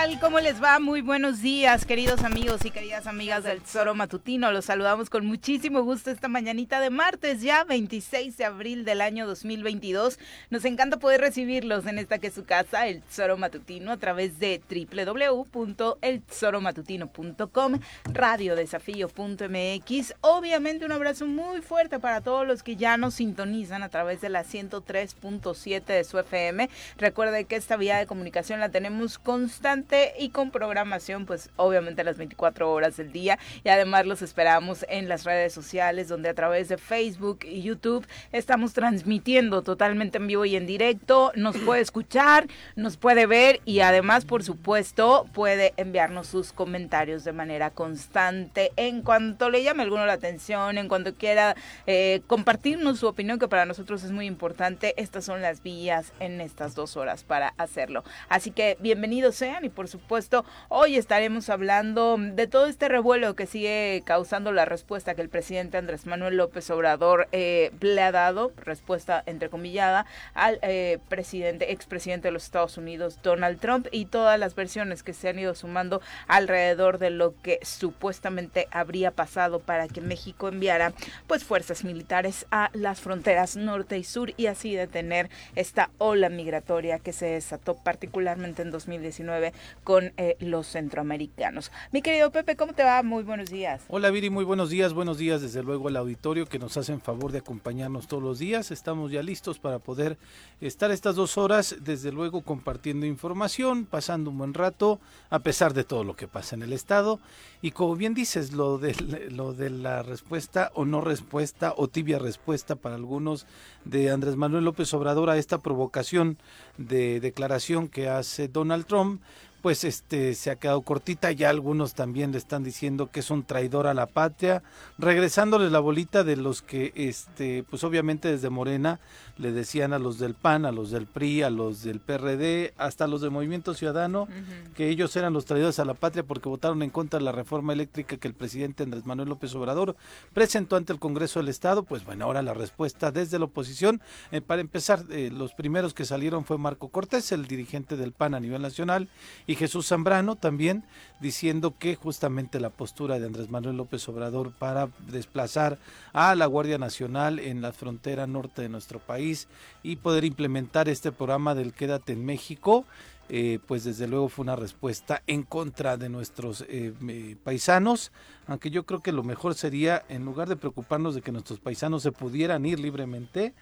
tal? ¿Cómo les va? Muy buenos días, queridos amigos y queridas amigas del Tesoro Matutino. Los saludamos con muchísimo gusto esta mañanita de martes, ya 26 de abril del año 2022. Nos encanta poder recibirlos en esta que es su casa, el Tesoro Matutino, a través de www.eltesoromatutino.com, radiodesafío.mx. Obviamente un abrazo muy fuerte para todos los que ya nos sintonizan a través de la 103.7 de su FM. Recuerde que esta vía de comunicación la tenemos con y con programación, pues obviamente las 24 horas del día. Y además los esperamos en las redes sociales, donde a través de Facebook y YouTube estamos transmitiendo totalmente en vivo y en directo. Nos puede escuchar, nos puede ver y además, por supuesto, puede enviarnos sus comentarios de manera constante en cuanto le llame alguno la atención, en cuanto quiera eh, compartirnos su opinión, que para nosotros es muy importante. Estas son las vías en estas dos horas para hacerlo. Así que bienvenidos sean y por supuesto hoy estaremos hablando de todo este revuelo que sigue causando la respuesta que el presidente Andrés Manuel López Obrador eh, le ha dado, respuesta entrecomillada, al eh, presidente, expresidente de los Estados Unidos, Donald Trump, y todas las versiones que se han ido sumando alrededor de lo que supuestamente habría pasado para que México enviara pues fuerzas militares a las fronteras norte y sur y así detener esta ola migratoria que se desató particularmente en 2019 con eh, los centroamericanos. Mi querido Pepe, ¿cómo te va? Muy buenos días. Hola Viri, muy buenos días, buenos días desde luego al auditorio que nos hacen favor de acompañarnos todos los días. Estamos ya listos para poder estar estas dos horas, desde luego compartiendo información, pasando un buen rato, a pesar de todo lo que pasa en el Estado. Y como bien dices, lo de, lo de la respuesta o no respuesta o tibia respuesta para algunos de Andrés Manuel López Obrador a esta provocación de declaración que hace Donald Trump pues este se ha quedado cortita, ya algunos también le están diciendo que es un traidor a la patria, regresándole la bolita de los que este pues obviamente desde Morena le decían a los del PAN, a los del PRI, a los del PRD, hasta los del Movimiento Ciudadano que ellos eran los traidores a la patria porque votaron en contra de la reforma eléctrica que el presidente Andrés Manuel López Obrador presentó ante el Congreso del Estado, pues bueno, ahora la respuesta desde la oposición, eh, para empezar eh, los primeros que salieron fue Marco Cortés, el dirigente del PAN a nivel nacional y Jesús Zambrano también diciendo que justamente la postura de Andrés Manuel López Obrador para desplazar a la Guardia Nacional en la frontera norte de nuestro país y poder implementar este programa del Quédate en México eh, pues desde luego fue una respuesta en contra de nuestros eh, paisanos, aunque yo creo que lo mejor sería, en lugar de preocuparnos de que nuestros paisanos se pudieran ir libremente,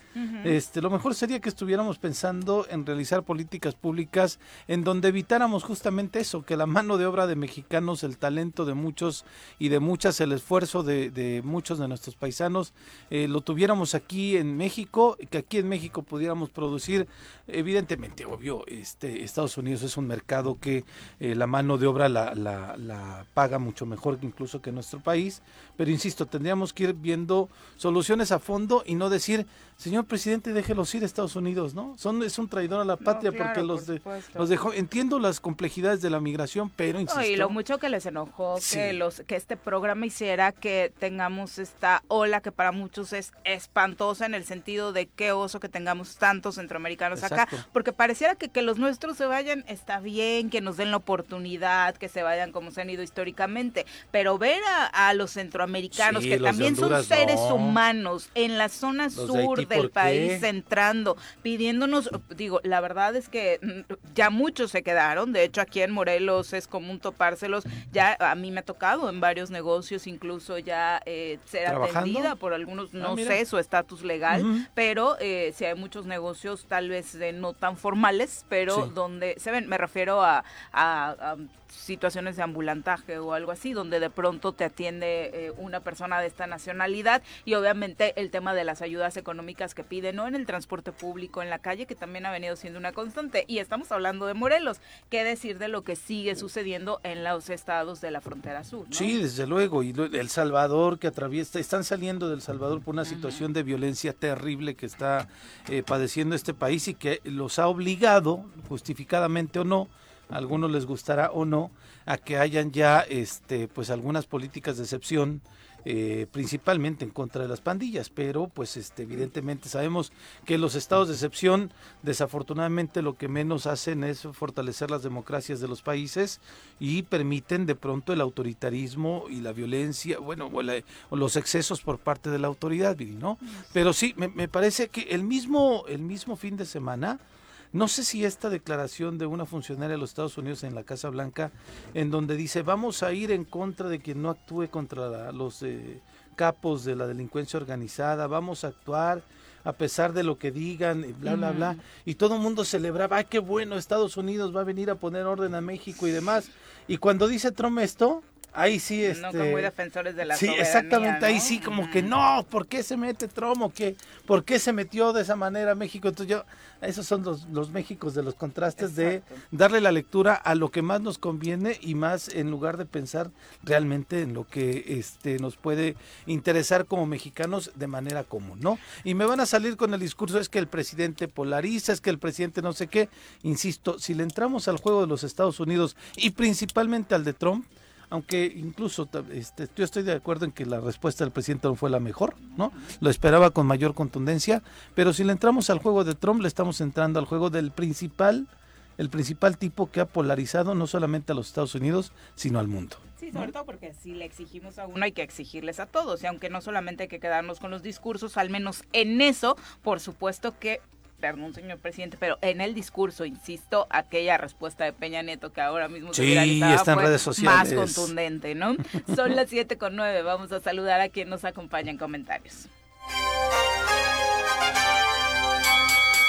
este, lo mejor sería que estuviéramos pensando en realizar políticas públicas en donde evitáramos justamente eso, que la mano de obra de mexicanos, el talento de muchos y de muchas, el esfuerzo de, muchos de nuestros paisanos, eh, lo tuviéramos aquí en México, que aquí en México pudiéramos producir, evidentemente, obvio, este, Estados Unidos es un mercado que eh, la mano de obra la, la, paga mucho mejor incluso que nuestro país, pero insisto, tendríamos que ir viendo soluciones a fondo y no decir, señor presidente, déjelos ir a Estados Unidos, ¿no? Son, es un traidor a la patria porque los, de, los dejó, entiendo las complejidades de la migración, pero insisto. y lo mucho que les enojó que, los, que este programa hiciera que tengamos esta ola que para muchos es espantosa en el sentido de qué oso que tengamos tantos centroamericanos acá, porque pareciera que, que los nuestros se vayan está bien, que nos den la oportunidad, que se vayan como se han ido históricamente, pero ver a, los centroamericanos, que también son seres humanos, en la zona sur del país, entrando, pidiéndonos, digo, la verdad es que mm, ya muchos se quedaron, de hecho aquí en Morelos es común topárselos, ya a mí me ha tocado en varios negocios incluso ya eh, ser atendida por algunos, ah, no sé su estatus legal, pero eh, si hay muchos negocios tal vez no tan formales, pero donde se ven, me refiero a, a situaciones de ambulantaje o algo así, donde de pronto te atiende eh, una persona de esta nacionalidad y obviamente el tema de las ayudas económicas que piden, ¿no? En el transporte público, en la calle, que también ha venido siendo una constante. Y estamos hablando de Morelos. ¿Qué decir de lo que sigue sucediendo en los estados de la frontera sur? Sí, desde luego. Y El Salvador que atraviesa, están saliendo del Salvador por una situación de violencia terrible que está eh, padeciendo este país y que los ha obligado, justificadamente o no, algunos les gustará o no, a que hayan ya este, pues algunas políticas de excepción eh, principalmente en contra de las pandillas, pero pues este, evidentemente sabemos que los estados de excepción desafortunadamente lo que menos hacen es fortalecer las democracias de los países y permiten de pronto el autoritarismo y la violencia, bueno, o, los excesos por parte de la autoridad, ¿no? Pero sí, me, me parece que el mismo, el mismo fin de semana, no sé si esta declaración de una funcionaria de los Estados Unidos en la Casa Blanca, en donde dice vamos a ir en contra de quien no actúe contra los eh, capos de la delincuencia organizada, vamos a actuar a pesar de lo que digan, y bla, bla, bla. Y todo el mundo celebraba, ay, qué bueno, Estados Unidos va a venir a poner orden a México y demás. Y cuando dice Trump esto, Ahí sí, este... No como muy defensores de la Sí, exactamente, ahí sí como que no, ¿por qué se mete Tromo? ¿Qué? ¿Por qué se metió de esa manera México? Entonces yo, esos son los, los Méxicos de los contrastes de darle la lectura a lo que más nos conviene y más en lugar de pensar realmente en lo que este nos puede interesar como mexicanos de manera común, ¿no? Y me van a salir con el discurso es que el presidente polariza, es que el presidente no sé qué. Insisto, si le entramos al juego de los Estados Unidos y principalmente al de Trump, aunque incluso este, yo estoy de acuerdo en que la respuesta del presidente no fue la mejor, ¿no? Lo esperaba con mayor contundencia, pero si le entramos al juego de Trump, le estamos entrando al juego del principal, el principal tipo que ha polarizado no solamente a los Estados Unidos, sino al mundo. Sí, sobre todo porque si le exigimos a uno hay que exigirles a todos, y aunque no solamente hay que quedarnos con los discursos, al menos en eso, por supuesto que perdón, señor presidente, pero en el discurso, insisto, aquella respuesta de Peña Nieto que ahora mismo se está en redes sociales. más contundente, ¿no? Son las siete con nueve, vamos a saludar a quien nos acompaña en comentarios.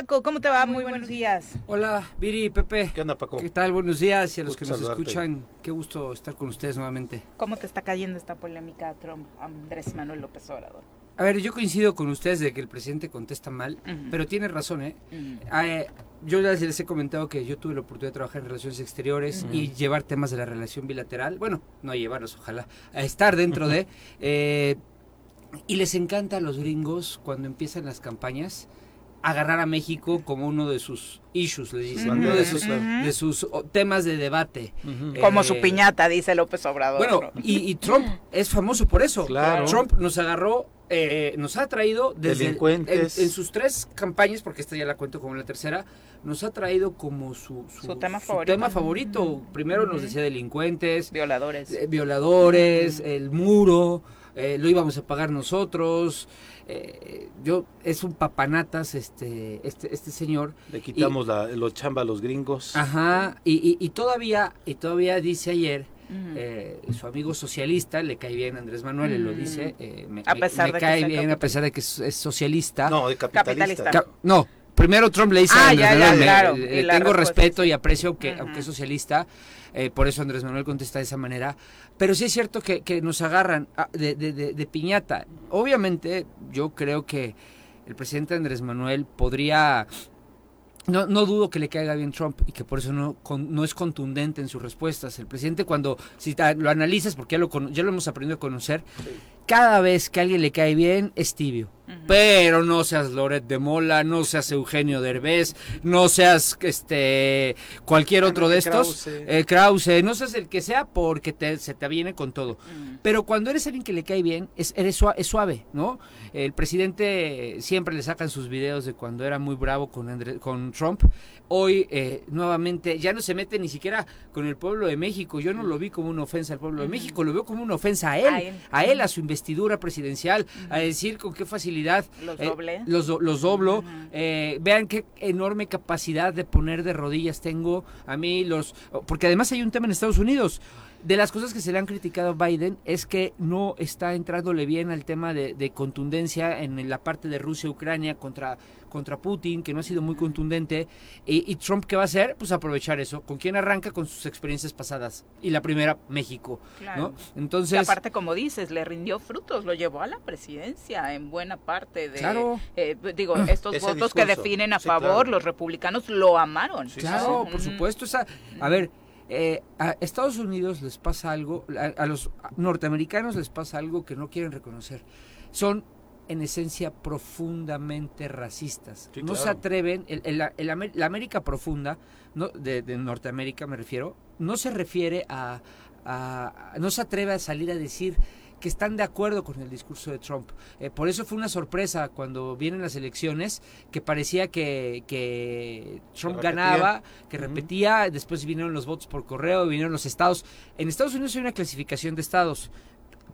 Paco, ¿cómo te va? Muy, buenos días. Hola, Viri, Pepe. ¿Qué onda, Paco? ¿Qué tal? Buenos días y a los que nos escuchan, qué gusto estar con ustedes nuevamente. ¿Cómo te está cayendo esta polémica Trump, Andrés Manuel López Obrador? A ver, yo coincido con ustedes de que el presidente contesta mal, pero tiene razón, ¿eh? Ah, ¿eh? yo les he comentado que yo tuve la oportunidad de trabajar en relaciones exteriores y llevar temas de la relación bilateral, bueno, no a llevarlos, ojalá, a estar dentro de... Eh, y les encanta a los gringos cuando empiezan las campañas agarrar a México como uno de sus issues, le dicen, uno de sus, de sus temas de debate. como su eh, piñata, dice López Obrador. Bueno, y, Trump es famoso por eso. Trump nos agarró, eh, nos ha traído desde en, sus tres campañas, porque esta ya la cuento como la tercera, nos ha traído como su, su, tema, favorito. tema favorito. Primero nos decía delincuentes, violadores, eh, violadores, el muro. lo íbamos a pagar nosotros, eh, yo es un papanatas este este este señor le quitamos la, los chamba a los gringos. Ajá y, y, todavía y todavía dice ayer eh, su amigo socialista le cae bien Andrés Manuel él lo dice eh, me, a pesar cae bien a pesar de que es, socialista. No de capitalista, no primero Trump le dice a Andrés tengo respeto y aprecio que aunque es socialista eh, por eso Andrés Manuel contesta de esa manera. Pero sí es cierto que, nos agarran ah, de, de, piñata. Obviamente yo creo que el presidente Andrés Manuel podría no, no, dudo que le caiga bien Trump y que por eso no, no es contundente en sus respuestas. El presidente cuando, si lo analizas, porque ya lo, ya lo hemos aprendido a conocer, cada vez que a alguien le cae bien es tibio. Pero no seas Loret de Mola, no seas Eugenio Derbez, no seas este cualquier otro de estos, eh, Krause, no seas el que sea porque se te viene con todo. Pero cuando eres alguien que le cae bien, es, eres suave, es suave, ¿no? El presidente siempre le sacan sus videos de cuando era muy bravo con, con Trump. Hoy eh, nuevamente ya no se mete ni siquiera con el pueblo de México. Yo no lo vi como una ofensa al pueblo de México, lo veo como una ofensa a él, a él, a, su investidura presidencial, a decir con qué facilidad los, eh, los, doblo. Eh, vean qué enorme capacidad de poner de rodillas tengo a mí los... Porque además hay un tema en Estados Unidos de las cosas que se le han criticado a Biden es que no está entrándole bien al tema de, contundencia en la parte de Rusia-Ucrania contra, contra Putin, que no ha sido muy contundente. Y, Trump, ¿qué va a hacer? Pues aprovechar eso. ¿Con quién arranca? Con sus experiencias pasadas. Y la primera, México. Claro. Entonces. aparte, como dices, le rindió frutos, lo llevó a la presidencia en buena parte de. Claro. Eh, digo, estos votos que definen a favor, los republicanos lo amaron. claro, por supuesto. Esa, a ver, eh, a Estados Unidos les pasa algo, a, los norteamericanos les pasa algo que no quieren reconocer. Son en esencia profundamente racistas. no se atreven, la América profunda, no, de, Norteamérica me refiero, no se refiere a, no se atreve a salir a decir que están de acuerdo con el discurso de Trump. Eh, por eso fue una sorpresa cuando vienen las elecciones, que parecía que, Trump ganaba, que repetía, después vinieron los votos por correo, vinieron los estados. En Estados Unidos hay una clasificación de estados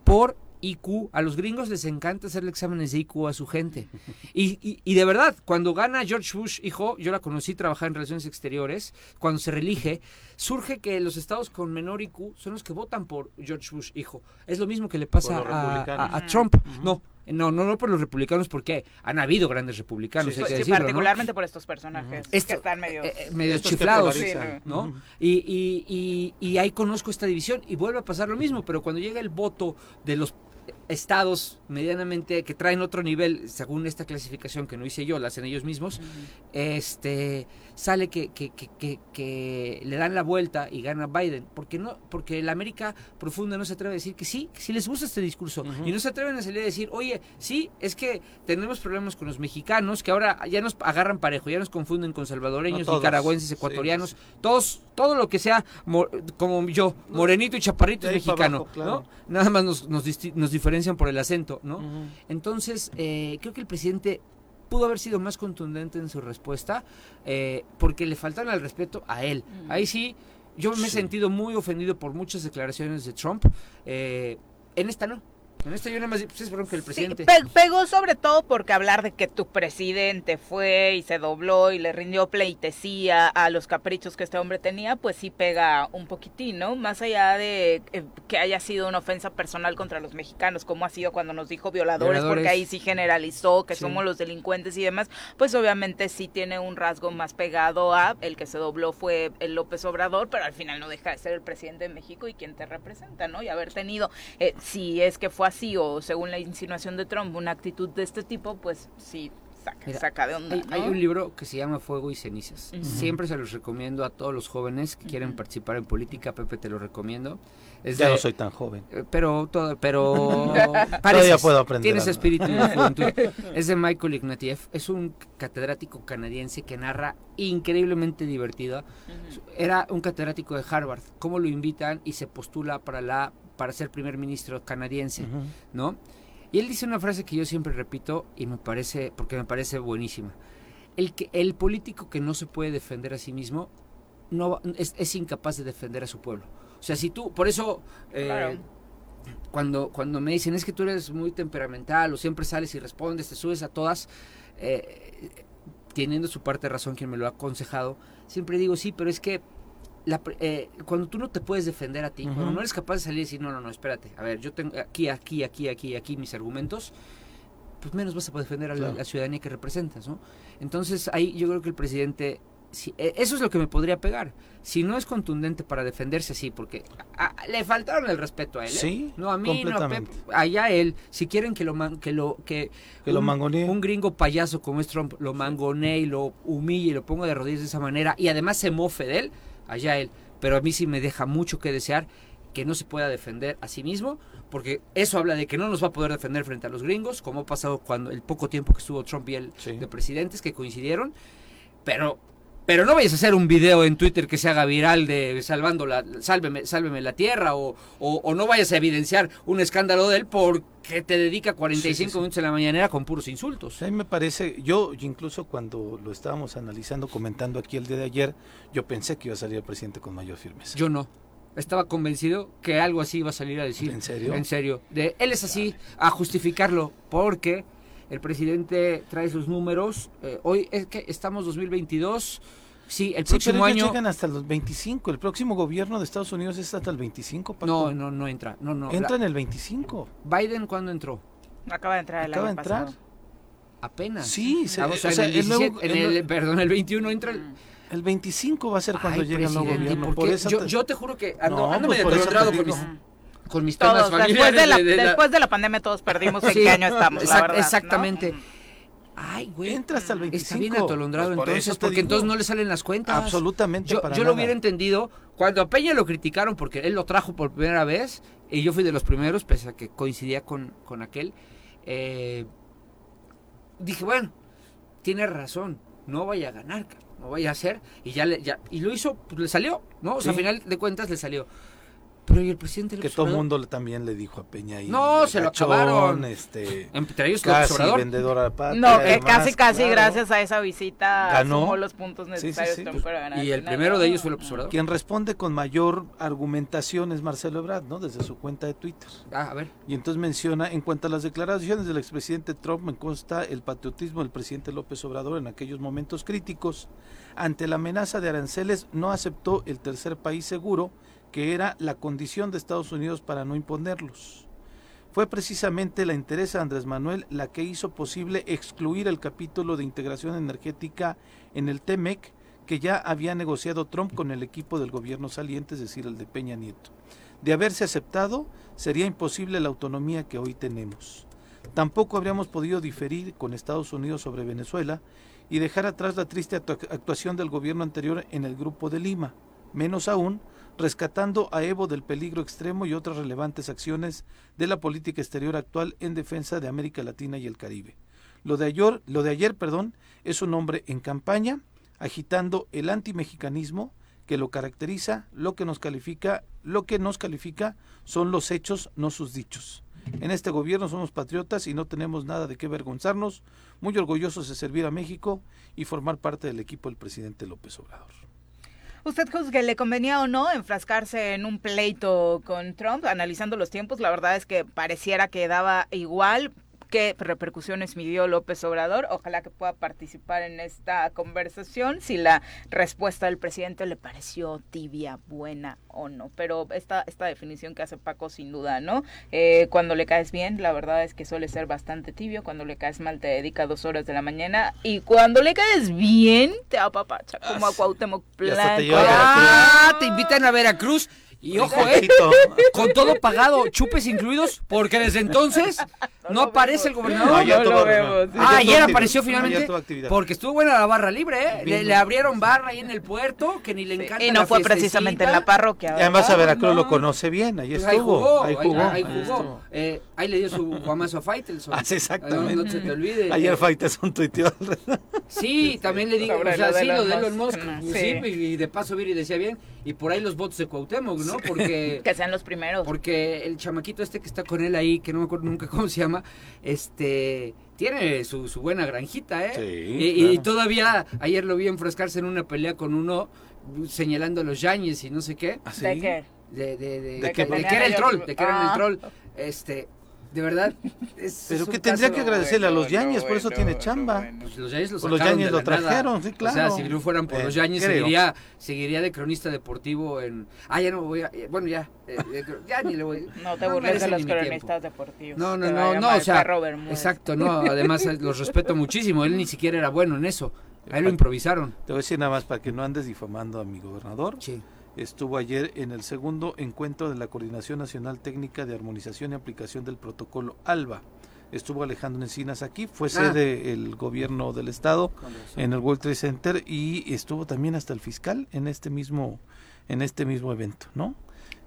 por IQ. A los gringos les encanta hacerle exámenes de IQ a su gente. Y, y, de verdad, cuando gana George Bush, hijo, yo la conocí trabajar en relaciones exteriores, cuando se reelige, surge que los estados con menor IQ son los que votan por George Bush, hijo. Es lo mismo que le pasa a, Trump. No. No, no, no por los republicanos, porque han habido grandes republicanos. particularmente por estos personajes que están medio, eh, eh, medio chiflados, ¿no? y, y, y, y ahí conozco esta división y vuelve a pasar lo mismo, pero cuando llega el voto de los estados medianamente que traen otro nivel, según esta clasificación que no hice yo, la hacen ellos mismos, este sale que, que, que, que, le dan la vuelta y gana Biden. Porque no, porque la América profunda no se atreve a decir que sí, que sí les gusta este discurso. Y no se atreven a salir a decir, oye, sí, es que tenemos problemas con los mexicanos, que ahora ya nos agarran parejo, ya nos confunden con salvadoreños, nicaragüenses, ecuatorianos, todos, todo lo que sea como yo, morenito y chaparrito es mexicano, ¿no? Nada más nos, nos, nos diferencian por el acento, ¿no? Entonces, eh, creo que el presidente pudo haber sido más contundente en su respuesta eh, porque le faltaron al respeto a él. Ahí sí, yo me he sentido muy ofendido por muchas declaraciones de Trump. Eh, en esta no. En esto yo nada más pues que el presidente. pegó sobre todo porque hablar de que tu presidente fue y se dobló y le rindió pleitesía a los caprichos que este hombre tenía, pues sí pega un poquitín, ¿no? Más allá de eh, que haya sido una ofensa personal contra los mexicanos, como ha sido cuando nos dijo violadores, porque ahí sí generalizó que somos los delincuentes y demás, pues obviamente sí tiene un rasgo más pegado a el que se dobló fue el López Obrador, pero al final no deja de ser el presidente de México y quien te representa, ¿no? Y haber tenido, eh, si es que fue así, o según la insinuación de Trump, una actitud de este tipo, pues sí, saca, de onda. Hay, un libro que se llama Fuego y Cenizas. Siempre se los recomiendo a todos los jóvenes que quieren participar en política. Pepe, te lo recomiendo. Es ya no soy tan joven. Eh, pero, todo, pero todavía puedo aprender. Tienes espíritu de juventud. es de Michael Ignatieff. Es un catedrático canadiense que narra increíblemente divertido. Era un catedrático de Harvard. ¿Cómo lo invitan y se postula para la para ser primer ministro canadiense, ¿no? Y él dice una frase que yo siempre repito y me parece, porque me parece buenísima. El, que, el político que no se puede defender a sí mismo no es, incapaz de defender a su pueblo. O sea, si tú, por eso, eh, cuando, cuando me dicen es que tú eres muy temperamental o siempre sales y respondes, te subes a todas, eh, teniendo su parte de razón quien me lo ha aconsejado, siempre digo sí, pero es que eh, cuando tú no te puedes defender a ti, cuando no eres capaz de salir y decir, no, no, no, espérate, a ver, yo tengo aquí, aquí, aquí, aquí, aquí mis argumentos, pues menos vas a poder defender a la, ciudadanía que representas, ¿no? Entonces ahí yo creo que el presidente, si, eh, eso es lo que me podría pegar. Si no es contundente para defenderse así, porque le faltaron el respeto a él. ¿eh? Sí, no a mí, no a Pep, allá él. Si quieren que lo que lo que, que un, lo un gringo payaso como es Trump lo mangonee y lo humille y lo ponga de rodillas de esa manera y además se mofe de él, allá él. Pero a mí sí me deja mucho que desear que no se pueda defender a sí mismo, porque eso habla de que no nos va a poder defender frente a los gringos, como ha pasado cuando el poco tiempo que estuvo Trump y él de presidentes que coincidieron, pero pero no vayas a hacer un video en Twitter que se haga viral de salvando la, sálveme, sálveme la tierra o, o, no vayas a evidenciar un escándalo de él porque te dedica 45 minutos en la mañanera con puros insultos. A mí me parece, yo incluso cuando lo estábamos analizando, comentando aquí el día de ayer, yo pensé que iba a salir el presidente con mayor firmeza. Yo no. Estaba convencido que algo así iba a salir a decir. ¿En serio? En serio. De, él es así, a justificarlo, porque el presidente trae sus números. Eh, hoy es que estamos 2022 Sí, el próximo año. llegan hasta los 25. El próximo gobierno de Estados Unidos es hasta el 25. Paco. No, no, no entra. No, no. Entra en el 25. ¿Biden cuándo entró? Acaba de entrar el Acaba de entrar. Apenas. Sí, se, ah, o sea, en, el 17, en el, perdón, el 21 entra el... El 25 va a ser cuando llegue el nuevo gobierno. Por eso yo, yo, te juro que ando, no, ando pues medio con mis, con mis temas después de, la, de, después de la pandemia todos perdimos en qué año estamos, exact, la verdad, Exactamente. ¿no? Ay, güey. Entra hasta el 25. Está bien atolondrado pues entonces, porque digo, entonces no le salen las cuentas. Absolutamente Yo, yo lo hubiera entendido cuando a Peña lo criticaron porque él lo trajo por primera vez y yo fui de los primeros, pese a que coincidía con, con aquel. Eh, dije, bueno, tiene razón, no vaya a ganar, no vaya a hacer. Y ya, le, ya y lo hizo, pues le salió, ¿no? O sea, sí. al final de cuentas le salió. Pero y el presidente Que todo el mundo le, también le dijo a Peña ahí. No, se lo acabaron. Este, Entre ellos casi vendedora patria, No, que casi, casi claro. gracias a esa visita ganó los puntos necesarios sí, sí, sí. para ganar. Y el primero de ellos fue el observador. Quien responde con mayor argumentación es Marcelo Ebrard, ¿no? Desde su cuenta de Twitter. Ah, a ver. Y entonces menciona, en cuanto a las declaraciones del expresidente Trump, me consta el patriotismo del presidente López Obrador en aquellos momentos críticos. Ante la amenaza de aranceles, no aceptó el tercer país seguro que era la condición de Estados Unidos para no imponerlos. Fue precisamente la interés de Andrés Manuel la que hizo posible excluir el capítulo de integración energética en el TEMEC que ya había negociado Trump con el equipo del gobierno saliente, es decir, el de Peña Nieto. De haberse aceptado, sería imposible la autonomía que hoy tenemos. Tampoco habríamos podido diferir con Estados Unidos sobre Venezuela y dejar atrás la triste actuación del gobierno anterior en el Grupo de Lima. Menos aún, rescatando a Evo del peligro extremo y otras relevantes acciones de la política exterior actual en defensa de América Latina y el Caribe. Lo de ayer, lo de ayer perdón, es un hombre en campaña, agitando el antimexicanismo que lo caracteriza, lo que nos califica, lo que nos califica son los hechos, no sus dichos. En este gobierno somos patriotas y no tenemos nada de qué avergonzarnos, muy orgullosos de servir a México y formar parte del equipo del presidente López Obrador. ¿Usted juzgue le convenía o no enfrascarse en un pleito con Trump? Analizando los tiempos, la verdad es que pareciera que daba igual qué repercusiones midió López Obrador. Ojalá que pueda participar en esta conversación si la respuesta del presidente le pareció tibia, buena o no. Pero esta, esta definición que hace Paco, sin duda, ¿no? Eh, cuando le caes bien, la verdad es que suele ser bastante tibio. Cuando le caes mal, te dedica dos horas de la mañana. Y cuando le caes bien, te apapacha como a Cuauhtémoc Blanco. Te ah, te invitan a Veracruz. Y ojo, eh, con todo pagado, chupes incluidos, porque desde entonces no, no aparece el gobernador. No, no lo vemos. Sí. Ah, ayer apareció finalmente, porque estuvo buena la barra libre, ¿eh? Le, le, abrieron barra ahí en el puerto, que ni le encanta Y no la fue precisamente en la parroquia. Y además a Veracruz lo conoce bien, ahí pues estuvo. Ahí jugó, ahí jugó. Ahí, jugó. Eh, ahí le dio su guamazo a Faitelson. Ah, exactamente. No, no se te olvide. Ayer Faitelson tuiteó. Sí, también le digo, o sea, sí, lo de Elon Musk. Sí, y de paso Viri decía bien, y por ahí los votos de Cuauhtémoc, ¿no? Porque... que sean los primeros. Porque el chamaquito este que está con él ahí, que no me acuerdo nunca cómo se llama, este tiene su, su buena granjita, ¿eh? Sí, y, claro. y, todavía ayer lo vi enfrascarse en una pelea con uno señalando a los Yañez y no sé qué. ¿Ah, sí? ¿De qué? De, de, de, ¿De, que, de que era el troll, de que era el Ah. troll. Este, de verdad. Es, Pero es que tendría que agradecerle a los Yañez, por eso tiene chamba. Pues los Yañez los Pues los Yañez lo nada. trajeron, sí, claro. O sea, si no fueran por Eh, los Yañez, creo. seguiría, seguiría de cronista deportivo en... Ah, ya no voy a... eh, Bueno, ya. eh, eh, ya ni le voy... No te no burles de los cronistas deportivos. No, no, no, no, o sea, exacto, no, además eh, los respeto muchísimo, él ni siquiera era bueno en eso, a él lo improvisaron. Te voy a decir nada más para que no andes difamando a mi gobernador. Sí. Estuvo ayer en el segundo encuentro de la Coordinación Nacional Técnica de Armonización y Aplicación del Protocolo ALBA. Estuvo Alejandro Encinas aquí, fue Ah. sede el gobierno del estado en el World Trade Center y estuvo también hasta el fiscal en este mismo en este mismo evento, ¿no?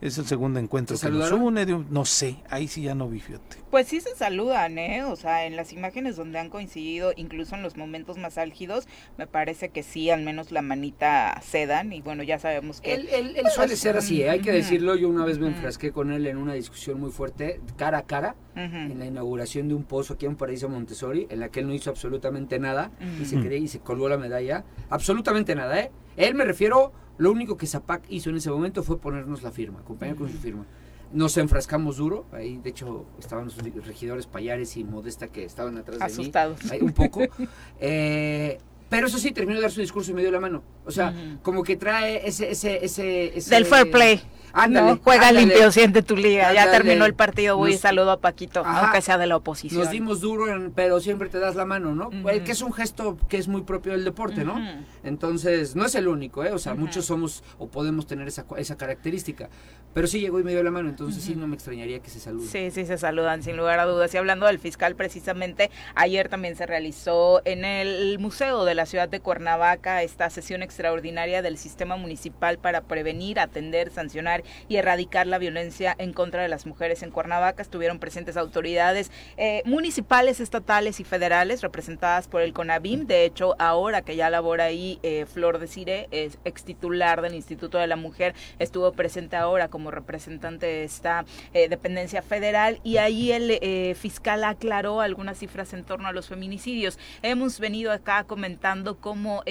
Es el segundo encuentro ¿Se que nos une, de un- no sé, ahí sí ya no vi, fíjate. Pues sí se saludan, ¿eh? O sea, en las imágenes donde han coincidido, incluso en los momentos más álgidos, me parece que sí, al menos la manita se dan. Y bueno, ya sabemos que... Él, él, él suele ser así, ¿eh? hay que decirlo, yo una vez me enfrasqué con él en una discusión muy fuerte, cara a cara, en la inauguración de un pozo aquí en Paraíso Montessori, en la que él no hizo absolutamente nada y se cree y se colgó la medalla. Absolutamente nada, ¿eh? Él me refiero, lo único que Zapac hizo en ese momento fue ponernos la firma, acompañar con su firma. Nos enfrascamos duro, ahí de hecho estaban los regidores Payares y Modesta que estaban atrás de mí. Asustados. Ahí, un poco. Eh, Pero eso sí, terminó de dar su discurso y me dio la mano. O sea, como que trae ese, ese, ese, Del fair play. Ándale, juega limpio, siente tu liga. Ya terminó el partido, voy y saludo a Paquito, aunque sea de la oposición. Nos dimos duro, pero siempre te das la mano, ¿no? Que es un gesto que es muy propio del deporte, ¿no? Entonces, no es el único, ¿eh? O sea, muchos somos o podemos tener esa, esa característica. Pero sí llegó y me dio la mano, entonces sí no me extrañaría que se saluden. Sí, sí, se saludan, sin lugar a dudas. Y hablando del fiscal, precisamente, ayer también se realizó en el Museo de la Ciudad de Cuernavaca esta sesión extraordinaria del Sistema Municipal para prevenir, atender, sancionar y erradicar la violencia en contra de las mujeres en Cuernavaca. Estuvieron presentes autoridades eh, municipales, estatales y federales, representadas por el CONABIM. De hecho, ahora que ya labora ahí eh, Flor de Cire, es ex titular del Instituto de la Mujer, estuvo presente ahora como representante de esta eh, dependencia federal y ahí el fiscal aclaró algunas cifras en torno a los feminicidios. Hemos venido acá comentando cómo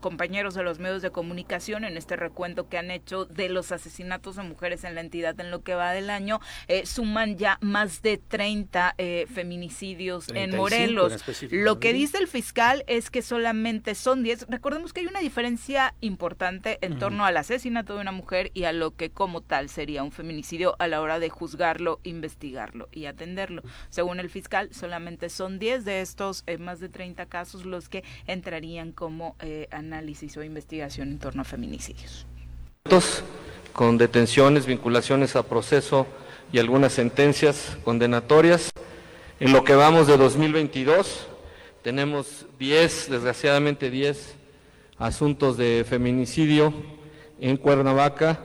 compañeros de los medios de comunicación en este recuento que han hecho de los asesinatos de mujeres en la entidad en lo que va del año suman ya más de 30 feminicidios en Morelos. lo que dice el fiscal es que solamente son 10. Recordemos que hay una diferencia importante en torno al asesinato de una mujer y a lo que como tal sería un feminicidio a la hora de juzgarlo, investigarlo y atenderlo. Según el fiscal, solamente son 10 de estos eh, más de 30 casos los que entrarían como eh, análisis o investigación en torno a feminicidios. Con detenciones, vinculaciones a proceso y algunas sentencias condenatorias. En lo que vamos de 2022, tenemos 10, desgraciadamente 10 asuntos de feminicidio en Cuernavaca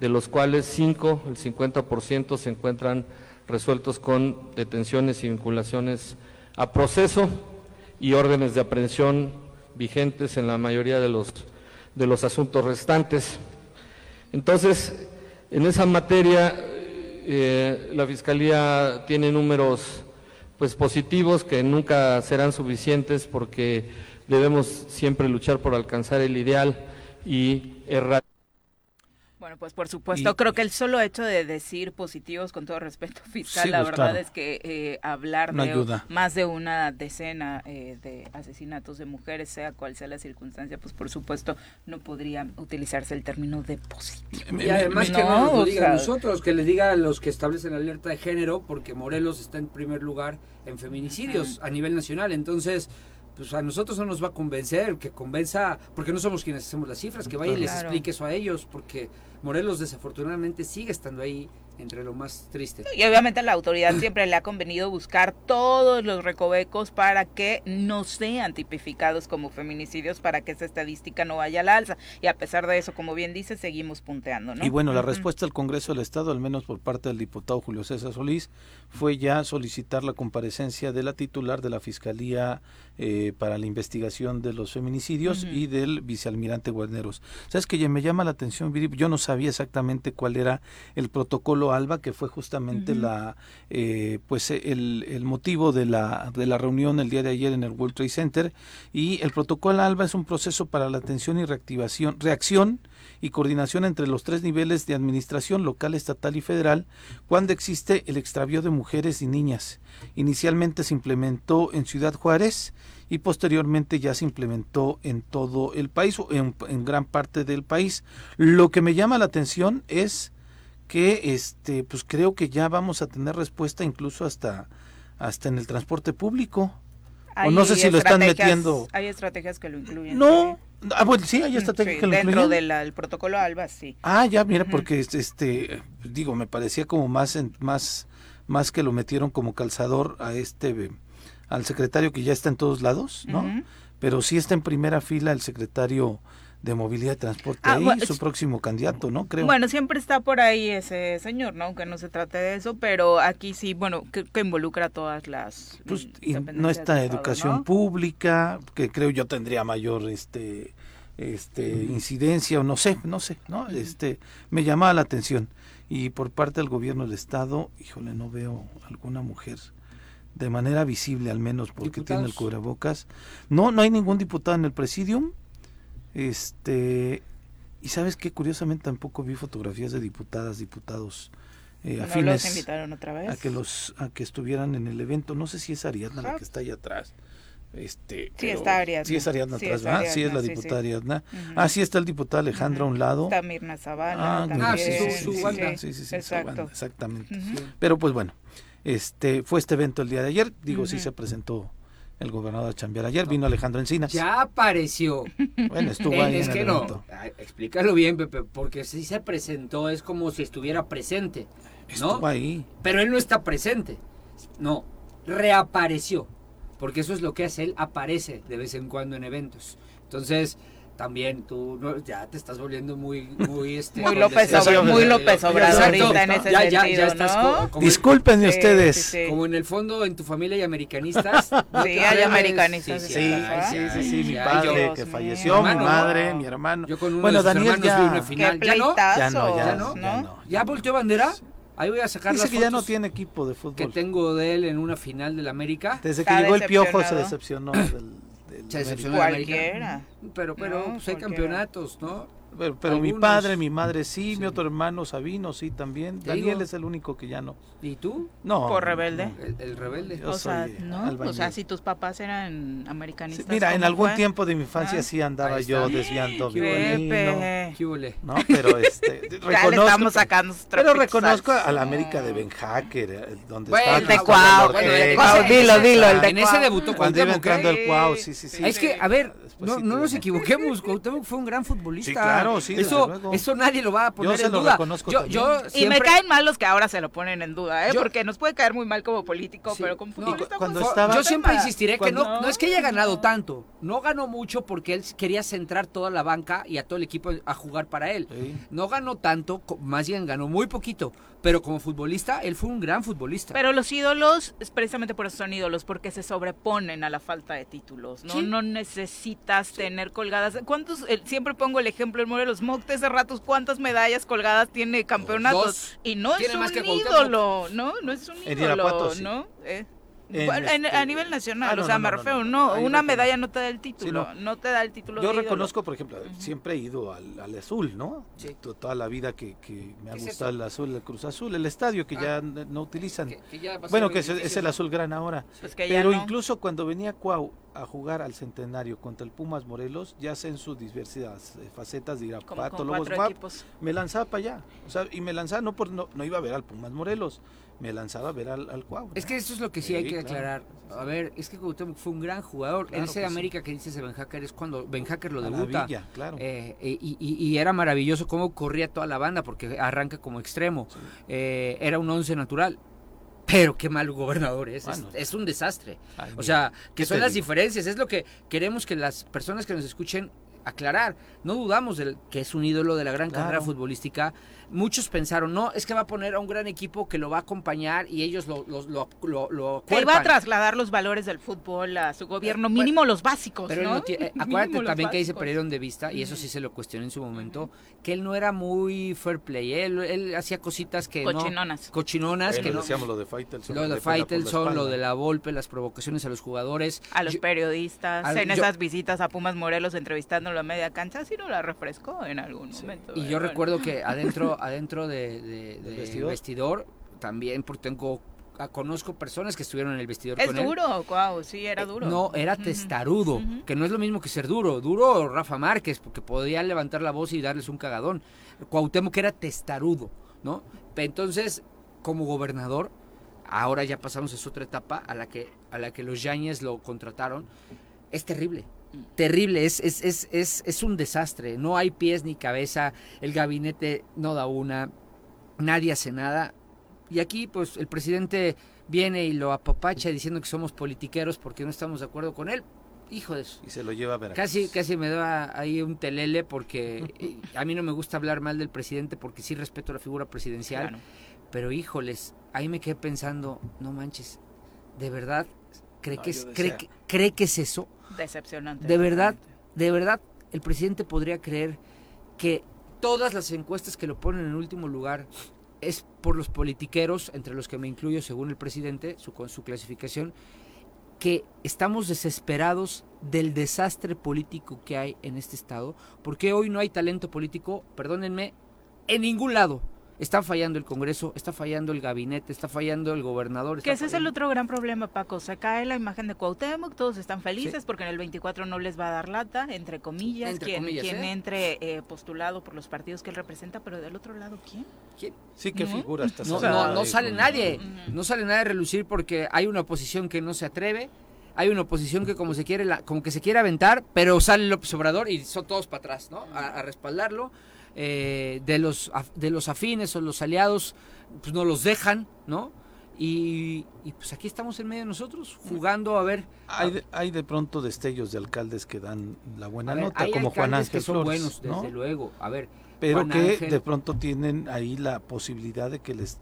de los cuales cinco, el 50%, se encuentran resueltos con detenciones y vinculaciones a proceso y órdenes de aprehensión vigentes en la mayoría de los, de los asuntos restantes. Entonces, en esa materia, eh, la Fiscalía tiene números pues, positivos que nunca serán suficientes porque debemos siempre luchar por alcanzar el ideal y errar. Bueno, pues por supuesto, creo que el solo hecho de decir positivos, con todo respeto fiscal, la pues, verdad es que eh, hablar de más de una decena eh, de asesinatos de mujeres, sea cual sea la circunstancia, pues por supuesto no podría utilizarse el término de positivo. Y además que no nos diga a nosotros, que le diga a los que establecen alerta de género, porque Morelos está en primer lugar en feminicidios a nivel nacional, entonces pues a nosotros no nos va a convencer, que convenza, porque no somos quienes hacemos las cifras, que vaya y les explique eso a ellos, porque Morelos desafortunadamente sigue estando ahí entre lo más triste. Y obviamente la autoridad siempre le ha convenido buscar todos los recovecos para que no sean tipificados como feminicidios, para que esa estadística no vaya al alza. Y a pesar de eso, como bien dice, seguimos punteando. ¿no? Y bueno, la respuesta del Congreso del Estado, al menos por parte del diputado Julio César Solís, fue ya solicitar la comparecencia de la titular de la Fiscalía eh, para la investigación de los feminicidios y del vicealmirante Guarneros. ¿Sabes que me llama la atención, Yo no sabía exactamente cuál era el protocolo Alba, que fue justamente la eh, pues el, el, motivo de la, de la reunión el día de ayer en el World Trade Center. Y el protocolo Alba es un proceso para la atención y reactivación, reacción y coordinación entre los tres niveles de administración local, estatal y federal cuando existe el extravío de mujeres y niñas. Inicialmente se implementó en Ciudad Juárez y posteriormente ya se implementó en todo el país o en, en gran parte del país. Lo que me llama la atención es que este pues creo que ya vamos a tener respuesta incluso hasta hasta en el transporte público. o no sé si lo están metiendo. Hay estrategias que lo incluyen. No. Ah, bueno, sí, hay que lo incluyen. Dentro del protocolo ALBA, sí. Ah, ya, mira, porque este, digo, me parecía como más, más, más que lo metieron como calzador a este, al secretario que ya está en todos lados, ¿no? Pero sí está en primera fila el secretario de movilidad y transporte ah, ahí, su próximo candidato, ¿no? Creo. Bueno, siempre está por ahí ese señor, ¿no? Aunque no se trate de eso, pero aquí sí, bueno, que, involucra a todas las pues, no está educación pública, que creo yo tendría mayor este este incidencia o no sé, no sé, ¿no? Este me llamaba la atención y por parte del gobierno del estado, híjole, no veo alguna mujer de manera visible al menos porque tiene el cubrebocas. No, no hay ningún diputado en el presidium este, y sabes que curiosamente tampoco vi fotografías de diputadas, diputados eh, afines invitaron otra vez? a que los a que estuvieran en el evento. No sé si es Ariadna la que está ahí atrás. Este, sí, está Ariadna. Sí, es Ariadna atrás, ¿verdad? Sí, es la diputada Ariadna. Ah, sí, está el diputado Alejandro a un lado. Está Mirna Zavala. Ah, sí, su, su banda. Sí, sí, sí, Exacto. exactamente. Pero pues bueno, este fue este evento el día de ayer. Digo, sí se presentó el gobernador a chambear. Ayer vino Alejandro Encinas. Ya apareció. Bueno, estuvo ahí. Es que no. Explícalo bien, Pepe, porque si se presentó es como si estuviera presente. ¿no? Estuvo ahí. Pero él no está presente. No, reapareció. Porque eso es lo que hace él, aparece de vez en cuando en eventos. Entonces, también tú no, ya te estás volviendo muy muy este muy López Obrador muy López Obrador ahorita en ese ya, sentido, ya, ya estás ¿no? como, Disculpen ustedes. como en el fondo en tu familia hay americanistas sí hay americanistas sí sí sí, sí, mi padre que falleció mi madre mi hermano. Yo con uno bueno de Daniel ya una final. Ya no ya no ya no ya no ya volteó bandera Ahí voy a sacar Dice las que ya no tiene equipo de fútbol. Que tengo de él en una final del América. Desde que llegó el Piojo se decepcionó del se decepcionó Cualquiera. Pero, pero pues hay campeonatos, ¿no? Pero, mi padre, mi madre sí, mi otro hermano Sabino sí también. Daniel es el único que ya no. ¿Y tú? No. ¿Por rebelde? el, rebelde. o sea, no, o sea, si tus papás eran americanistas. mira, en algún tiempo de mi infancia ah, sí andaba yo desviando violino. No, pero este reconozco, estamos sacando Pero reconozco a la América de Ben Hacker, eh, donde bueno, está el Cuau, bueno, dilo, dilo, el de En ese debutó cuando iba entrando el Cuau, sí, sí, sí. Es que a ver, no, no nos equivoquemos, Cuauhtémoc fue un gran futbolista. Sí, claro, sí, eso, eso nadie lo va a poner yo en duda. Yo, yo siempre... Y me caen mal los que ahora se lo ponen en duda, ¿eh? porque nos puede caer muy mal como político, pero como futbolista. cuando estaba... Yo siempre insistiré que no, no es que haya ganado tanto, no ganó mucho porque él quería centrar toda la banca y a todo el equipo a jugar para él. No ganó tanto, más bien ganó muy poquito, pero como futbolista, él fue un gran futbolista. Pero los ídolos, precisamente por eso son ídolos, porque se sobreponen a la falta de títulos, ¿no? No necesitas tener colgadas. ¿Cuántos? siempre pongo el ejemplo, el Morelos Mocte hace ratos, ¿cuántas medallas colgadas tiene campeonatos? Y no es un ídolo, ¿no? No es un ídolo, ¿no? Eh a nivel nacional, ah, o sea, me refiero, no, una medalla no te da el título, no. te da el título. Yo reconozco, por ejemplo, siempre he ido al, azul, ¿no? Sí. Toda la vida que, me ha gustado el azul, el Cruz Azul, el estadio que ya ah. no utilizan. bueno, que es, el azul gran ahora. Pues Pero incluso cuando venía Cuau a jugar al centenario contra el Pumas Morelos, ya sea en sus diversas eh, facetas de Irapato, Lobos me lanzaba para allá. O sea, y me lanzaba no por no, no iba a ver al Pumas Morelos, me lanzaba a ver al, al Cuau. Es que eso es lo que sí, hay que aclarar. A ver, es que Cuauhtémoc fue un gran jugador. en ese América que dices de Ben Hacker es cuando Ben Hacker lo debuta. claro. Eh, y, y, era maravilloso cómo corría toda la banda porque arranca como extremo. Eh, era un once natural. Pero qué mal gobernador es. es, un desastre. o sea, que son las diferencias. Es lo que queremos que las personas que nos escuchen aclarar. No dudamos de que es un ídolo de la gran carrera futbolística muchos pensaron, no, es que va a poner a un gran equipo que lo va a acompañar y ellos lo, lo, lo, lo, Que va a trasladar los valores del fútbol a su gobierno, mínimo los básicos, pero ¿no? Eh, acuérdate también que ahí se perdieron de vista, y eso sí se lo cuestioné en su momento, que él no era muy fair play, él, él hacía cositas que Cochinonas. cochinonas. que no, decíamos lo de Faitelson. Lo de Faitelson, lo de la Volpe, las provocaciones a los jugadores. A los periodistas, en esas visitas a Pumas Morelos entrevistándolo a media cancha, sí no la refrescó en algún momento. Y yo recuerdo que adentro adentro de, vestidor? también porque tengo ah, conozco personas que estuvieron en el vestidor es con duro, wow, sí, era duro. no, era testarudo, que no es lo mismo que ser duro. Duro Rafa Márquez, porque podía levantar la voz y darles un cagadón. Cuauhtémoc era testarudo, ¿no? Entonces, como gobernador, ahora ya pasamos a esa otra etapa a la que, a la que los Yañez lo contrataron. Es terrible terrible, es, es, es, es, es un desastre, no hay pies ni cabeza, el gabinete no da una, nadie hace nada. Y aquí pues el presidente viene y lo apapacha diciendo que somos politiqueros porque no estamos de acuerdo con él. Hijo de eso. Y se lo lleva a ver. Casi, casi me da ahí un telele porque eh, a mí no me gusta hablar mal del presidente porque sí respeto la figura presidencial. Pero híjoles, ahí me quedé pensando, no manches, ¿de verdad cree, que, es, cree, cree que es eso? Decepcionante. De verdad, de verdad, el presidente podría creer que todas las encuestas que lo ponen en último lugar es por los politiqueros, entre los que me incluyo según el presidente, su, con su clasificación, que estamos desesperados del desastre político que hay en este estado, porque hoy no hay talento político, perdónenme, en ningún lado. Está fallando el Congreso, está fallando el gabinete, está fallando el gobernador. Que ese es el otro gran problema, Paco. Se cae la imagen de Cuauhtémoc, todos están felices porque en el 24 no les va a dar lata, entre comillas, quien, quien ¿eh? entre eh, postulado por los partidos que él representa, pero del otro lado, ¿quién? ¿Quién? Sí, ¿qué figura está No, no, no sale nadie, no sale nadie a relucir porque hay una oposición que no se atreve, hay una oposición que como se quiere como que se quiere aventar, pero sale López Obrador y son todos para atrás, ¿no? a respaldarlo eh, de, los, de los afines o los aliados, pues no los dejan, ¿no? Y, pues aquí estamos en medio de nosotros, jugando a ver. Hay de, hay de pronto destellos de alcaldes que dan la buena nota, como Juan Ángel que son buenos, desde luego. A ver, pero que de pronto tienen ahí la posibilidad de que les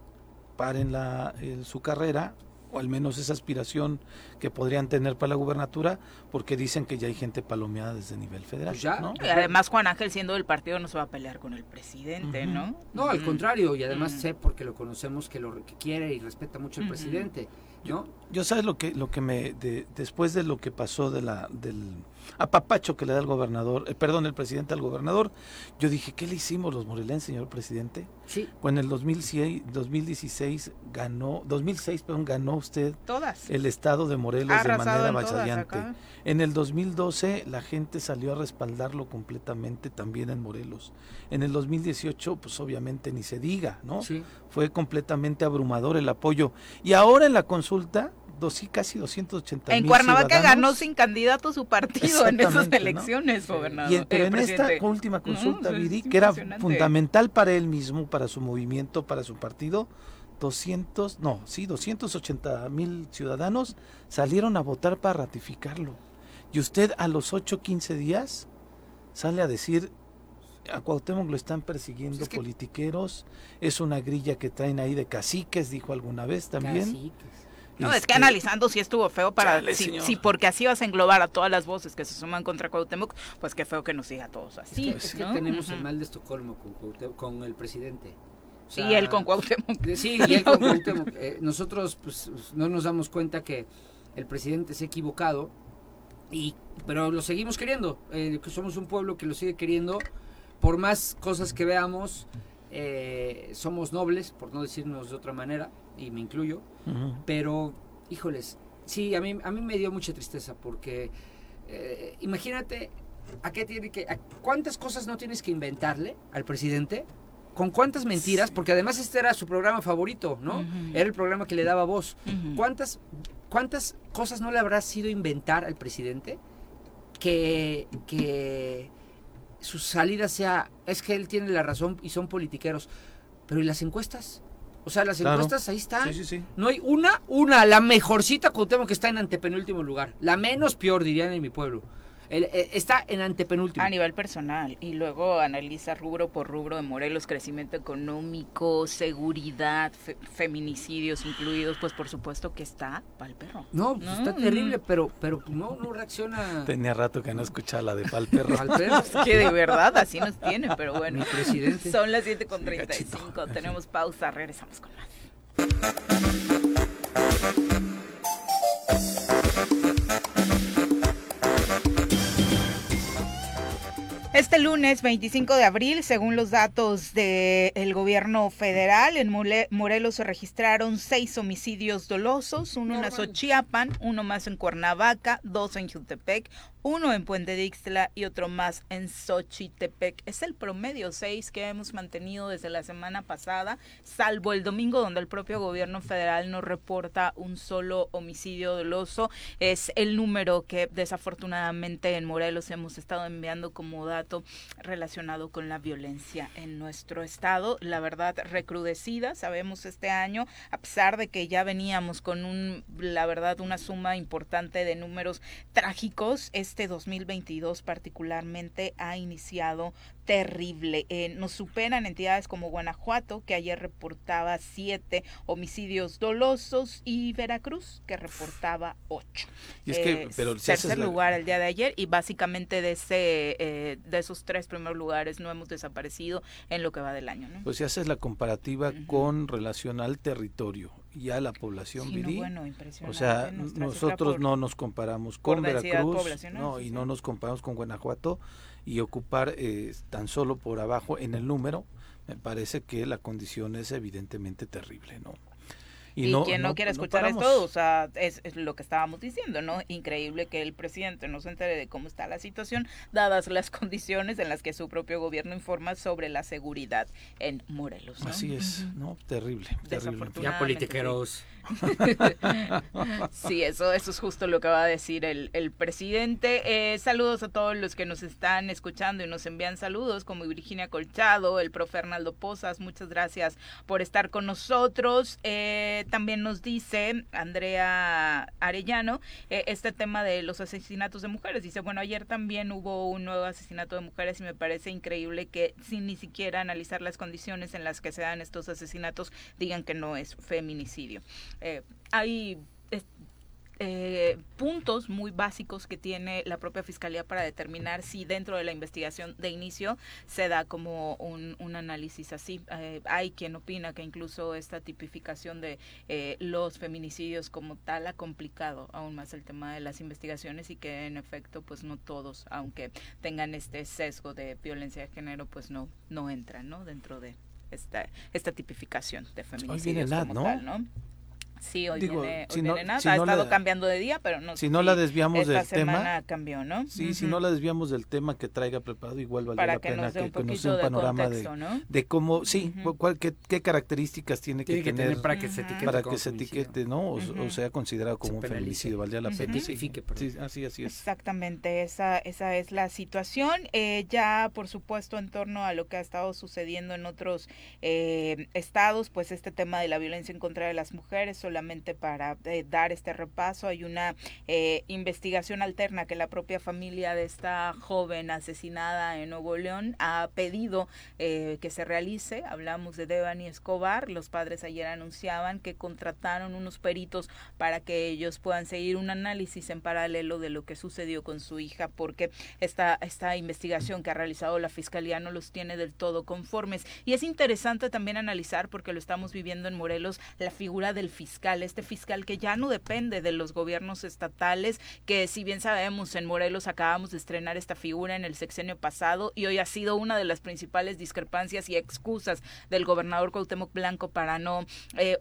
paren la, su carrera o al menos esa aspiración que podrían tener para la gubernatura, porque dicen que ya hay gente palomeada desde nivel federal. Pues ya, Y además Juan Ángel siendo del partido no se va a pelear con el presidente, ¿no? No, al contrario, y además sé porque lo conocemos que lo que quiere y respeta mucho el presidente. Yo, yo sabes lo que lo que me después de lo que pasó de la del apapacho que le da el gobernador, eh, perdón, el presidente al gobernador, yo dije, ¿qué le hicimos los morelenses, señor presidente? Sí. Pues en el 2006, 2016 ganó, 2006, perdón, ganó usted todas. el estado de Morelos de manera avasallante. En el 2012 la gente salió a respaldarlo completamente también en Morelos. En el 2018, pues obviamente ni se diga, ¿no? Sí. Fue completamente abrumador el apoyo. Y ahora en la consulta, dos, casi 280 En Cuernavaca ganó sin candidato su partido en esas elecciones, gobernador. Y pero en esta última consulta, Viri, que era fundamental para él mismo, para su movimiento, para su partido, 200, no, sí, 280 mil ciudadanos salieron a votar para ratificarlo. Y usted a los 8, 15 días sale a decir, a Cuauhtémoc lo están persiguiendo politiqueros, es una grilla que traen ahí de caciques, dijo alguna vez también. Caciques. No, es que analizando si estuvo feo para si, porque así vas a englobar a todas las voces que se suman contra Cuauhtémoc, pues qué feo que nos siga a todos así. es que tenemos el mal de Estocolmo con, el presidente. sí, él con Cuauhtémoc. Sí, y él con Cuauhtémoc. Eh, nosotros pues no nos damos cuenta que el presidente se ha equivocado y pero lo seguimos queriendo, eh, que somos un pueblo que lo sigue queriendo por más cosas que veamos, eh, somos nobles, por no decirnos de otra manera, y me incluyo, pero, híjoles, sí, a mí, a mí me dio mucha tristeza porque eh, imagínate a qué tiene que, cuántas cosas no tienes que inventarle al presidente, con cuántas mentiras, porque además este era su programa favorito, ¿no? Era el programa que le daba voz. ¿Cuántas, ¿Cuántas cosas no le habrá sido inventar al presidente que, que su salida sea, es que él tiene la razón y son politiqueros, pero ¿y las encuestas? O sea, las encuestas ahí están. Sí, sí, sí. No hay una, una, la mejorcita Cuauhtémoc que está en antepenúltimo lugar. La menos peor, dirían en mi pueblo. Eh, está en antepenúltimo. A nivel personal. Y luego analiza rubro por rubro de Morelos, crecimiento económico, seguridad, feminicidios incluidos, pues por supuesto que está pal perro. No, pues está terrible, pero, pero no, no reacciona. Tenía rato que no escuchaba la de pal perro. que de verdad así nos tiene, pero bueno. Mi presidente. Son las 7 con 35. Tenemos pausa, regresamos con más. Este lunes 25 de abril, según los datos del gobierno federal, en Morelos se registraron seis homicidios dolosos, uno en Azochiapan, uno más en Cuernavaca, dos en Jutepec, uno en Puente de Ixtla y otro más en Xochitepec. Es el promedio seis que hemos mantenido desde la semana pasada, salvo el domingo donde el propio gobierno federal no reporta un solo homicidio doloso. Es el número que desafortunadamente en Morelos hemos estado enviando como dato relacionado con la violencia en nuestro estado. La verdad, recrudecida, sabemos este año, a pesar de que ya veníamos con un, la verdad, una suma importante de números trágicos, este 2022 particularmente ha iniciado terrible. Eh, nos superan entidades como Guanajuato, que ayer reportaba siete homicidios dolosos, y Veracruz, que reportaba ocho. Y es que, eh, pero tercer lugar el día de ayer, y básicamente de ese, eh, de esos tres primeros lugares no hemos desaparecido en lo que va del año. ¿no? Pues si haces la comparativa con relación al territorio y a la población virí, o sea, nosotros no nos comparamos con Veracruz, no, y no nos comparamos con Guanajuato y ocupar eh, tan solo por abajo en el número, Me parece que la condición es evidentemente terrible, ¿no? Y, quien no, quiere escuchar esto, o sea, es, lo que estábamos diciendo, ¿no? Increíble que el presidente no se entere de cómo está la situación, dadas las condiciones en las que su propio gobierno informa sobre la seguridad en Morelos. Así es, ¿no? Terrible, terrible. Ya politiqueros. sí, eso, eso es justo lo que va a decir el, el presidente. Eh, saludos a todos los que nos están escuchando y nos envían saludos, como Virginia Colchado, el profe Arnaldo Pozas, muchas gracias por estar con nosotros. Eh, también nos dice Andrea Arellano eh, este tema de los asesinatos de mujeres. Dice, bueno, ayer también hubo un nuevo asesinato de mujeres y me parece increíble que sin ni siquiera analizar las condiciones en las que se dan estos asesinatos digan que no es feminicidio. Eh, hay eh, puntos muy básicos que tiene la propia fiscalía para determinar si dentro de la investigación de inicio se da como un, análisis así. Eh, hay quien opina que incluso esta tipificación de los feminicidios como tal ha complicado aún más el tema de las investigaciones y que en efecto pues no todos, aunque tengan este sesgo de violencia de género, pues no, no entran ¿no? dentro de esta, esta tipificación de feminicidios como tal, ¿no? Sí, hoy viene, ha estado cambiando de día, pero no Si no la desviamos del tema. cambió, ¿no? Sí, si no la desviamos del tema que traiga preparado, igual vale la pena que, nos dé un panorama de, cómo, sí, qué, características tiene, que, tener, para que se etiquete, para que se etiquete ¿no? O, sea considerado como un feminicidio, valdría la pena. Sí, así, así es. Exactamente, esa, esa es la situación. Eh, ya, por supuesto, en torno a lo que ha estado sucediendo en otros eh, estados, pues este tema de la violencia en contra de las mujeres, solamente para eh, dar este repaso. Hay una eh, investigación alterna que la propia familia de esta joven asesinada en Nuevo León ha pedido eh, que se realice. Hablamos de Devani Escobar. Los padres ayer anunciaban que contrataron unos peritos para que ellos puedan seguir un análisis en paralelo de lo que sucedió con su hija, porque esta, esta investigación que ha realizado la fiscalía no los tiene del todo conformes. Y es interesante también analizar, porque lo estamos viviendo en Morelos, la figura del fiscal este fiscal que ya no depende de los gobiernos estatales, que si bien sabemos en Morelos acabamos de estrenar esta figura en el sexenio pasado y hoy ha sido una de las principales discrepancias y excusas del gobernador Cuauhtémoc Blanco para no, eh,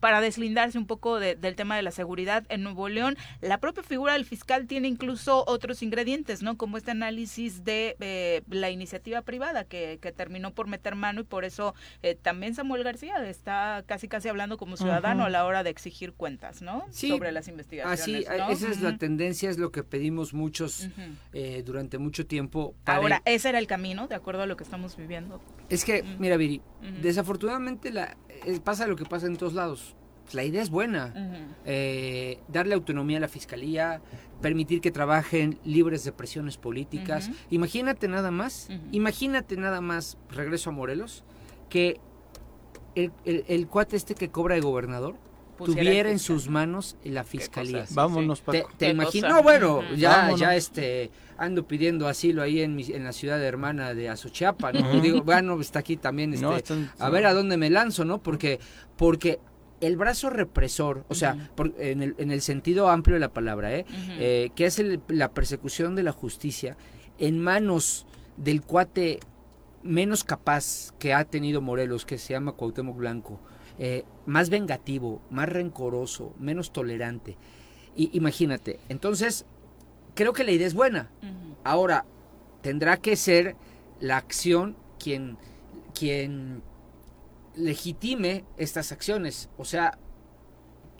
para deslindarse un poco del tema de la seguridad en Nuevo León. La propia figura del fiscal tiene incluso otros ingredientes, ¿no? Como este análisis de eh, la iniciativa privada que, que, terminó por meter mano y por eso eh, también Samuel García está casi casi hablando como ciudadano a la hora de exigir cuentas, ¿no? Sobre las investigaciones. Así, esa es la tendencia, es lo que pedimos muchos eh, durante mucho tiempo. Ahora, ese era el camino, de acuerdo a lo que estamos viviendo. Es que, mira, Viri, desafortunadamente la, eh, pasa lo que pasa en todos lados. La idea es buena, eh, darle autonomía a la fiscalía, permitir que trabajen libres de presiones políticas. Imagínate nada más, imagínate nada más, regreso a Morelos, que el, el, cuate este que cobra de gobernador tuviera en sus manos la fiscalía. Vámonos, Paco. Te, imagino, no, bueno, ya, ya este, ando pidiendo asilo ahí en, en la ciudad hermana de Azochiapa, ¿no? Digo, bueno, está aquí también, este, a ver a dónde me lanzo, ¿no? Porque, porque el brazo represor, o sea, en, el, en, el, sentido amplio de la palabra, ¿eh? eh que es la persecución de la justicia en manos del cuate menos capaz que ha tenido Morelos, que se llama Cuauhtémoc Blanco, eh, más vengativo, más rencoroso, menos tolerante. Y, imagínate, entonces, creo que la idea es buena. Ahora, tendrá que ser la acción quien, quien legitime estas acciones. O sea,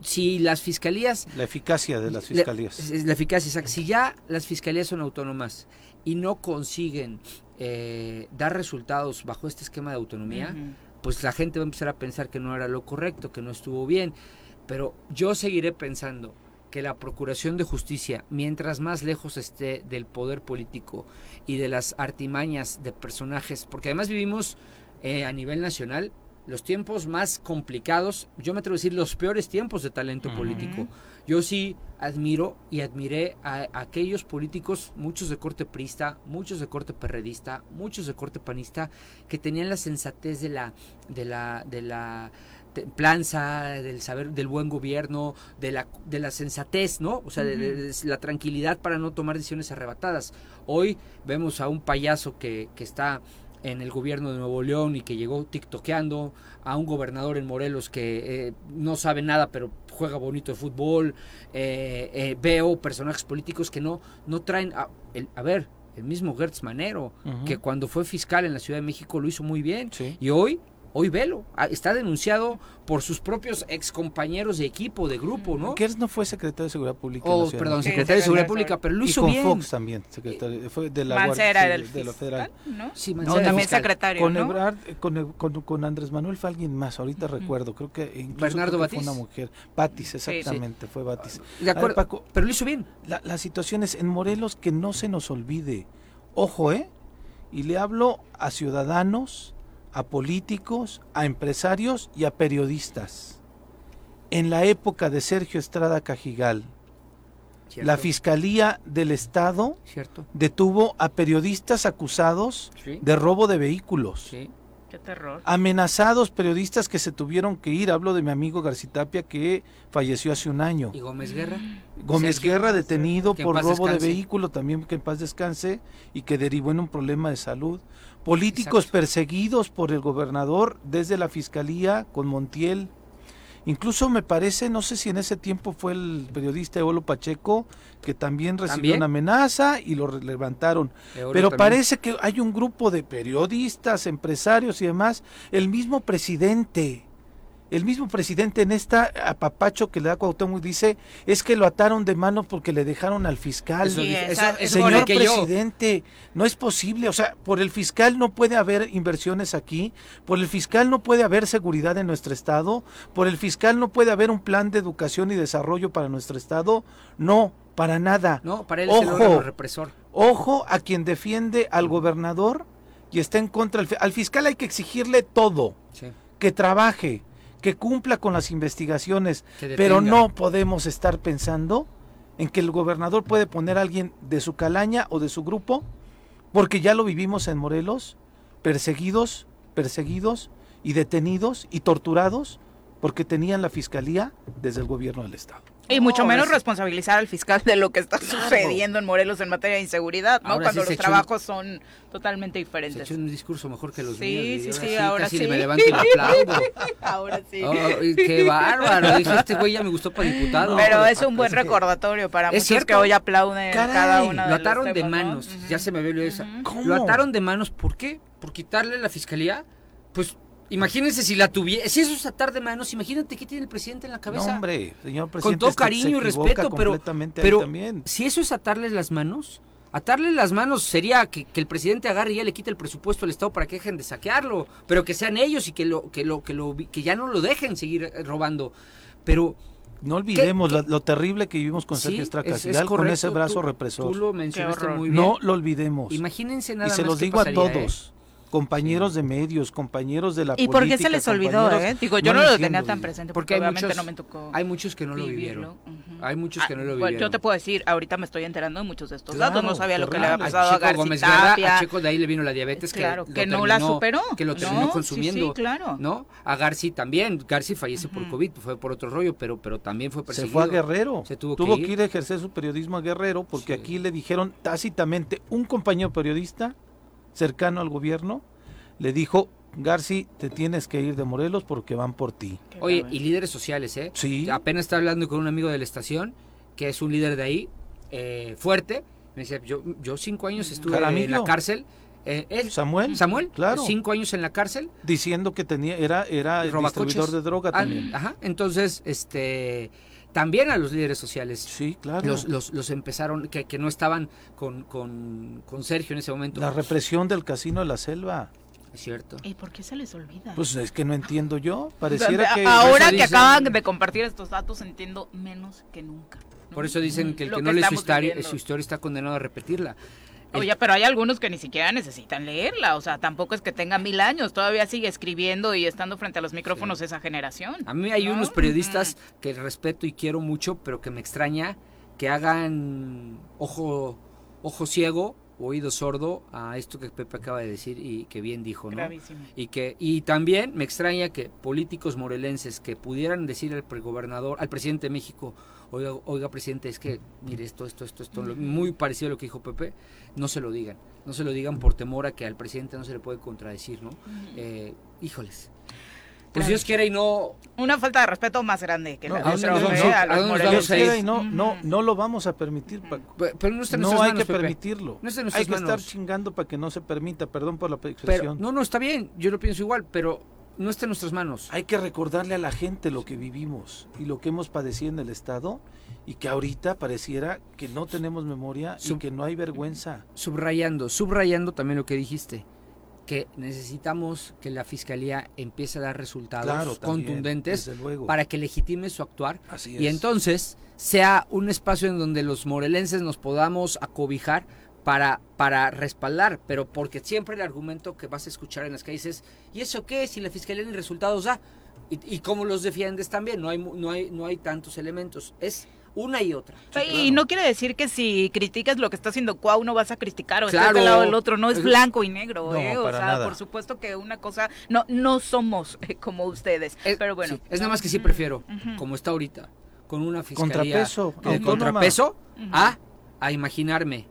si las fiscalías... La eficacia de las fiscalías. La, eficacia, si ya las fiscalías son autónomas y no consiguen eh, dar resultados bajo este esquema de autonomía, pues la gente va a empezar a pensar que no era lo correcto, que no estuvo bien. Pero yo seguiré pensando que la Procuración de Justicia, mientras más lejos esté del poder político y de las artimañas de personajes, porque además vivimos eh, a nivel nacional los tiempos más complicados, yo me atrevo a decir los peores tiempos de talento político. Yo sí admiro y admiré a, aquellos políticos, muchos de corte prista, muchos de corte perredista, muchos de corte panista, que tenían la sensatez de la, de la, de la templanza, del saber, del buen gobierno, de la, de la sensatez, ¿no? O sea, de, la tranquilidad para no tomar decisiones arrebatadas. Hoy vemos a un payaso que, que está en el gobierno de Nuevo León y que llegó tiktokeando, a un gobernador en Morelos que eh, no sabe nada pero juega bonito de fútbol, eh, eh, veo personajes políticos que no, no traen, a, a ver, el mismo Gertz Manero, que cuando fue fiscal en la Ciudad de México lo hizo muy bien, y hoy Hoy velo, ah, está denunciado por sus propios ex compañeros de equipo, de grupo, ¿no? Kers no fue secretario de Seguridad Pública. Oh, perdón, secretario de Seguridad Pública, pero lo hizo y con bien. Fox también, secretario, fue de la Mancera el de lo federal. ¿no? Sí, Mancera no, también secretario, con, ¿no? Ebrard, con, con, con, Andrés Manuel fue alguien más, ahorita recuerdo, creo que incluso Bernardo creo Batis. fue una mujer, Batis, exactamente, sí. fue Batis. De acuerdo, ver, Paco, pero lo hizo bien. La, la situación es en Morelos que no se nos olvide, ojo, ¿eh? Y le hablo a ciudadanos, a políticos, a empresarios y a periodistas. En la época de Sergio Estrada Cajigal, Cierto. la Fiscalía del Estado Cierto. detuvo a periodistas acusados sí. de robo de vehículos. Sí. Qué terror. Amenazados periodistas que se tuvieron que ir. Hablo de mi amigo Garcitapia que falleció hace un año. ¿Y Gómez Guerra? Gómez Sergio, Guerra detenido por robo descanse. de vehículo, también que en paz descanse, y que derivó en un problema de salud. Políticos Exacto. perseguidos por el gobernador desde la fiscalía con Montiel. Incluso me parece, no sé si en ese tiempo fue el periodista Eolo Pacheco, que también recibió ¿También? una amenaza y lo levantaron. Eolo Pero también. parece que hay un grupo de periodistas, empresarios y demás, el mismo presidente, el mismo presidente en esta apapacho que le da Cuauhtémoc dice, es que lo ataron de mano porque le dejaron al fiscal. Sí, esa- Señor yo. presidente, no es posible, o sea, por el fiscal no puede haber inversiones aquí, por el fiscal no puede haber seguridad en nuestro estado, por el fiscal no puede haber un plan de educación y desarrollo para nuestro estado, no, para nada. No, para él es el Ojo. represor. Ojo a quien defiende al gobernador y está en contra al fiscal hay que exigirle todo, Sí. que trabaje, que cumpla con las investigaciones, pero no podemos estar pensando en que el gobernador puede poner a alguien de su calaña o de su grupo, porque ya lo vivimos en Morelos, perseguidos, perseguidos y detenidos y torturados porque tenían la fiscalía desde el gobierno del estado. Y mucho menos sí. responsabilizar al fiscal de lo que está sucediendo en Morelos en materia de inseguridad, ¿no? Ahora Cuando sí se los un- trabajos son totalmente Se diferentes. echó un discurso mejor que los Sí, míos. sí, y sí, ahora sí. me levanto y aplaudo. Ahora sí. Oh, qué bárbaro. Dije, este güey ya me gustó para diputado. Pero es un buen recordatorio para Es muchos cierto. que hoy aplauden Caray, cada una de Lo ataron de manos. Ya se me olvidado esa. ¿Cómo? Lo ataron de manos. ¿Por qué? Por quitarle la fiscalía. Pues imagínense si la tuviera. Si eso es atar de manos, imagínate qué tiene el presidente en la No, cabeza. hombre, señor presidente, Con todo cariño y respeto, pero, pero también. si eso es atarles las manos, atarle las manos sería que, que el presidente agarre y ya le quite el presupuesto al Estado para que dejen de saquearlo, pero que sean ellos y que lo que lo que lo que ya no lo dejen seguir eh, robando. Pero No olvidemos ¿Qué- Lo, lo terrible que vivimos con sí, Sergio es- Estrada es con ese brazo tú- represor. Tú lo mencionaste horror. muy bien. No lo olvidemos. Imagínense nada y se más los digo a ¿eh? Compañeros de medios, compañeros de la ¿Y política. por qué se les olvidó, eh? Digo, yo no, lo lo entiendo, tenía tan presente Porque porque, hay obviamente muchos- no me tocó Hay muchos que no lo vivieron. Hay muchos que no lo Ah, vivieron. yo te puedo decir, ahorita me estoy enterando de muchos de estos Claro, datos. No sabía lo que le había pasado a Checo García Gómez Guerra, Tapia. a Checo de ahí le vino la diabetes Claro, que, no la superó. que lo terminó consumiendo sí, claro. no a Garci también Garci fallece por. COVID fue por otro rollo pero pero también fue Se perseguido fue a Guerrero. Se tuvo Tuvo que que ir. ir a ejercer su periodismo a Guerrero porque aquí le dijeron tácitamente un compañero periodista cercano al gobierno le dijo, Garci, te tienes que ir de Morelos porque van por ti. Oye y líderes sociales eh Sí. apenas estaba hablando con un amigo de la estación que es un líder de ahí eh, fuerte. Me decía yo yo cinco años estuve en la cárcel eh, él, Samuel, Samuel claro. cinco años en la cárcel. Diciendo que tenía era era el distribuidor de droga Ah, también. ajá. Entonces este también a los líderes sociales Sí, claro. los, los, los empezaron, que, que no estaban con, con, con Sergio en ese momento. La represión del casino de la selva. Es cierto. ¿Y por qué se les olvida? Pues es que no entiendo yo. Pareciera que Ahora que dicen- acaban de compartir estos datos entiendo menos que nunca. ¿no? Por eso dicen que el que no lee su historia, su historia está condenado a repetirla. Oye, pero hay algunos que ni siquiera necesitan leerla, o sea, tampoco es que tenga mil años, todavía sigue escribiendo y estando frente a los micrófonos esa generación. A mí hay ¿no? unos periodistas que respeto y quiero mucho, pero que me extraña que hagan ojo, ojo ciego oído sordo a esto que Pepe acaba de decir y que bien dijo, ¿no? Y que y también me extraña que políticos morelenses que pudieran decir al gobernador, al presidente de México, oiga, oiga presidente, es que mire esto, esto, esto, esto, muy parecido a lo que dijo Pepe, no se lo digan, no se lo digan por temor a que al presidente no se le puede contradecir, ¿no? Eh, híjoles, pues Dios quiera y no... Una falta de respeto más grande que la de no, no, no lo vamos a permitir, Pero no, está en no hay que permitirlo. No está en hay que estar chingando para que no se permita, perdón por la expresión. no, no, está bien, yo lo pienso igual, pero no está en nuestras manos. Hay que recordarle a la gente lo que vivimos y lo que hemos padecido en el Estado y que ahorita pareciera que no tenemos memoria y que no hay vergüenza. Subrayando, subrayando también lo que dijiste que necesitamos que la fiscalía empiece a dar resultados contundentes para que legitime su actuar y entonces sea un espacio en donde los morelenses nos podamos acobijar para, para respaldar, pero porque siempre el argumento que vas a escuchar en las calles es ¿y eso qué? Si la fiscalía ni resultados da. Y, y cómo los defiendes también, no hay, no hay, no hay tantos elementos, es una y otra. y no quiere decir que si criticas lo que está haciendo Cuau no vas a criticar o estás del lado del otro, no es blanco y negro, ¿eh? o sea, por supuesto que una cosa, no, no somos eh, como ustedes, pero bueno. es nada más que sí prefiero, como está ahorita, con una fiscalía contrapeso, con contrapeso a, a imaginarme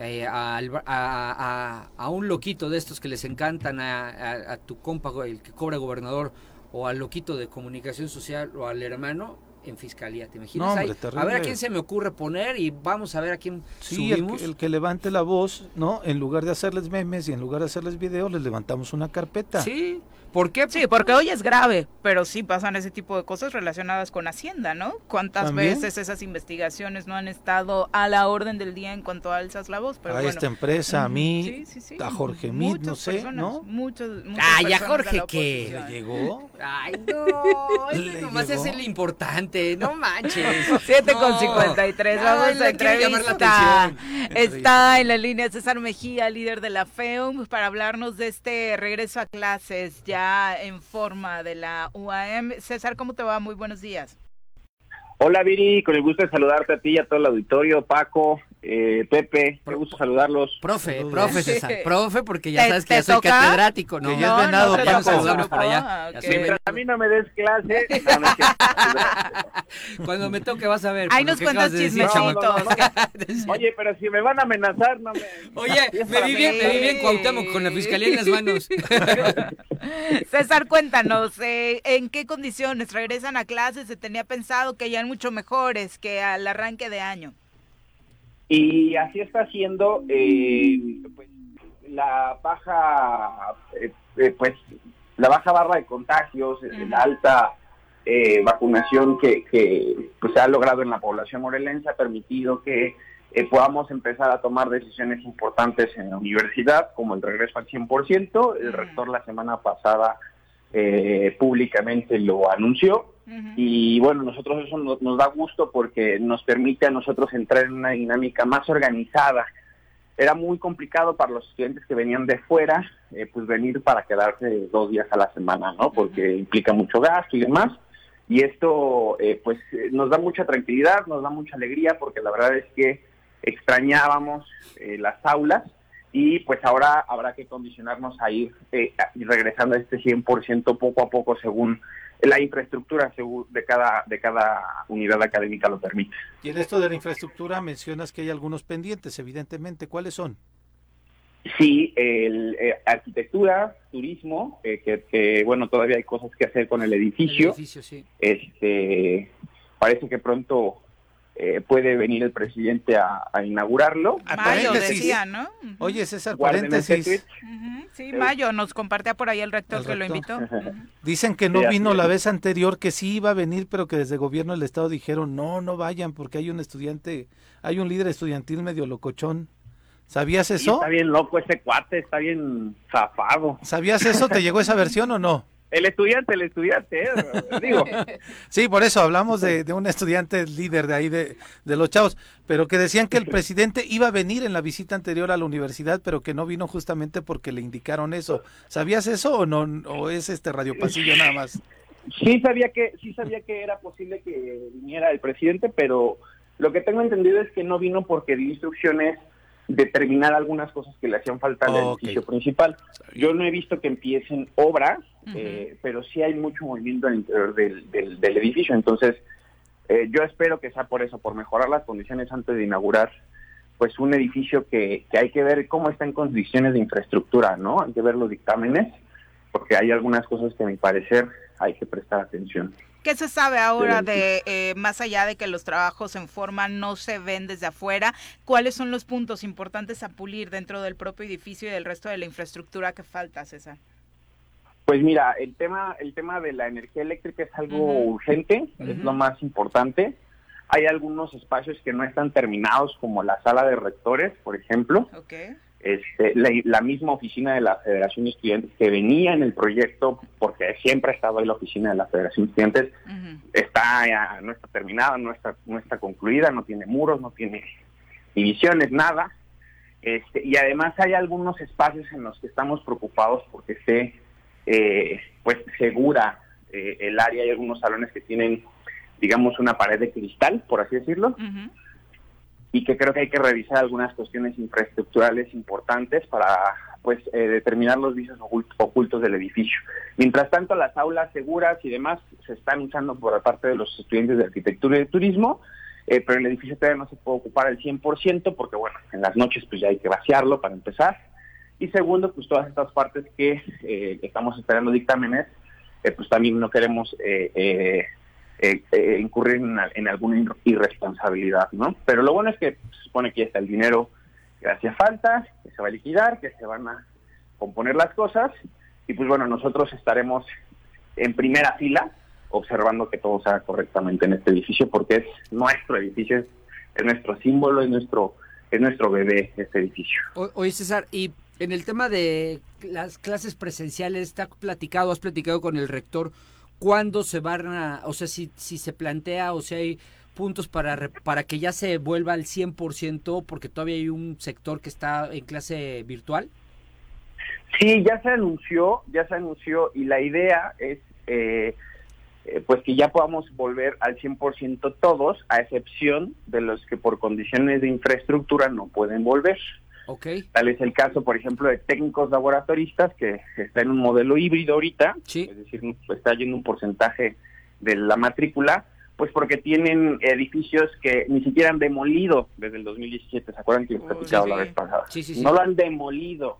eh, a, a, a, un loquito de estos que les encantan a, tu compa, el que cobra gobernador, o al loquito de comunicación social, o al hermano, en fiscalía, ¿te imaginas? a ver a quién se me ocurre poner y vamos a ver a quién sí, subimos. El, el, que levante la voz, ¿no? En lugar de hacerles memes y en lugar de hacerles videos, les levantamos una carpeta. Sí, ¿Por qué? Sí, porque hoy es grave, pero sí pasan ese tipo de cosas relacionadas con Hacienda, ¿no? ¿Cuántas veces esas investigaciones no han estado a la orden del día en cuanto alzas la voz? a esta empresa, a mí, a Jorge Mit, no sé, ¿no? Muchos, Ay, ¿a Jorge qué? ¿Le llegó? Ay, no, ¿Le nomás es el importante, no manches. 7 con 53, vamos a entrevistar. Está en la línea César Mejía, líder de la FEUM, para hablarnos de este regreso a clases ya en forma de la UAM. César, ¿cómo te va? Muy buenos días. Hola Viri, con el gusto de saludarte a ti y a todo el auditorio, Paco, eh, Pepe, me gusta saludarlos. Profe, profe César, profe, porque ya sabes que ya soy catedrático, ¿no? Que ya es venado, no, saludamos por allá. Mientras a mí no me des clase. Cuando me toque vas a ver. Ahí nos cuentas chismecitos. Oye, pero si me van a amenazar, no me... Oye, me vi bien, me vi bien Cuauhtémoc con la fiscalía en las manos. César, cuéntanos, eh, ¿en qué condiciones regresan a clases? Se tenía pensado que ya eran mucho mejores que al arranque de año. Y así está siendo eh, pues, la baja, eh, eh, pues la baja barra de contagios, la alta vacunación que, que pues, se ha logrado en la población morelense ha permitido que podamos empezar a tomar decisiones importantes en la universidad, como el regreso al 100%. El rector la semana pasada públicamente lo anunció. Y bueno, nosotros eso nos, da gusto porque nos permite a nosotros entrar en una dinámica más organizada. Era muy complicado para los estudiantes que venían de fuera, eh, pues venir para quedarse dos días a la semana, ¿no? Porque implica mucho gasto y demás. Y esto, eh, pues, nos da mucha tranquilidad, nos da mucha alegría, porque la verdad es que extrañábamos eh, las aulas y pues ahora habrá que condicionarnos a ir regresando a este 100% poco a poco según la infraestructura de cada, de cada unidad académica lo permite. Y en esto de la infraestructura mencionas que hay algunos pendientes, evidentemente. ¿Cuáles son? Sí, el, eh, arquitectura, turismo, eh, que, bueno, todavía hay cosas que hacer con el edificio. El edificio sí. Este, parece que pronto eh, puede venir el presidente a, inaugurarlo. A mayo decía, ¿no? Oye, César, paréntesis. Sí, mayo, nos compartía por ahí el rector que lo invitó. Dicen que no vino la vez anterior, que sí iba a venir, pero que desde gobierno del estado dijeron, no, no vayan, porque hay un estudiante, hay un líder estudiantil medio locochón. ¿Sabías eso? está bien loco ese cuate, está bien zafado. ¿Sabías eso? ¿Te llegó esa versión o no? El estudiante, el estudiante, ¿eh? digo. Sí, por eso hablamos de, un estudiante líder de ahí de, los chavos, pero que decían que el presidente iba a venir en la visita anterior a la universidad, pero que no vino justamente porque le indicaron eso. ¿Sabías eso o no? ¿O es este radio pasillo nada más? Sí sabía que sí sabía que era posible que viniera el presidente, pero lo que tengo entendido es que no vino porque dio instrucciones determinar algunas cosas que le hacían falta al edificio principal. Yo no he visto que empiecen obras, eh, pero sí hay mucho movimiento al interior del, del, edificio. Entonces, eh, yo espero que sea por eso, por mejorar las condiciones antes de inaugurar pues un edificio que, que hay que ver cómo está en condiciones de infraestructura, ¿no? Hay que ver los dictámenes, porque hay algunas cosas que a mi parecer hay que prestar atención. ¿Qué se sabe ahora de, eh, más allá de que los trabajos en forma no se ven desde afuera, cuáles son los puntos importantes a pulir dentro del propio edificio y del resto de la infraestructura que falta, César? Pues mira, el tema, el tema de la energía eléctrica es algo urgente, es lo más importante. Hay algunos espacios que no están terminados, como la sala de rectores, por ejemplo. Okay. Este, la, misma oficina de la Federación de Estudiantes que venía en el proyecto, porque siempre ha estado ahí la oficina de la Federación de Estudiantes, está no está terminada, no está, no está concluida, no tiene muros, no tiene divisiones, nada. Este, y además hay algunos espacios en los que estamos preocupados porque esté eh, pues segura eh, el área. Hay algunos salones que tienen, digamos, una pared de cristal, por así decirlo y que creo que hay que revisar algunas cuestiones infraestructurales importantes para pues eh, determinar los vicios ocultos del edificio. Mientras tanto, las aulas seguras y demás se están usando por parte de los estudiantes de arquitectura y de turismo, eh, pero el edificio todavía no se puede ocupar al 100% porque, bueno, en las noches pues ya hay que vaciarlo para empezar. Y segundo, pues todas estas partes que eh, estamos esperando dictámenes, pues también no queremos eh, eh, incurrir en, alguna irresponsabilidad, ¿no? Pero lo bueno es que se supone que ya está el dinero que hacía falta, que se va a liquidar, que se van a componer las cosas y pues bueno, nosotros estaremos en primera fila observando que todo se correctamente en este edificio porque es nuestro edificio, es, nuestro símbolo, es nuestro es nuestro bebé este edificio. oye César, y en el tema de las clases presenciales, ¿está platicado, has platicado con el rector cuándo se van a, o sea, si, si se plantea o si hay puntos para, para que ya se vuelva al 100% porque todavía hay un sector que está en clase virtual? Sí, ya se anunció, ya se anunció y la idea es eh, eh, pues que ya podamos volver al 100% todos, a excepción de los que por condiciones de infraestructura no pueden volver. Okay. Tal es el caso, por ejemplo, de técnicos laboratoristas que está en un modelo híbrido ahorita, es decir, está yendo un porcentaje de la matrícula, pues porque tienen edificios que ni siquiera han demolido desde el 2017, ¿se acuerdan que les platicado la vez pasada? no lo han demolido,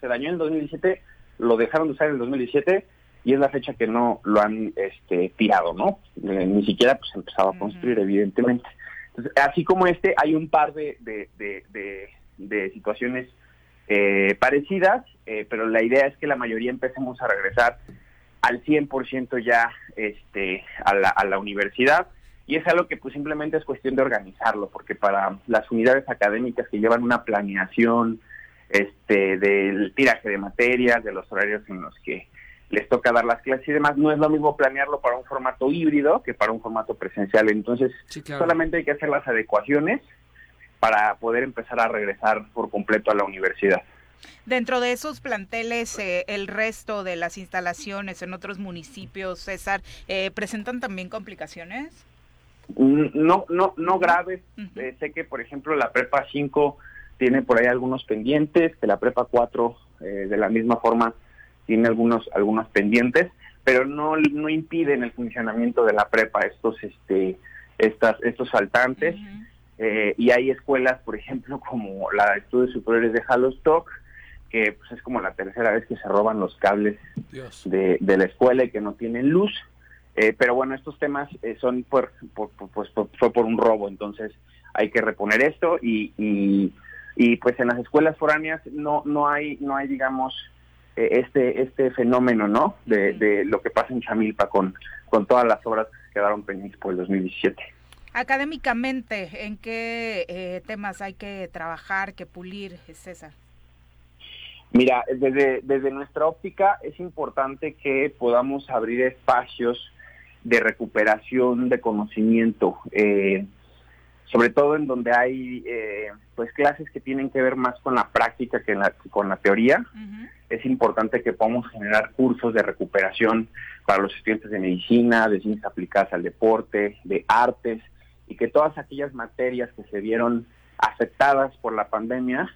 se dañó en el 2017, lo dejaron de usar en el 2017 y es la fecha que no lo han este, tirado, ¿no? Eh, ni siquiera pues empezado a construir, evidentemente. Entonces, así como este, hay un par de, de de situaciones eh, parecidas, eh, pero la idea es que la mayoría empecemos a regresar al 100% ya este, a, la, a la universidad y es algo que pues simplemente es cuestión de organizarlo, porque para las unidades académicas que llevan una planeación este, del tiraje de materias, de los horarios en los que les toca dar las clases y demás, no es lo mismo planearlo para un formato híbrido que para un formato presencial. Entonces, solamente hay que hacer las adecuaciones para poder empezar a regresar por completo a la universidad. Dentro de esos planteles, eh, el resto de las instalaciones en otros municipios, César, eh, ¿presentan también complicaciones? Mm, no, no, no graves. Eh, sé que, por ejemplo, la prepa 5 tiene por ahí algunos pendientes, que la prepa 4 de la misma forma tiene algunos, algunos pendientes, pero no, no impiden el funcionamiento de la prepa estos, este, estas, estos faltantes. Eh, y hay escuelas, por ejemplo, como la de Estudios Superiores de Halostock, que pues, es como la tercera vez que se roban los cables de, la escuela y que no tienen luz. Eh, pero bueno, estos temas eh, son por, pues, fue por un robo, entonces hay que reponer esto y, y, pues en las escuelas foráneas no no hay no hay digamos este este fenómeno no de, de lo que pasa en Chamilpa con con todas las obras que quedaron pendientes por el 2017. Académicamente, ¿en qué eh, temas hay que trabajar, que pulir, César? Mira, desde, desde nuestra óptica es importante que podamos abrir espacios de recuperación de conocimiento, eh, sobre todo en donde hay eh, pues clases que tienen que ver más con la práctica que con la teoría. Es importante que podamos generar cursos de recuperación para los estudiantes de medicina, de ciencias aplicadas al deporte, de artes, y que todas aquellas materias que se vieron afectadas por la pandemia,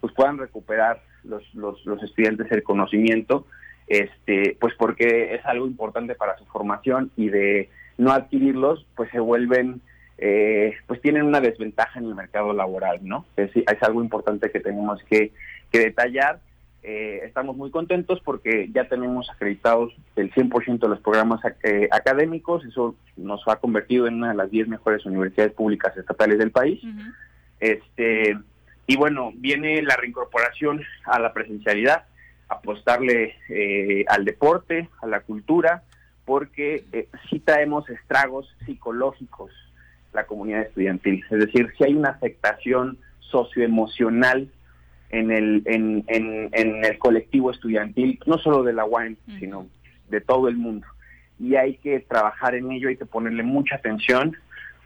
pues puedan recuperar los, los, los estudiantes el conocimiento, este, pues porque es algo importante para su formación y de no adquirirlos, pues se vuelven, eh, pues tienen una desventaja en el mercado laboral, ¿no? Es, algo importante que tenemos que detallar. Eh, estamos muy contentos porque ya tenemos acreditados el 100% de los programas eh, académicos, eso nos ha convertido en una de las 10 mejores universidades públicas estatales del país. Este y bueno, viene la reincorporación a la presencialidad, apostarle eh, al deporte, a la cultura, porque eh, sí traemos estragos psicológicos la comunidad estudiantil. Es decir, si hay una afectación socioemocional en el, en, en, el colectivo estudiantil, no solo de la UAM, sino de todo el mundo. Y hay que trabajar en ello, hay que ponerle mucha atención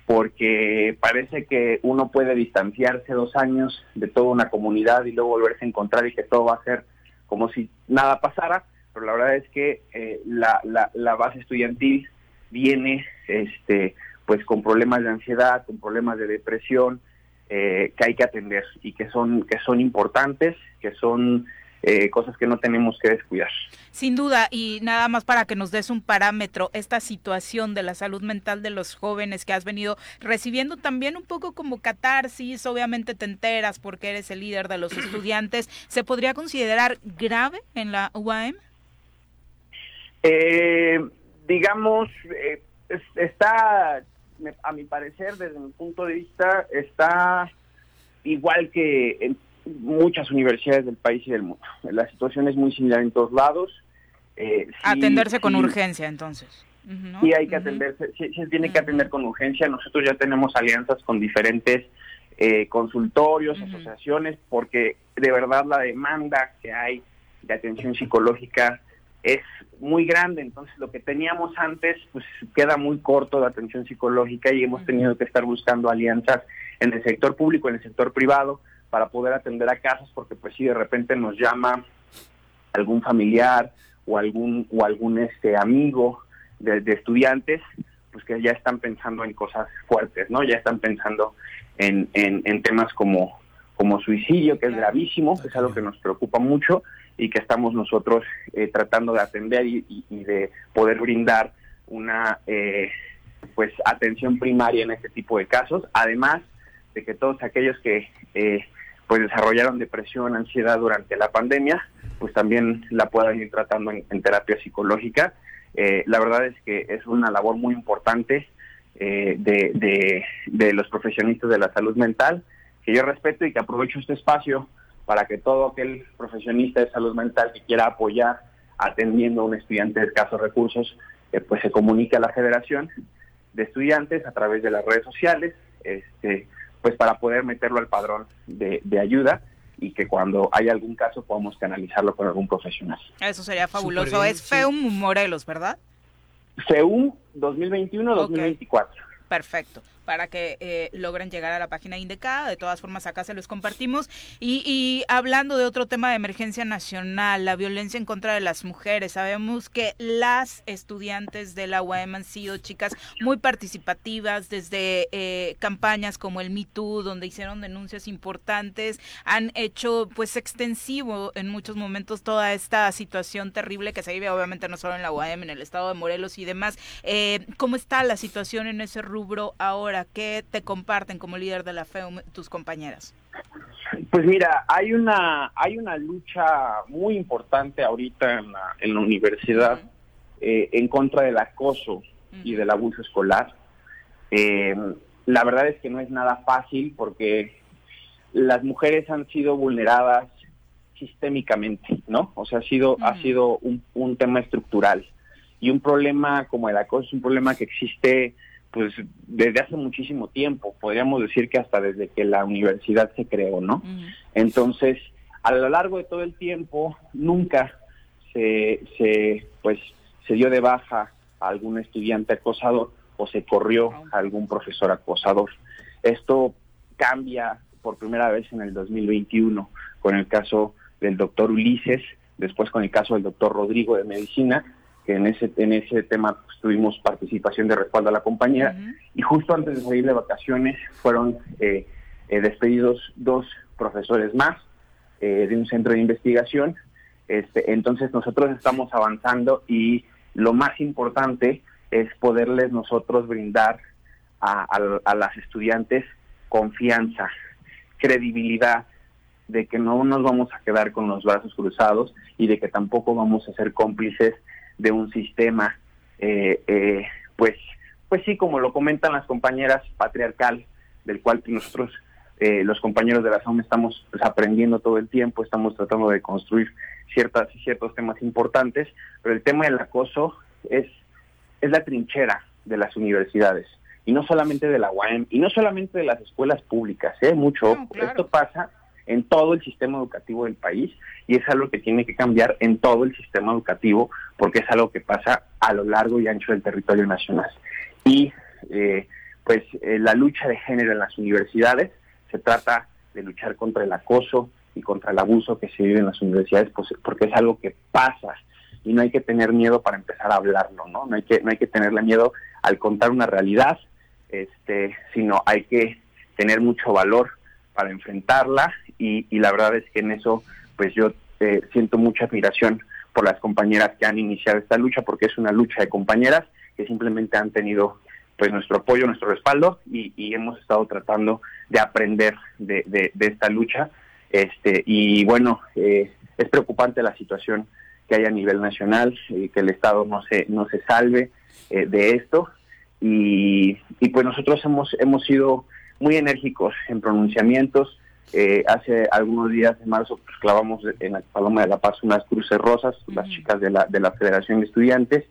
porque parece que uno puede distanciarse dos años de toda una comunidad y luego volverse a encontrar y que todo va a ser como si nada pasara, pero la verdad es que eh, la, la, base estudiantil viene este pues con problemas de ansiedad, con problemas de depresión eh, que hay que atender y que son que son importantes, que son eh, cosas que no tenemos que descuidar. Sin duda, y nada más para que nos des un parámetro, esta situación de la salud mental de los jóvenes que has venido recibiendo también un poco como catarsis, obviamente te enteras porque eres el líder de los estudiantes, ¿se podría considerar grave en la UAM? Eh, digamos, eh, está, a mi parecer, desde mi punto de vista, está igual que en muchas universidades del país y del mundo. La situación es muy similar en todos lados. Eh, Atenderse con urgencia, entonces. Sí, hay que atenderse, sí, se tiene que atender con urgencia. Nosotros ya tenemos alianzas con diferentes eh, consultorios, asociaciones, porque de verdad la demanda que hay de atención psicológica es muy grande. Entonces, lo que teníamos antes, pues queda muy corto de atención psicológica y hemos tenido que estar buscando alianzas en el sector público, en el sector privado, para poder atender a casos, porque pues si de repente nos llama algún familiar o algún o algún este amigo de, estudiantes, pues que ya están pensando en cosas fuertes, ¿no? Ya están pensando en, en, temas como, como suicidio, que es gravísimo, que es algo que nos preocupa mucho y que estamos nosotros eh, tratando de atender y, de poder brindar una eh, pues atención primaria en este tipo de casos, además de que todos aquellos que eh, pues desarrollaron depresión, ansiedad durante la pandemia, pues también la puedan ir tratando en, terapia psicológica. Eh, la verdad es que es una labor muy importante eh, de, de, los profesionistas de la salud mental, que yo respeto y que aprovecho este espacio para que todo aquel profesionista de salud mental que quiera apoyar atendiendo a un estudiante de escasos recursos, eh, pues se comunique a la Federación de Estudiantes a través de las redes sociales, este, pues para poder meterlo al padrón de, ayuda y que cuando haya algún caso podamos canalizarlo con algún profesional. Eso sería fabuloso. Es FEUM Morelos, ¿verdad? FEUM 2021-2024. Perfecto para que eh, logren llegar a la página indicada. De todas formas, acá se los compartimos. Y, hablando de otro tema de emergencia nacional, la violencia en contra de las mujeres. Sabemos que las estudiantes de la UAM han sido chicas muy participativas desde eh, campañas como el Me Too, donde hicieron denuncias importantes, han hecho pues extensivo en muchos momentos toda esta situación terrible que se vive obviamente no solo en la UAM, en el estado de Morelos y demás. Eh, ¿Cómo está la situación en ese rubro ahora? ¿Qué te comparten como líder de la FEUM tus compañeras? Pues mira, hay una hay una lucha muy importante ahorita en la, universidad eh, en contra del acoso y del abuso escolar. Eh, la verdad es que no es nada fácil porque las mujeres han sido vulneradas sistémicamente, ¿no? O sea, ha sido, ha sido un, un tema estructural. Y un problema como el acoso es un problema que existe pues desde hace muchísimo tiempo, podríamos decir que hasta desde que la universidad se creó, ¿no? Entonces, a lo largo de todo el tiempo, nunca se, se, pues, se dio de baja a algún estudiante acosador o se corrió a algún profesor acosador. Esto cambia por primera vez en el 2021 con el caso del doctor Ulises, después con el caso del doctor Rodrigo de Medicina, que en ese, en ese tema pues, tuvimos participación de respaldo a la compañía y justo antes de salir de vacaciones fueron eh, despedidos dos profesores más de un centro de investigación. Este, entonces nosotros estamos avanzando y lo más importante es poderles nosotros brindar a, a las estudiantes confianza, credibilidad, de que no nos vamos a quedar con los brazos cruzados y de que tampoco vamos a ser cómplices de un sistema, eh, eh, pues, pues sí, como lo comentan las compañeras, patriarcal, del cual nosotros, eh, los compañeros de la SOM, estamos pues, aprendiendo todo el tiempo, estamos tratando de construir ciertas ciertos temas importantes, pero el tema del acoso es, es la trinchera de las universidades y no solamente de la UAM y no solamente de las escuelas públicas, ¿eh? mucho. Esto pasa en todo el sistema educativo del país y es algo que tiene que cambiar en todo el sistema educativo porque es algo que pasa a lo largo y ancho del territorio nacional. Y eh, pues eh, la lucha de género en las universidades se trata de luchar contra el acoso y contra el abuso que se vive en las universidades pues, porque es algo que pasa y no hay que tener miedo para empezar a hablarlo, ¿no? No hay que no hay que tenerle miedo al contar una realidad, este, sino hay que tener mucho valor para enfrentarla y, la verdad es que en eso pues yo eh, siento mucha admiración por las compañeras que han iniciado esta lucha porque es una lucha de compañeras que simplemente han tenido pues nuestro apoyo, nuestro respaldo y, hemos estado tratando de aprender de, esta lucha este y bueno eh, es preocupante la situación que hay a nivel nacional y que el Estado no se no se salve eh, de esto y, y, pues nosotros hemos hemos sido muy enérgicos en pronunciamientos. Eh, hace algunos días de marzo pues, clavamos en la Paloma de la Paz unas cruces rosas, las chicas de la, de la Federación de Estudiantes,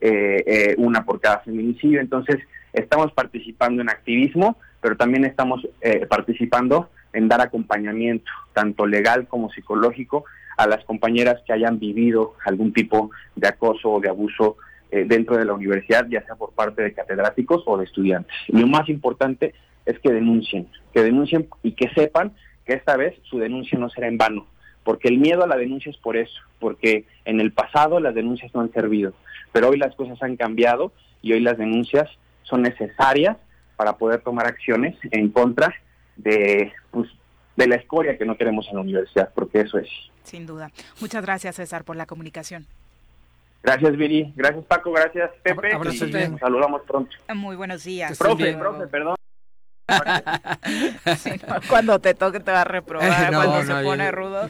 eh, eh, una por cada feminicidio. Entonces, estamos participando en activismo, pero también estamos participando en dar acompañamiento, tanto legal como psicológico, a las compañeras que hayan vivido algún tipo de acoso o de abuso dentro de la universidad, ya sea por parte de catedráticos o de estudiantes. Y lo más importante es que denuncien, que denuncien y que sepan que esta vez su denuncia no será en vano, porque el miedo a la denuncia es por eso, porque en el pasado las denuncias no han servido, pero hoy las cosas han cambiado y hoy las denuncias son necesarias para poder tomar acciones en contra de, pues, de la escoria que no queremos en la universidad, porque eso es. Sin duda. Muchas gracias, César, por la comunicación. Gracias, Viri. Gracias, Paco. Gracias, Pepe. nos saludamos pronto. Muy buenos días. Profe, profe, perdón. cuando te toque te va a reprobar, cuando se pone rudo.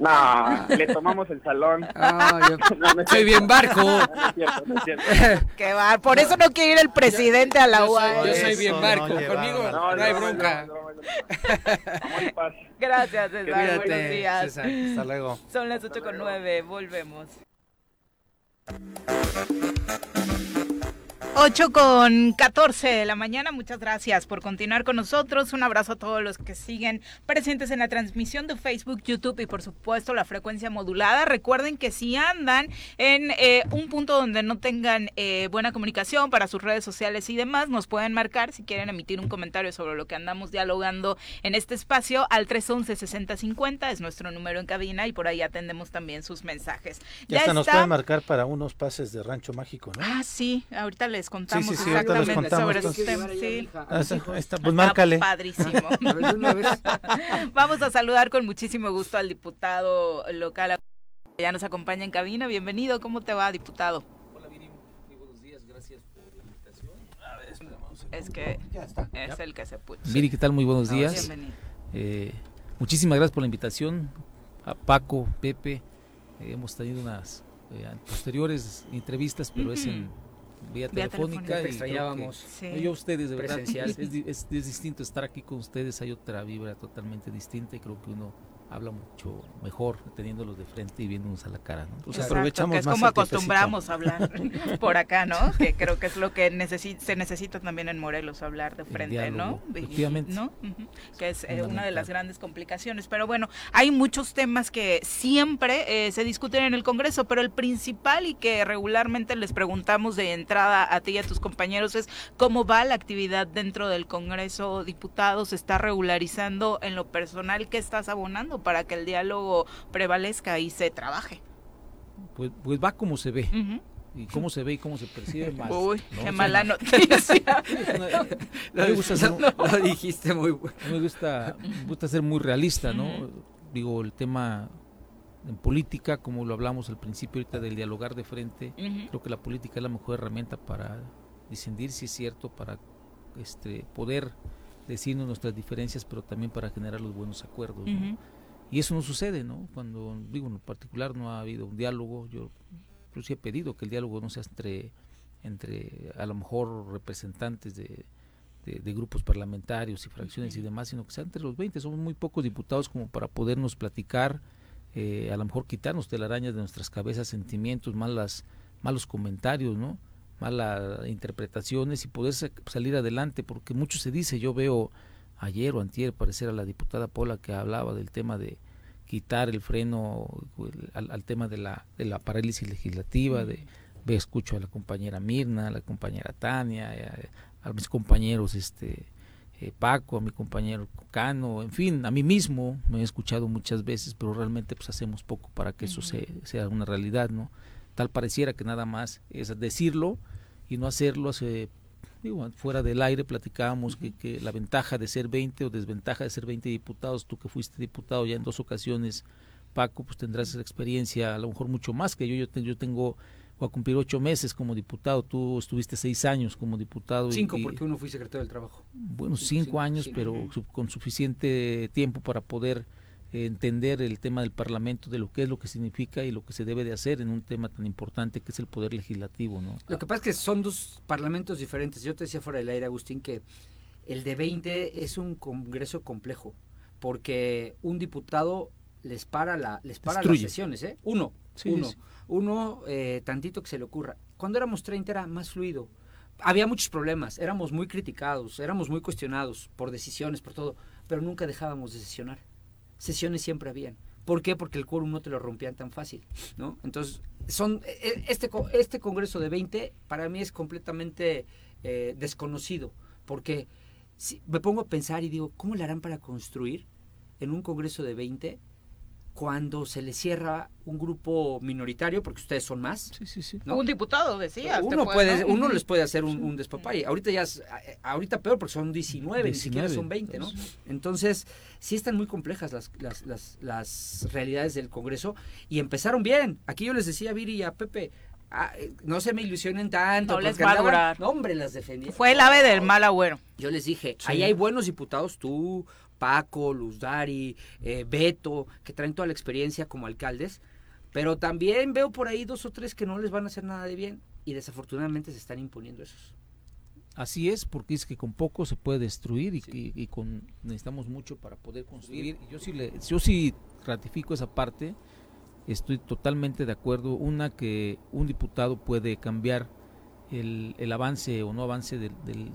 No. le tomamos el salón. soy bien barco. va, por eso no quiere ir el presidente a la UA. Yo soy bien barco, conmigo no, hay bronca. Gracias, César. Buenos días. Hasta luego. Son las 8 con 9, volvemos. 8 con 14 de la mañana. Muchas gracias por continuar con nosotros. Un abrazo a todos los que siguen presentes en la transmisión de Facebook, YouTube y por supuesto la frecuencia modulada. Recuerden que si andan en eh, un punto donde no tengan eh, buena comunicación para sus redes sociales y demás, nos pueden marcar si quieren emitir un comentario sobre lo que andamos dialogando en este espacio al 311-6050. Es nuestro número en cabina y por ahí atendemos también sus mensajes. Ya, hasta nos pueden marcar para unos pases de Rancho Mágico, ¿no? Ah, sí. Ahorita les contamos exactamente sobre los temas. Sí. Ah, pues márcale. Padrísimo. Vamos a saludar con muchísimo gusto al diputado local. Ya nos acompaña en cabina. Bienvenido. ¿Cómo te va, diputado? Hola, Viri. Muy buenos días. Gracias por la invitación. Es que es el que se puso. Viri, ¿qué tal? Muy buenos días. Bienvenido. Eh, muchísimas gracias por la invitación. A Paco, Pepe. Eh, hemos tenido unas eh, posteriores entrevistas, pero es en vía, telefónica. y extrañábamos. Sí. Yo ustedes, de verdad, es, es, distinto estar aquí con ustedes, hay otra vibra totalmente distinta y creo que uno habla mucho mejor teniéndolos de frente y viéndonos a la cara. ¿no? Pues aprovechamos que es como acostumbramos a hablar por acá, ¿no? Que creo que es lo que se necesita también en Morelos, hablar de frente, ¿no? Efectivamente. ¿no? Que es eh, una de las grandes complicaciones. Pero bueno, hay muchos temas que siempre eh, se discuten en el Congreso, pero el principal y que regularmente les preguntamos de entrada a ti y a tus compañeros es cómo va la actividad dentro del Congreso, diputados, ¿se está regularizando en lo personal? ¿Qué estás abonando para que el diálogo prevalezca y se trabaje. Pues, pues va como se ve. y cómo se ve y cómo se percibe más. Uy, qué mala noticia. lo, dijiste muy bueno. Me gusta, me gusta ser muy realista, ¿no? Digo, el tema en política, como lo hablamos al principio ahorita del dialogar de frente, creo que la política es la mejor herramienta para discendir, si es cierto, para este poder decirnos nuestras diferencias, pero también para generar los buenos acuerdos. Y eso no sucede, ¿no? Cuando, digo, en particular no ha habido un diálogo, yo incluso he pedido que el diálogo no sea entre, entre a lo mejor representantes de, de, grupos parlamentarios y fracciones y demás, sino que sea entre los 20. Somos muy pocos diputados como para podernos platicar, eh, a lo mejor quitarnos telarañas de nuestras cabezas, sentimientos, malas, malos comentarios, ¿no? malas interpretaciones y poder salir adelante, porque mucho se dice, yo veo ayer o antier parecer a la diputada Pola que hablaba del tema de quitar el freno al, tema de la, de la parálisis legislativa, de escucho a la compañera Mirna, a la compañera Tania, a, a mis compañeros este eh, Paco, a mi compañero Cano, en fin, a mí mismo me he escuchado muchas veces, pero realmente pues hacemos poco para que eso sea una realidad, ¿no? Tal pareciera que nada más es decirlo y no hacerlo. Hace, digo, fuera del aire platicábamos que, que, la ventaja de ser 20 o desventaja de ser 20 diputados, tú que fuiste diputado ya en dos ocasiones, Paco, pues tendrás esa experiencia a lo mejor mucho más que yo. Yo, yo tengo a cumplir ocho meses como diputado. Tú estuviste seis años como diputado. Cinco, porque uno fui secretario del Trabajo. Bueno, cinco, años, pero con suficiente tiempo para poder entender el tema del Parlamento, de lo que es lo que significa y lo que se debe de hacer en un tema tan importante que es el poder legislativo. ¿no? Lo que pasa es que son dos parlamentos diferentes. Yo te decía fuera del aire, Agustín, que el de 20 es un congreso complejo, porque un diputado les para, la, les para las sesiones, ¿eh? Uno, uno uno eh, tantito que se le ocurra. Cuando éramos 30 era más fluido. Había muchos problemas, éramos muy criticados, éramos muy cuestionados por decisiones, por todo, pero nunca dejábamos de sesionar. Sesiones siempre habían. ¿Por qué? Porque el quórum no te lo rompían tan fácil, ¿no? Entonces, son e, e, este este congreso de 20 para mí es completamente eh, desconocido, porque si me pongo a pensar y digo, ¿cómo le harán para construir en un congreso de 20 cuando se le cierra un grupo minoritario, porque ustedes son más. Sí, sí, sí. Un diputado, decía. Uno, puede, uno les puede hacer un, un Ahorita ya es, ahorita peor porque son 19, ni siquiera son 20, ¿no? Entonces, sí están muy complejas las, las, las, las realidades del Congreso y empezaron bien. Aquí yo les decía a Viri y a Pepe, ah, no se me ilusionen tanto. No les va a durar. No, hombre, las defendí. Fue el ave del mal agüero. Yo les dije, ahí hay buenos diputados, tú, Paco, Luz Dari, eh, Beto, que traen toda la experiencia como alcaldes, pero también veo por ahí dos o tres que no les van a hacer nada de bien y desafortunadamente se están imponiendo esos. Así es, porque es que con poco se puede destruir y, con, necesitamos mucho para poder construir. Yo sí, le, yo sí ratifico esa parte, estoy totalmente de acuerdo. Una, que un diputado puede cambiar el, el avance o no avance del, del,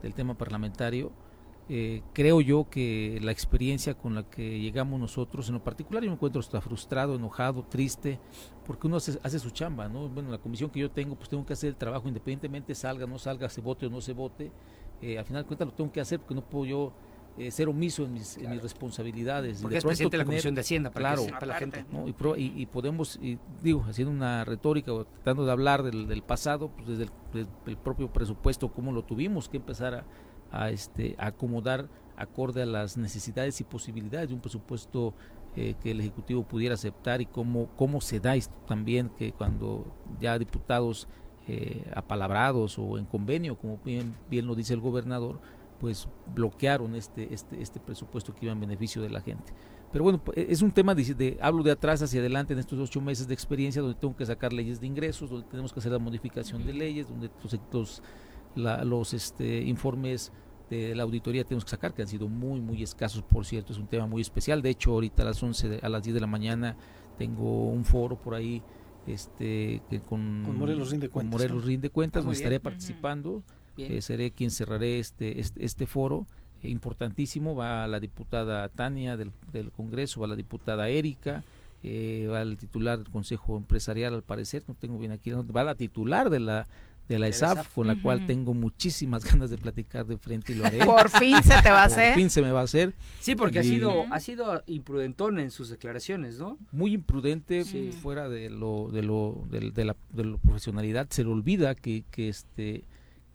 del tema parlamentario eh, creo yo que la experiencia con la que llegamos nosotros, en lo particular yo me encuentro hasta frustrado, enojado, triste, porque uno hace, su chamba, ¿no? Bueno, la comisión que yo tengo, pues tengo que hacer el trabajo independientemente salga, no salga, se vote o no se vote, eh, al final de cuentas lo tengo que hacer porque no puedo yo eh, ser omiso en mis, en mis responsabilidades. Porque es presidente de la Comisión de Hacienda, para claro, la gente. Y, y, podemos, y digo, haciendo una retórica o tratando de hablar del, del pasado, pues desde el, desde el propio presupuesto, cómo lo tuvimos que empezar a a, este, acomodar acorde a las necesidades y posibilidades de un presupuesto eh, que el Ejecutivo pudiera aceptar y cómo, cómo se da esto también que cuando ya diputados eh, apalabrados o en convenio, como bien, bien lo dice el gobernador, pues bloquearon este, este, este presupuesto que iba en beneficio de la gente. Pero bueno, pues, es un tema de, hablo de atrás hacia adelante en estos ocho meses de experiencia donde tengo que sacar leyes de ingresos, donde tenemos que hacer la modificación de leyes, donde los, los, los este, informes de la auditoría tenemos que sacar, que han sido muy, muy escasos, por cierto, es un tema muy especial. De hecho, ahorita a las 11, a las 10 de la mañana tengo un foro por ahí este que con, con Morelos Rinde Cuentas, Morelos Rinde Cuentas donde estaré participando. Eh, seré quien cerraré este, este, este foro eh, importantísimo. Va la diputada Tania del, del, Congreso, va la diputada Erika, eh, va el titular del Consejo Empresarial, al parecer, no tengo bien aquí, va la titular de la de la ESAF, con la cual tengo muchísimas ganas de platicar de frente y lo haré. Por fin se te va a hacer. Por fin se me va a hacer. Sí, porque ha sido ha sido imprudentón en sus declaraciones, ¿no? Muy imprudente, fuera de lo de lo de, la, de lo profesionalidad, se le olvida que, que este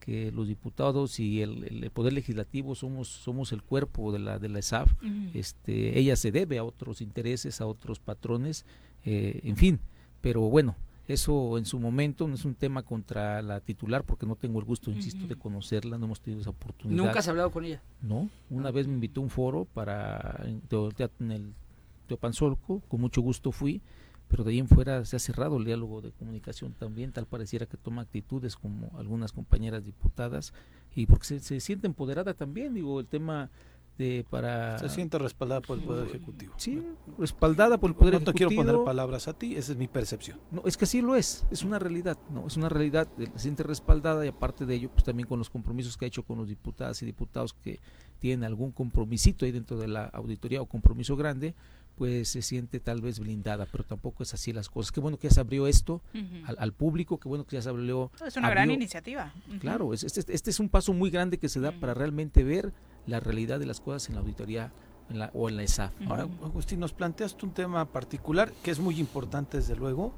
que los diputados y el, poder legislativo somos somos el cuerpo de la de la ESAF. Este, ella se debe a otros intereses, a otros patrones, eh, en fin, pero bueno, eso en su momento no es un tema contra la titular porque no tengo el gusto, insisto, de conocerla, no hemos tenido esa oportunidad. ¿Nunca has hablado con ella? No, una vez me invitó a un foro para en, el Teopanzolco, con mucho gusto fui, pero de ahí en fuera se ha cerrado el diálogo de comunicación también, tal pareciera que toma actitudes como algunas compañeras diputadas y porque se, se siente empoderada también, digo, el tema para... Se siente respaldada por el Poder Ejecutivo. Sí, respaldada por el Poder Ejecutivo. No te quiero poner palabras a ti, esa es mi percepción. No, es que sí lo es, es una realidad, no, es una realidad, se siente respaldada y aparte de ello, pues también con los compromisos que ha hecho con los diputadas y diputados que tienen algún compromisito ahí dentro de la auditoría o compromiso grande, pues se siente tal vez blindada, pero tampoco es así las cosas. Qué bueno que ya se abrió esto al, público, qué bueno que ya se abrió. Es una gran iniciativa. Claro, este, este, es un paso muy grande que se da para realmente ver la realidad de las cosas en la auditoría en la, o en la ESAF. Ahora, Agustín, nos planteaste un tema particular que es muy importante desde luego,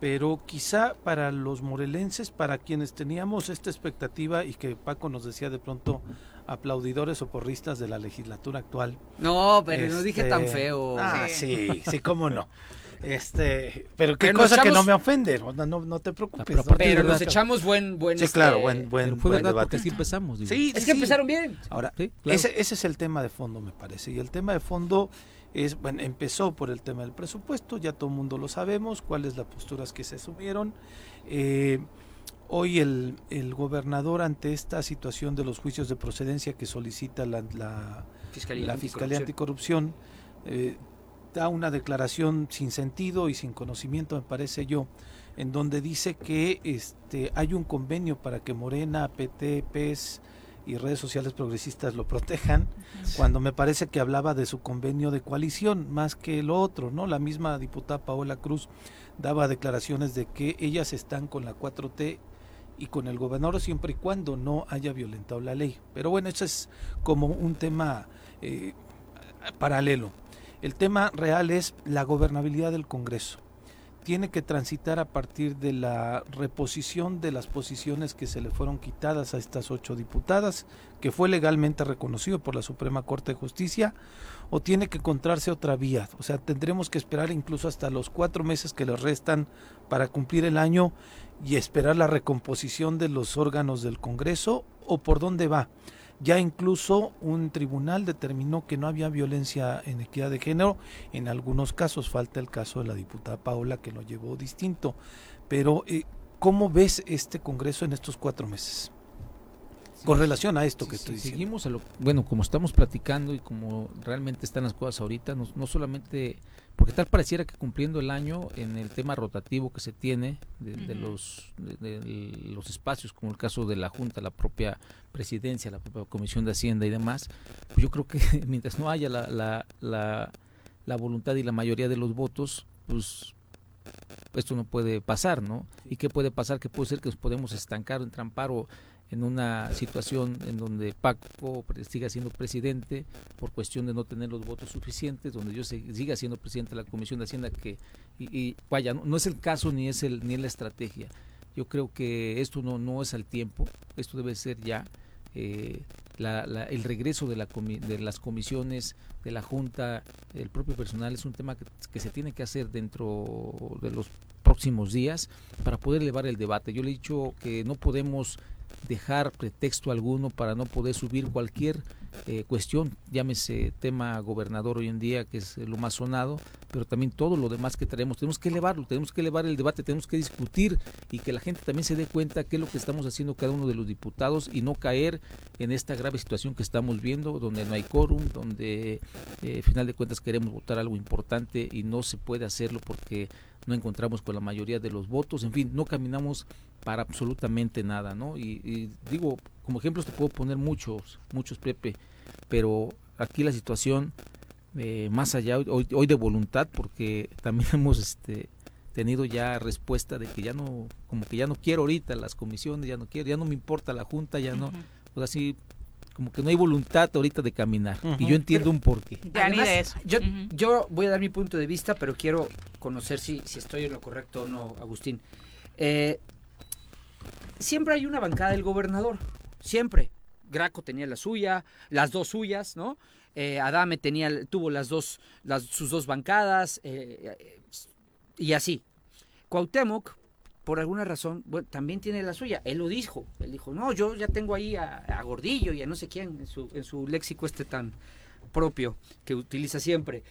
pero quizá para los morelenses, para quienes teníamos esta expectativa y que Paco nos decía de pronto aplaudidores o porristas de la legislatura actual. No, pero no dije tan este, feo. Ah, sí, sí, cómo no. Este, pero qué cosa que no me ofende, no, no, te preocupes. Pero, nos echamos buen, buen. Sí, claro, este, buen, buen, fue buen debate. sí empezamos. Sí, es que empezaron bien. Ahora, ese, ese es el tema de fondo, me parece. Y el tema de fondo es, bueno, empezó por el tema del presupuesto, ya todo el mundo lo sabemos, cuáles las posturas que se subieron. Eh, hoy el, el, gobernador ante esta situación de los juicios de procedencia que solicita la, la Fiscalía, la Fiscalía Anticorrupción, eh, da una declaración sin sentido y sin conocimiento, me parece yo, en donde dice que este hay un convenio para que Morena, PT, PES y redes sociales progresistas lo protejan, cuando me parece que hablaba de su convenio de coalición más que lo otro, ¿no? La misma diputada Paola Cruz daba declaraciones de que ellas están con la 4T y con el gobernador siempre y cuando no haya violentado la ley. Pero bueno, eso es como un tema eh, paralelo. El tema real es la gobernabilidad del Congreso. Tiene que transitar a partir de la reposición de las posiciones que se le fueron quitadas a estas ocho diputadas, que fue legalmente reconocido por la Suprema Corte de Justicia, o tiene que encontrarse otra vía. O sea, tendremos que esperar incluso hasta los cuatro meses que le restan para cumplir el año y esperar la recomposición de los órganos del Congreso, o por dónde va. Ya incluso un tribunal determinó que no había violencia en equidad de género. En algunos casos falta el caso de la diputada Paola que lo llevó distinto. Pero eh, ¿cómo ves este Congreso en estos cuatro meses? Con relación a esto que estoy diciendo. Seguimos a lo, bueno, como estamos platicando y como realmente están las cosas ahorita, no, no solamente porque tal pareciera que cumpliendo el año en el tema rotativo que se tiene de, los de, los espacios como el caso de la junta la propia presidencia la propia comisión de hacienda y demás pues yo creo que mientras no haya la, la, la, la voluntad y la mayoría de los votos pues esto no puede pasar, ¿no? ¿Y qué puede pasar? Que puede ser que nos podemos estancar o entrampar o en una situación en donde Paco siga siendo presidente por cuestión de no tener los votos suficientes, donde yo siga siendo presidente de la Comisión de Hacienda, que y, vaya, no, es el caso ni es el ni es la estrategia. Yo creo que esto no, no es al tiempo, esto debe ser ya eh, el regreso de, la de las comisiones, de la Junta, el propio personal, es un tema que, que se tiene que hacer dentro de los próximos días para poder elevar el debate. Yo le he dicho que no podemos dejar pretexto alguno para no poder subir cualquier eh, cuestión, llámese tema gobernador hoy en día, que es lo más sonado, pero también todo lo demás que traemos, tenemos que elevarlo, tenemos que elevar el debate, tenemos que discutir y que la gente también se dé cuenta qué es lo que estamos haciendo cada uno de los diputados y no caer en esta grave situación que estamos viendo, donde no hay quórum, donde eh, final de cuentas queremos votar algo importante y no se puede hacerlo porque no encontramos con la mayoría de los votos, en fin, no caminamos para absolutamente nada, ¿no? Y, digo, como ejemplos te puedo poner muchos, muchos, Pepe, pero aquí la situación, eh, más allá hoy, hoy de voluntad, porque también hemos este, tenido ya respuesta de que ya no, como que ya no quiero ahorita las comisiones, ya no quiero, ya no me importa la junta, ya no, pues así como que no hay voluntad ahorita de caminar. Y yo entiendo un porqué. Además, Yo, yo voy a dar mi punto de vista, pero quiero conocer si, si estoy en lo correcto o no, Agustín. Eh, siempre hay una bancada del gobernador, siempre. Graco tenía la suya, las dos suyas, ¿no? Eh, Adame tenía, tuvo las dos, las, sus dos bancadas, eh, y así. Cuauhtémoc, por alguna razón, también tiene la suya. Él lo dijo. Él dijo, no, yo ya tengo ahí a, Gordillo y a no sé quién en su, en su léxico este tan propio que utiliza siempre.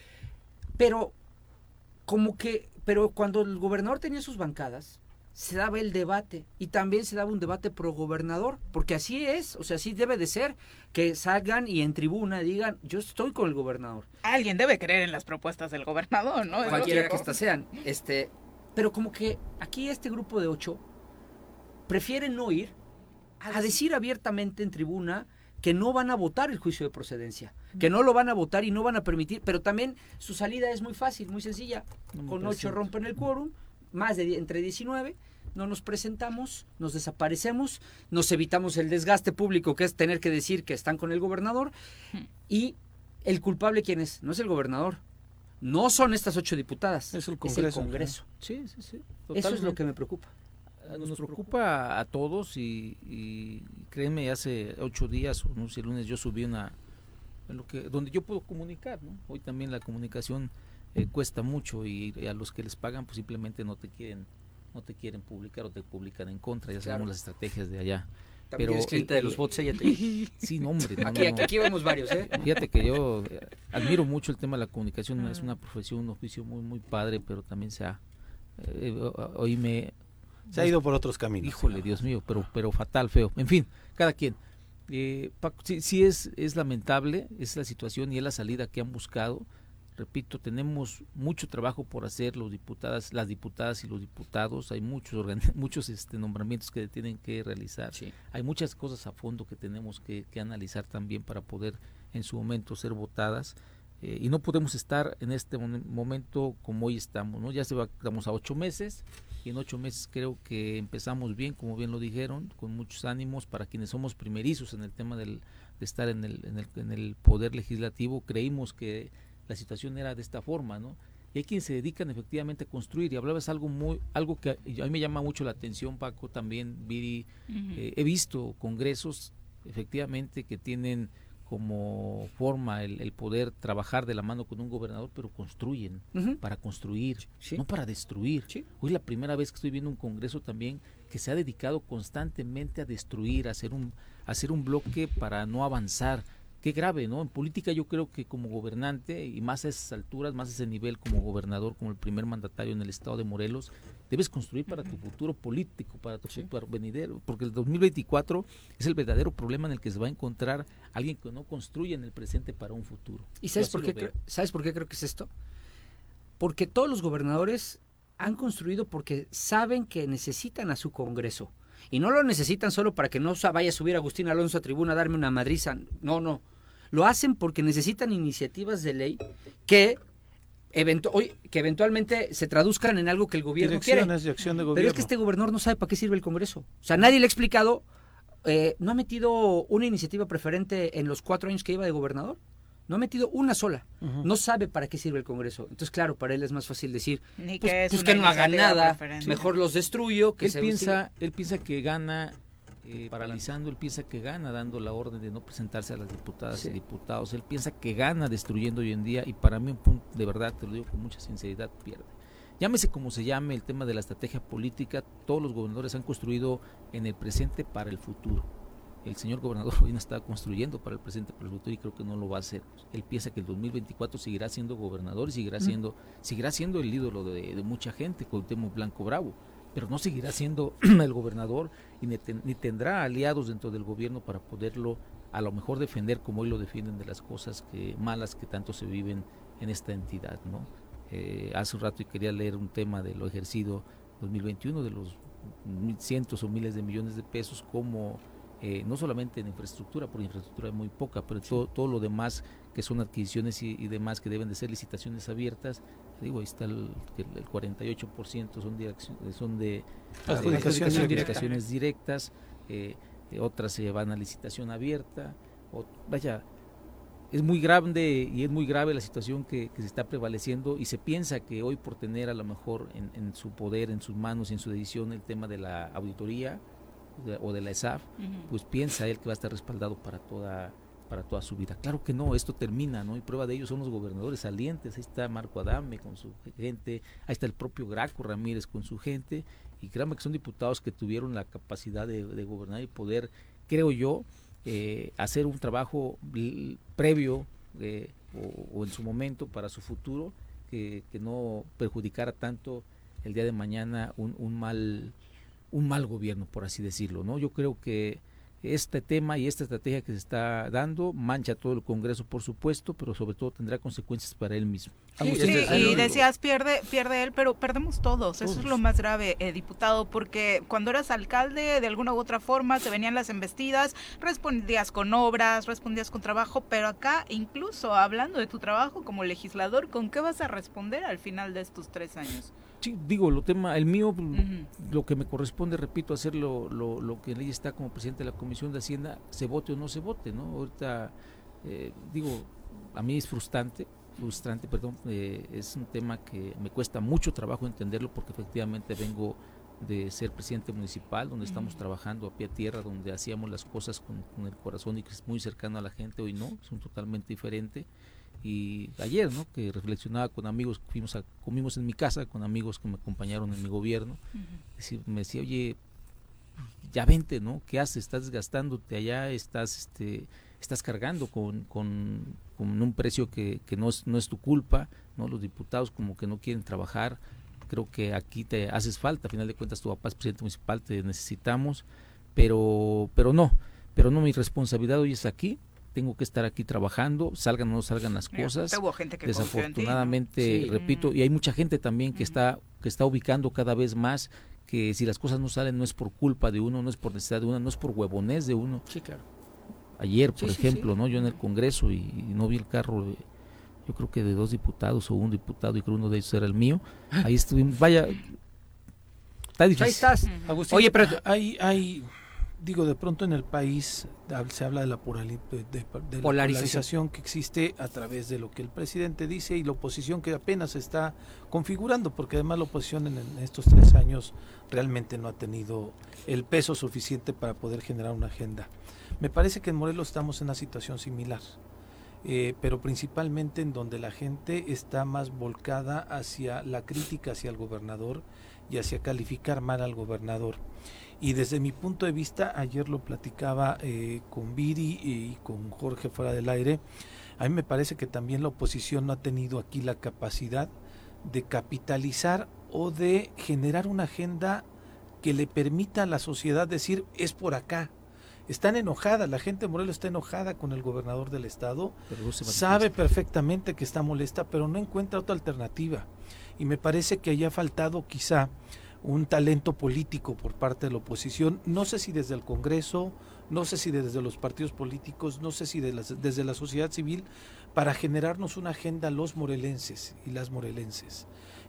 Pero, como que, pero cuando el gobernador tenía sus bancadas, se daba el debate y también se daba un debate pro gobernador, porque así es, o sea, así debe de ser, que salgan y en tribuna digan, yo estoy con el gobernador. Alguien debe creer en las propuestas del gobernador, ¿no? Cualquiera que éstas sean. Este, pero como que aquí este grupo de ocho prefiere no ir a decir abiertamente en tribuna que no van a votar el juicio de procedencia, que no lo van a votar y no van a permitir, pero también su salida es muy fácil, muy sencilla. Con ocho rompen el quórum, más de entre 19, no nos presentamos, nos desaparecemos, nos evitamos el desgaste público que es tener que decir que están con el gobernador y el culpable quién es, no es el gobernador, no son estas ocho diputadas, es el Congreso. Sí, sí, sí. Eso es lo que me preocupa. Nos, preocupa a todos y, créeme, hace ocho días, no sé, el lunes yo subí una, lo que, donde yo puedo comunicar, ¿no? Hoy también la comunicación eh, cuesta mucho y, a los que les pagan pues simplemente no te quieren no te quieren publicar o te publican en contra, ya sabemos las estrategias de allá. Pero escrita de los bots, ella te... Sí, nombre. aquí, aquí, vemos varios, ¿eh? Fíjate que yo eh, admiro mucho el tema de la comunicación, es una profesión, un oficio muy, muy padre, pero también se ha... Eh, hoy me... Se ha ido por otros caminos. Híjole, Dios mío, pero, pero fatal, feo. En fin, cada quien. Eh, sí, sí es, es lamentable, es la situación y es la salida que han buscado repito, tenemos mucho trabajo por hacer los diputadas, las diputadas y los diputados, hay muchos muchos este, nombramientos que tienen que realizar, hay muchas cosas a fondo que tenemos que, analizar también para poder en su momento ser votadas. Eh, y no podemos estar en este momento como hoy estamos, ¿no? Ya se va, estamos a ocho meses y en ocho meses creo que empezamos bien, como bien lo dijeron, con muchos ánimos para quienes somos primerizos en el tema del, de estar en el, en el, en el poder legislativo, creímos que la situación era de esta forma, ¿no? Y hay quienes se dedican efectivamente a construir. Y hablabas algo muy, algo que a mí me llama mucho la atención, Paco, también, Viri. Eh, he visto congresos, efectivamente, que tienen como forma el, poder trabajar de la mano con un gobernador, pero construyen para construir, no para destruir. Hoy es la primera vez que estoy viendo un congreso también que se ha dedicado constantemente a destruir, a hacer un, a hacer un bloque para no avanzar, qué grave, ¿no? En política yo creo que como gobernante y más a esas alturas, más a ese nivel como gobernador, como el primer mandatario en el estado de Morelos, debes construir para tu futuro político, para tu futuro venidero, porque el 2024 es el verdadero problema en el que se va a encontrar alguien que no construye en el presente para un futuro. ¿Y sabes por qué sabes por qué creo que es esto? Porque todos los gobernadores han construido porque saben que necesitan a su Congreso. Y no lo necesitan solo para que no vaya a subir Agustín Alonso a tribuna a darme una madriza. No, no. Lo hacen porque necesitan iniciativas de ley que, que eventualmente se traduzcan en algo que el gobierno quiere. De acción de gobierno. Pero es que este gobernador no sabe para qué sirve el Congreso. O sea, nadie le ha explicado, eh, no ha metido una iniciativa preferente en los cuatro años que iba de gobernador. No ha metido una sola. No sabe para qué sirve el Congreso. Entonces, claro, para él es más fácil decir, pues, que, pues que no haga nada, mejor los destruyo. Que él, piensa, él piensa que gana eh, paralizando, él piensa que gana dando la orden de no presentarse a las diputadas y diputados, él piensa que gana destruyendo hoy en día y para mí un punto, de verdad, te lo digo con mucha sinceridad, pierde. Llámese como se llame el tema de la estrategia política, todos los gobernadores han construido en el presente para el futuro. El señor gobernador hoy no está construyendo para el presente, para el futuro y creo que no lo va a hacer. Él piensa que el 2024 seguirá siendo gobernador y seguirá siendo, seguirá siendo el ídolo de, de mucha gente, con tema Blanco Bravo pero no seguirá siendo el gobernador y ni, tendrá aliados dentro del gobierno para poderlo a lo mejor defender como hoy lo defienden de las cosas que malas que tanto se viven en esta entidad, ¿no? Eh, hace un rato y quería leer un tema de lo ejercido 2021 de los cientos o miles de millones de pesos como eh, no solamente en infraestructura, por infraestructura es muy poca, pero todo, todo lo demás que son adquisiciones y, demás que deben de ser licitaciones abiertas, digo, ahí está el, el 48% son, son de adjudicaciones, directas, eh, otras se van a licitación abierta, o, vaya, es muy grande y es muy grave la situación que, se está prevaleciendo y se piensa que hoy por tener a lo mejor en, su poder, en sus manos y en su decisión el tema de la auditoría o de la ESAF, pues piensa él que va a estar respaldado para toda para toda su vida. Claro que no, esto termina, ¿no? Y prueba de ello son los gobernadores salientes, ahí está Marco Adame con su gente, ahí está el propio Graco Ramírez con su gente, y créanme que son diputados que tuvieron la capacidad de, gobernar y poder, creo yo, eh, hacer un trabajo previo eh, o, en su momento para su futuro que, no perjudicara tanto el día de mañana un, un mal un mal gobierno por así decirlo no yo creo que este tema y esta estrategia que se está dando mancha todo el Congreso, por supuesto, pero sobre todo tendrá consecuencias para él mismo. Sí, y decías, pierde, pierde él, pero perdemos todos. Eso es lo más grave, eh, diputado, porque cuando eras alcalde, de alguna u otra forma, se venían las embestidas, respondías con obras, respondías con trabajo, pero acá, incluso hablando de tu trabajo como legislador, ¿con qué vas a responder al final de estos tres años? Sí, digo, lo tema, el mío, lo que me corresponde, repito, hacer lo, lo, que en ley está como presidente de la Comisión de Hacienda, se vote o no se vote, ¿no? Ahorita, eh, digo, a mí es frustrante, frustrante, perdón, eh, es un tema que me cuesta mucho trabajo entenderlo porque efectivamente vengo de ser presidente municipal, donde estamos trabajando a pie a tierra, donde hacíamos las cosas con, con, el corazón y que es muy cercano a la gente, hoy no, es un totalmente diferente y ayer, ¿no? Que reflexionaba con amigos, fuimos a, comimos en mi casa con amigos que me acompañaron en mi gobierno. me decía, oye, ya vente, ¿no? ¿Qué haces? Estás desgastándote allá, estás, este, estás cargando con, con, un precio que, que no, es, no es tu culpa, ¿no? Los diputados como que no quieren trabajar. Creo que aquí te haces falta, a final de cuentas tu papá es presidente municipal, te necesitamos, pero, pero no, pero no, mi responsabilidad hoy es aquí, tengo que estar aquí trabajando, salgan o no salgan las cosas. Desafortunadamente, repito, y hay mucha gente también que está que está ubicando cada vez más que si las cosas no salen no es por culpa de uno, no es por necesidad de uno, no es por huevonés de uno. Sí, claro. Ayer, por ejemplo, no yo en el Congreso y, no vi el carro yo creo que de dos diputados o un diputado y creo uno de ellos era el mío. Ah. Ahí estuvimos, vaya, está difícil. Ahí estás. Oye, pero hay hay digo, de pronto en el país se habla de la, polarización. que existe a través de lo que el presidente dice y la oposición que apenas está configurando, porque además la oposición en, estos tres años realmente no ha tenido el peso suficiente para poder generar una agenda. Me parece que en Morelos estamos en una situación similar. Eh, pero principalmente en donde la gente está más volcada hacia la crítica hacia el gobernador y hacia calificar mal al gobernador. Y desde mi punto de vista, ayer lo platicaba eh, con Viri y con Jorge fuera del aire, a mí me parece que también la oposición no ha tenido aquí la capacidad de capitalizar o de generar una agenda que le permita a la sociedad decir es por acá. Están enojadas, la gente de Morelos está enojada con el gobernador del estado, sabe perfectamente que está molesta, pero no encuentra otra alternativa. Y me parece que haya faltado quizá un talento político por parte de la oposición, no sé si desde el Congreso, no sé si desde los partidos políticos, no sé si desde la sociedad civil, para generarnos una agenda los morelenses y las morelenses.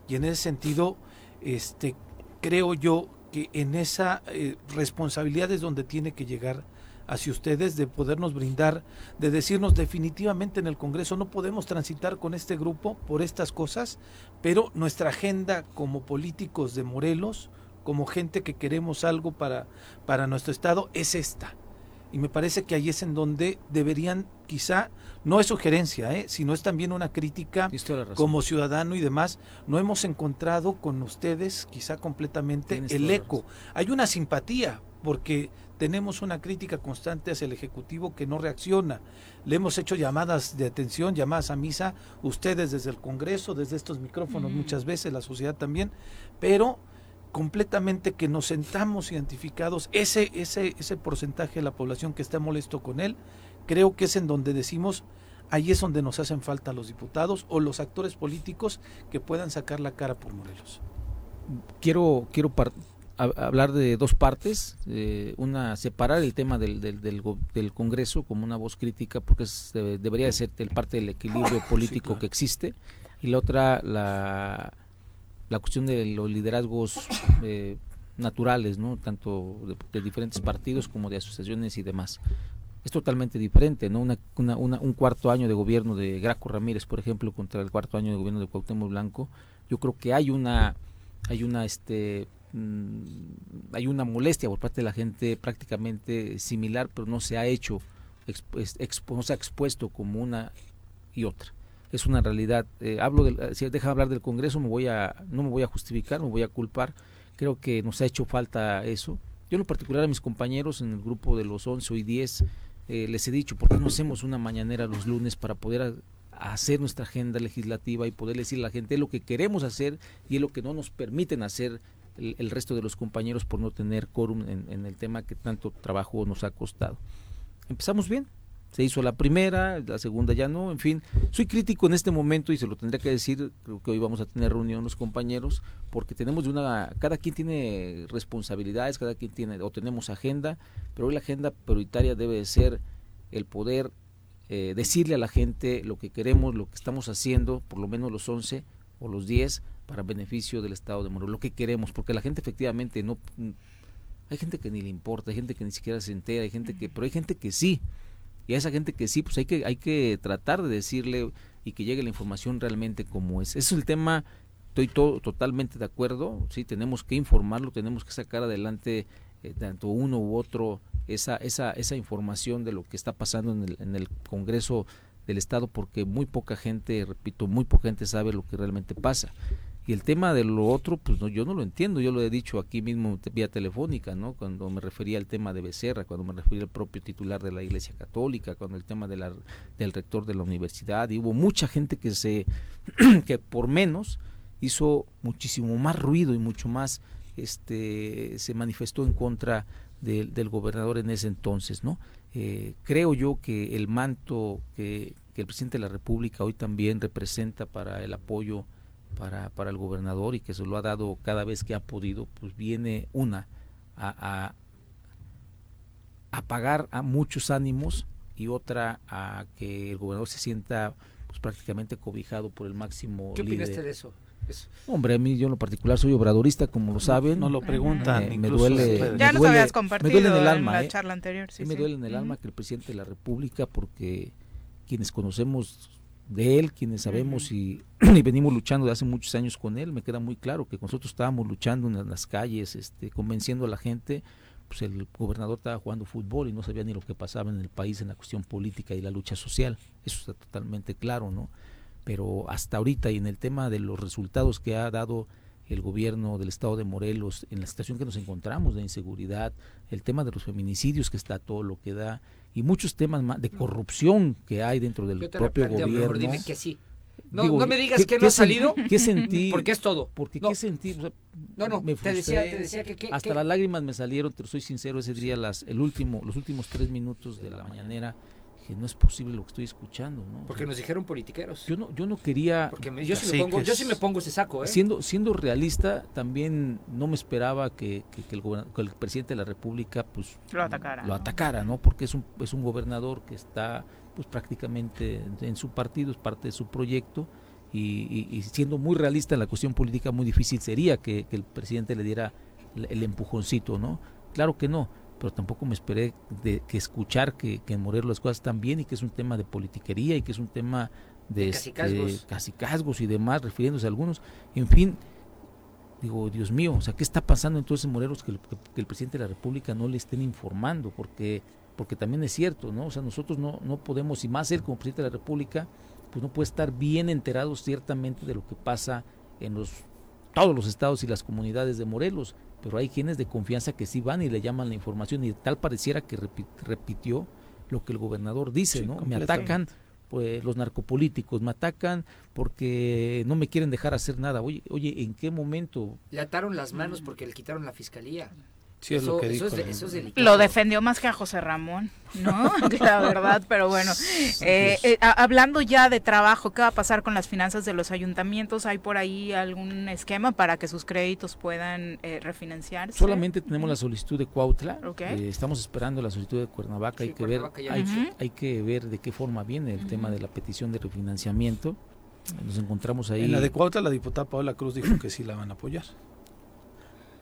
Y en ese sentido, este, creo yo en esa eh, responsabilidad es donde tiene que llegar hacia ustedes de podernos brindar, de decirnos definitivamente en el Congreso no podemos transitar con este grupo por estas cosas, pero nuestra agenda como políticos de Morelos, como gente que queremos algo para, para nuestro Estado, es esta. Y me parece que ahí es en donde deberían, quizá, no es sugerencia, ¿eh? sino es también una crítica como ciudadano y demás. No hemos encontrado con ustedes, quizá completamente, el eco. Hay una simpatía, porque tenemos una crítica constante hacia el Ejecutivo que no reacciona. Le hemos hecho llamadas de atención, llamadas a misa, ustedes desde el Congreso, desde estos micrófonos muchas veces, la sociedad también, pero completamente que nos sentamos identificados, ese, ese, ese porcentaje de la población que está molesto con él, creo que es en donde decimos, ahí es donde nos hacen falta los diputados o los actores políticos que puedan sacar la cara por Morelos. Quiero, quiero hablar de dos partes, eh, una separar el tema del, del, del, Congreso como una voz crítica porque debería ser el parte del equilibrio político que existe y la otra la, la cuestión de los liderazgos eh, naturales, ¿no? tanto de, diferentes partidos como de asociaciones y demás. Es totalmente diferente, ¿no? Una, una, un cuarto año de gobierno de Graco Ramírez, por ejemplo, contra el cuarto año de gobierno de Cuauhtémoc Blanco. Yo creo que hay una hay una este mm, hay una molestia por parte de la gente prácticamente similar, pero no se ha hecho, no se ha expuesto como una y otra. Es una realidad. Eh, hablo del, si deja hablar del Congreso, me voy a, no me voy a justificar, me voy a culpar. Creo que nos ha hecho falta eso. Yo en lo particular a mis compañeros en el grupo de los 11 y 10 eh, les he dicho, ¿por qué no hacemos una mañanera los lunes para poder hacer nuestra agenda legislativa y poder decir a la gente lo que queremos hacer y lo que no nos permiten hacer el, resto de los compañeros por no tener quórum en, el tema que tanto trabajo nos ha costado. Empezamos bien, se hizo la primera, la segunda ya no, en fin, soy crítico en este momento y se lo tendría que decir, creo que hoy vamos a tener reunión los compañeros, porque tenemos de una, cada quien tiene responsabilidades, cada quien tiene, o tenemos agenda, pero hoy la agenda prioritaria debe ser el poder eh, decirle a la gente lo que queremos, lo que estamos haciendo, por lo menos los 11 o los 10, para beneficio del Estado de Morelos, lo que queremos, porque la gente efectivamente no... Hay gente que ni le importa, hay gente que ni siquiera se entera, hay gente que, pero hay gente que sí. Y a esa gente que sí, pues hay que, hay que tratar de decirle y que llegue la información realmente como es. Es el tema, estoy todo, totalmente de acuerdo, sí, tenemos que informarlo, tenemos que sacar adelante eh, tanto uno u otro esa, esa, esa información de lo que está pasando en el, en el Congreso del Estado porque muy poca gente, repito, muy poca gente sabe lo que realmente pasa. Y el tema de lo otro, pues no, yo no lo entiendo, yo lo he dicho aquí mismo vía telefónica, ¿no? Cuando me refería al tema de Becerra, cuando me refería al propio titular de la Iglesia Católica, cuando el tema de la, del rector de la universidad, y hubo mucha gente que se, que por menos hizo muchísimo más ruido y mucho más, este, se manifestó en contra del gobernador en ese entonces, ¿no? Eh, creo yo que el manto que, el presidente de la República hoy también representa para el apoyo para, para el gobernador y que se lo ha dado cada vez que ha podido, pues viene una a, a apagar a muchos ánimos y otra a que el gobernador se sienta pues prácticamente cobijado por el máximo ¿Qué opinaste de eso? Hombre, a mí yo en lo particular soy obradorista, como lo saben. No lo preguntan. me duele. Ya nos habías compartido en el alma. la ¿eh? charla anterior. Sí, me duele en el alma que el presidente de la República, porque quienes conocemos de él, quienes sabemos y, venimos luchando de hace muchos años con él, me queda muy claro que nosotros estábamos luchando en las calles, este, convenciendo a la gente, pues el gobernador estaba jugando fútbol y no sabía ni lo que pasaba en el país en la cuestión política y la lucha social. Eso está totalmente claro, ¿no? pero hasta ahorita y en el tema de los resultados que ha dado el gobierno del estado de Morelos en la situación que nos encontramos de inseguridad, el tema de los feminicidios que está todo lo que da y muchos temas más de corrupción que hay dentro del propio gobierno. dime que sí. No, no me digas que no ha salido. ¿Qué sentí? Porque es todo. Porque qué sentí. no, no, me te, decía, te decía que, hasta las lágrimas me salieron, pero soy sincero, ese día las, el último, los últimos tres minutos de la mañanera que no es posible lo que estoy escuchando, ¿no? Porque nos dijeron politiqueros. Yo no, yo no quería. Porque yo, sí, me pongo, yo sí me pongo ese saco, ¿eh? Siendo, siendo realista, también no me esperaba que, que, el, el, presidente de la República, pues. Lo atacara. Lo atacara, ¿no? Porque es un, es un gobernador que está, pues prácticamente en su partido, es parte de su proyecto. Y, y, siendo muy realista en la cuestión política, muy difícil sería que, que el presidente le diera el empujoncito, ¿no? Claro que no pero tampoco me esperé de que escuchar que, que en Morelos las cosas están bien y que es un tema de politiquería y que es un tema de, este, casicazgos y demás, refiriéndose a algunos. En fin, digo, Dios mío, o sea, ¿qué está pasando entonces en Morelos que, el presidente de la República no le estén informando? Porque porque también es cierto, ¿no? O sea, nosotros no, no podemos, y más él como presidente de la República, pues no puede estar bien enterado ciertamente de lo que pasa en los todos los estados y las comunidades de Morelos pero hay quienes de confianza que sí van y le llaman la información y tal pareciera que repitió lo que el gobernador dice, ¿no? Me atacan pues los narcopolíticos, me atacan porque no me quieren dejar hacer nada. Oye, oye, ¿en qué momento? Le ataron las manos porque le quitaron la fiscalía. Lo que lo defendió más que a José Ramón, ¿no? la verdad, pero bueno. Eh, eh, hablando ya de trabajo, ¿qué va a pasar con las finanzas de los ayuntamientos? ¿Hay por ahí algún esquema para que sus créditos puedan eh, refinanciarse? Solamente tenemos la solicitud de Cuautla. estamos esperando la solicitud de Cuernavaca. hay, que ver, hay, que ver de qué forma viene el tema de la petición de refinanciamiento. Nos encontramos ahí. En la de Cuautla, la diputada Paola Cruz dijo que sí la van a apoyar.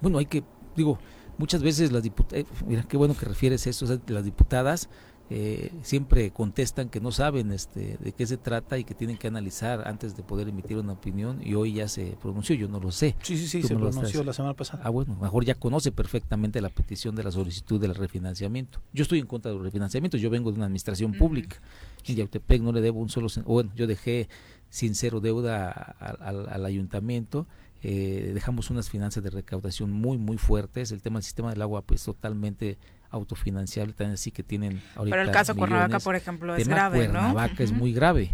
Bueno, hay que, digo, muchas veces las diputadas, eh, mira qué bueno que refieres eso, las diputadas eh, siempre contestan que no saben este, de qué se trata y que tienen que analizar antes de poder emitir una opinión y hoy ya se pronunció, yo no lo sé. Sí, sí, sí, se pronunció la semana pasada. Ah, bueno, mejor ya conoce perfectamente la petición de la solicitud del refinanciamiento. Yo estoy en contra del refinanciamiento, yo vengo de una administración pública. En Yautepec no le debo un solo, bueno, yo dejé sin cero deuda al ayuntamiento eh, dejamos unas finanzas de recaudación muy muy fuertes. El tema del sistema del agua pues totalmente autofinanciable. También así que tienen ahorita pero el caso Cuernavaca por ejemplo es grave Cuernavaca es muy grave.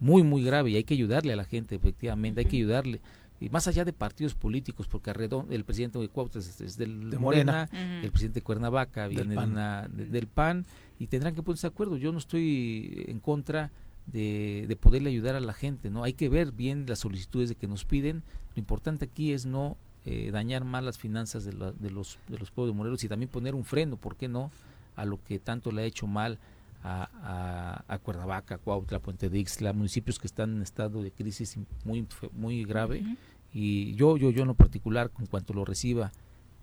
Muy muy grave. Y hay que ayudarle a la gente efectivamente. Hay que ayudarle. Y más allá de partidos políticos, porque Arredón, el presidente de Cuauhtémoc es, del de Morena, el presidente de Cuernavaca viene del PAN y tendrán que ponerse de acuerdo. Yo no estoy en contra de, poderle ayudar a la gente, ¿no? Hay que ver bien las solicitudes de que nos piden. Lo importante aquí es no eh, dañar más las finanzas de, de, los, de los pueblos de Morelos y también poner un freno, ¿por qué no?, a lo que tanto le ha hecho mal a, a, Cuernavaca, Cuautla, Puente de Ixtla, municipios que están en estado de crisis muy, muy grave. Y yo, yo, yo en lo particular, con cuanto lo reciba,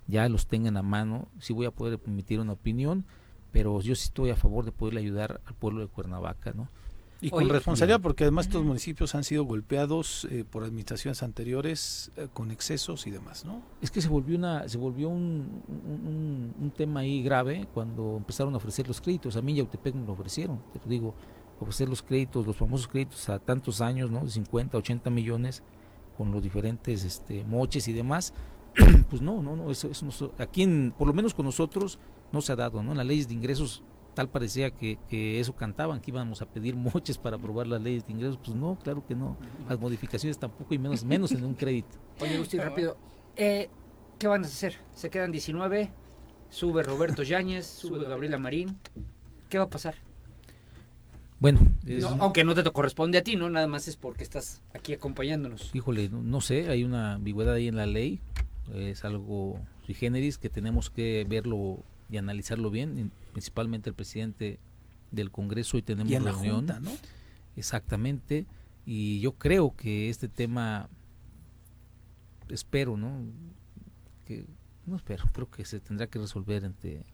ya los tengan a mano, sí voy a poder emitir una opinión, pero yo sí estoy a favor de poderle ayudar al pueblo de Cuernavaca, ¿no? Y con responsabilidad, porque además estos municipios han sido golpeados eh, por administraciones anteriores eh, con excesos y demás, ¿no? Es que se volvió una, se volvió un, un, tema ahí grave cuando empezaron a ofrecer los créditos. A mí Yautepec me lo ofrecieron, te digo, ofrecer los créditos, los famosos créditos a tantos años, ¿no? De 50, 80 millones con los diferentes este, moches y demás. pues no, no, no, eso, eso aquí en, por lo menos con nosotros no se ha dado, ¿no? En las leyes de ingresos tal parecía que, eso cantaban, que íbamos a pedir moches para aprobar las leyes de ingresos. Pues no, claro que no. Las modificaciones tampoco y menos, menos en un crédito. Oye, Agustín, rápido. Eh, ¿Qué van a hacer? Se quedan 19, sube Roberto Yáñez, sube Gabriela Marín. ¿Qué va a pasar? Bueno, aunque no te corresponde a ti, ¿no? Nada más es porque estás aquí acompañándonos. Híjole, no, sé, hay una ambigüedad ahí en la ley. Es algo sui generis que tenemos que verlo y analizarlo bien principalmente el presidente del Congreso y tenemos y reunión. ¿no? Exactamente. Y yo creo que este tema, espero, ¿no? Que, no espero, creo que se tendrá que resolver entre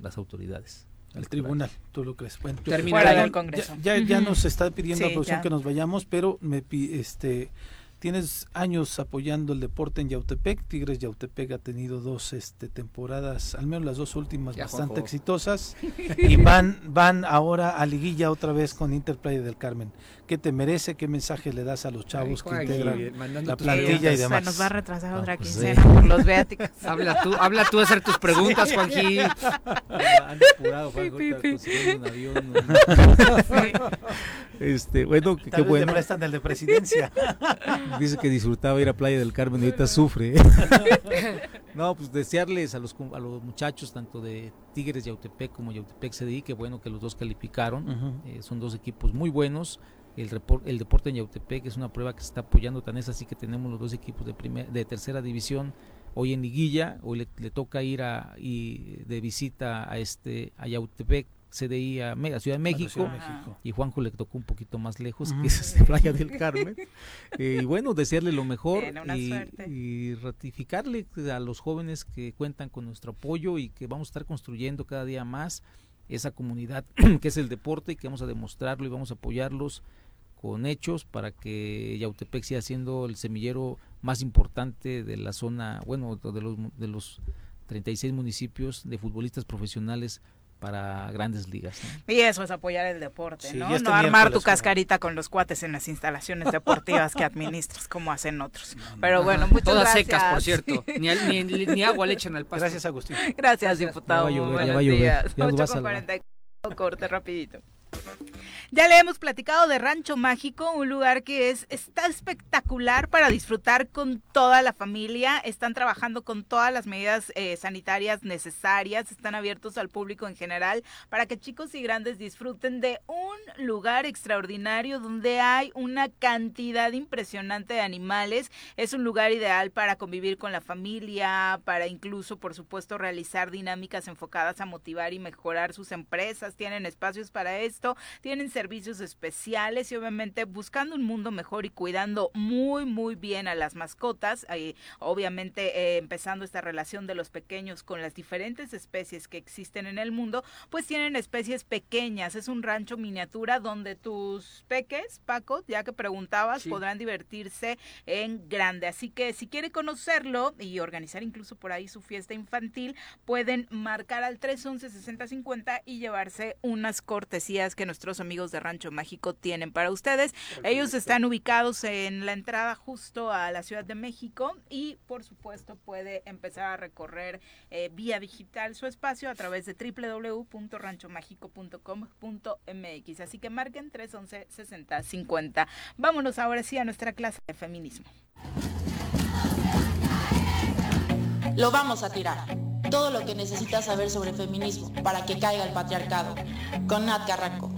las autoridades. El tribunal, tú lo crees. Bueno, Fuera del Congreso. Ya, ya, nos está pidiendo la producción que nos vayamos, pero me este Tienes años apoyando el deporte en Yautepec. Tigres Yautepec ha tenido dos este, temporadas, al menos las dos últimas, bastante exitosas. y van, van ahora a liguilla otra vez con Interplay del Carmen. ¿Qué te merece? ¿Qué mensaje le das a los chavos que integran la plantilla y demás? Se nos va a retrasar otra pues quincena por los viáticos. habla tú, habla tú a hacer tus preguntas, Juanji. Han apurado, un avión. Este, bueno, qué bueno. prestan el de presidencia. Dice que disfrutaba ir a Playa del Carmen y ahorita sufre. no, pues desearles a los, a los muchachos, tanto de Tigres Yautepec como Yautepec CDI, que bueno que los dos calificaron. Eh, son dos equipos muy buenos. El, el deporte en Yautepec es una prueba que se está apoyando tan es así que tenemos los dos equipos de, primer, de tercera división hoy en liguilla, hoy le, toca ir a, y de visita a este a Yautepec CDI a, Ciudad de México, y Juanjo le tocó un poquito más lejos, que es Playa del Carmen. Eh, y bueno, desearle lo mejor y, ratificarle a los jóvenes que cuentan con nuestro apoyo y que vamos a estar construyendo cada día más esa comunidad que es el deporte y que vamos a demostrarlo y vamos a apoyarlos con hechos para que Yautepec siga siendo el semillero más importante de la zona, bueno, de los, de los 36 municipios de futbolistas profesionales para grandes ligas. Y eso es apoyar el deporte, ¿no? No armar tu cascarita con los cuates en las instalaciones deportivas que administras como hacen otros. Pero bueno, muchas Todas gracias. secas, por cierto. Ni, ni, ni, agua le echan al pasto. Gracias, Agustín. Gracias, diputado. Ya va a llover, ya va a llover. Buenos días. 8 con 44, corte rapidito. Ya le hemos platicado de Rancho Mágico, un lugar que es está espectacular para disfrutar con toda la familia. Están trabajando con todas las medidas eh, sanitarias necesarias, están abiertos al público en general para que chicos y grandes disfruten de un lugar extraordinario donde hay una cantidad impresionante de animales. Es un lugar ideal para convivir con la familia, para incluso, por supuesto, realizar dinámicas enfocadas a motivar y mejorar sus empresas. Tienen espacios para esto, tienen servicios especiales y obviamente buscando un mundo mejor y cuidando muy, muy bien a las mascotas. obviamente eh, empezando esta relación de los pequeños con las diferentes especies que existen en el mundo, pues tienen especies pequeñas. Es un rancho miniatura donde tus peques, Paco, ya que preguntabas, podrán divertirse en grande. Así que si quiere conocerlo y organizar incluso por ahí su fiesta infantil, pueden marcar al 311 6050 y llevarse unas cortesías que nuestros amigos de Rancho Mágico tienen para ustedes. Ellos están ubicados en la entrada justo a la Ciudad de México y por supuesto puede empezar a recorrer eh, vía digital su espacio a través de www.ranchomágico.com.mx. Así que marquen 311 60 50. Vámonos ahora sí a nuestra clase de feminismo. Lo vamos a tirar. Todo lo que necesitas saber sobre feminismo para que caiga el patriarcado. Con Nat Carranco.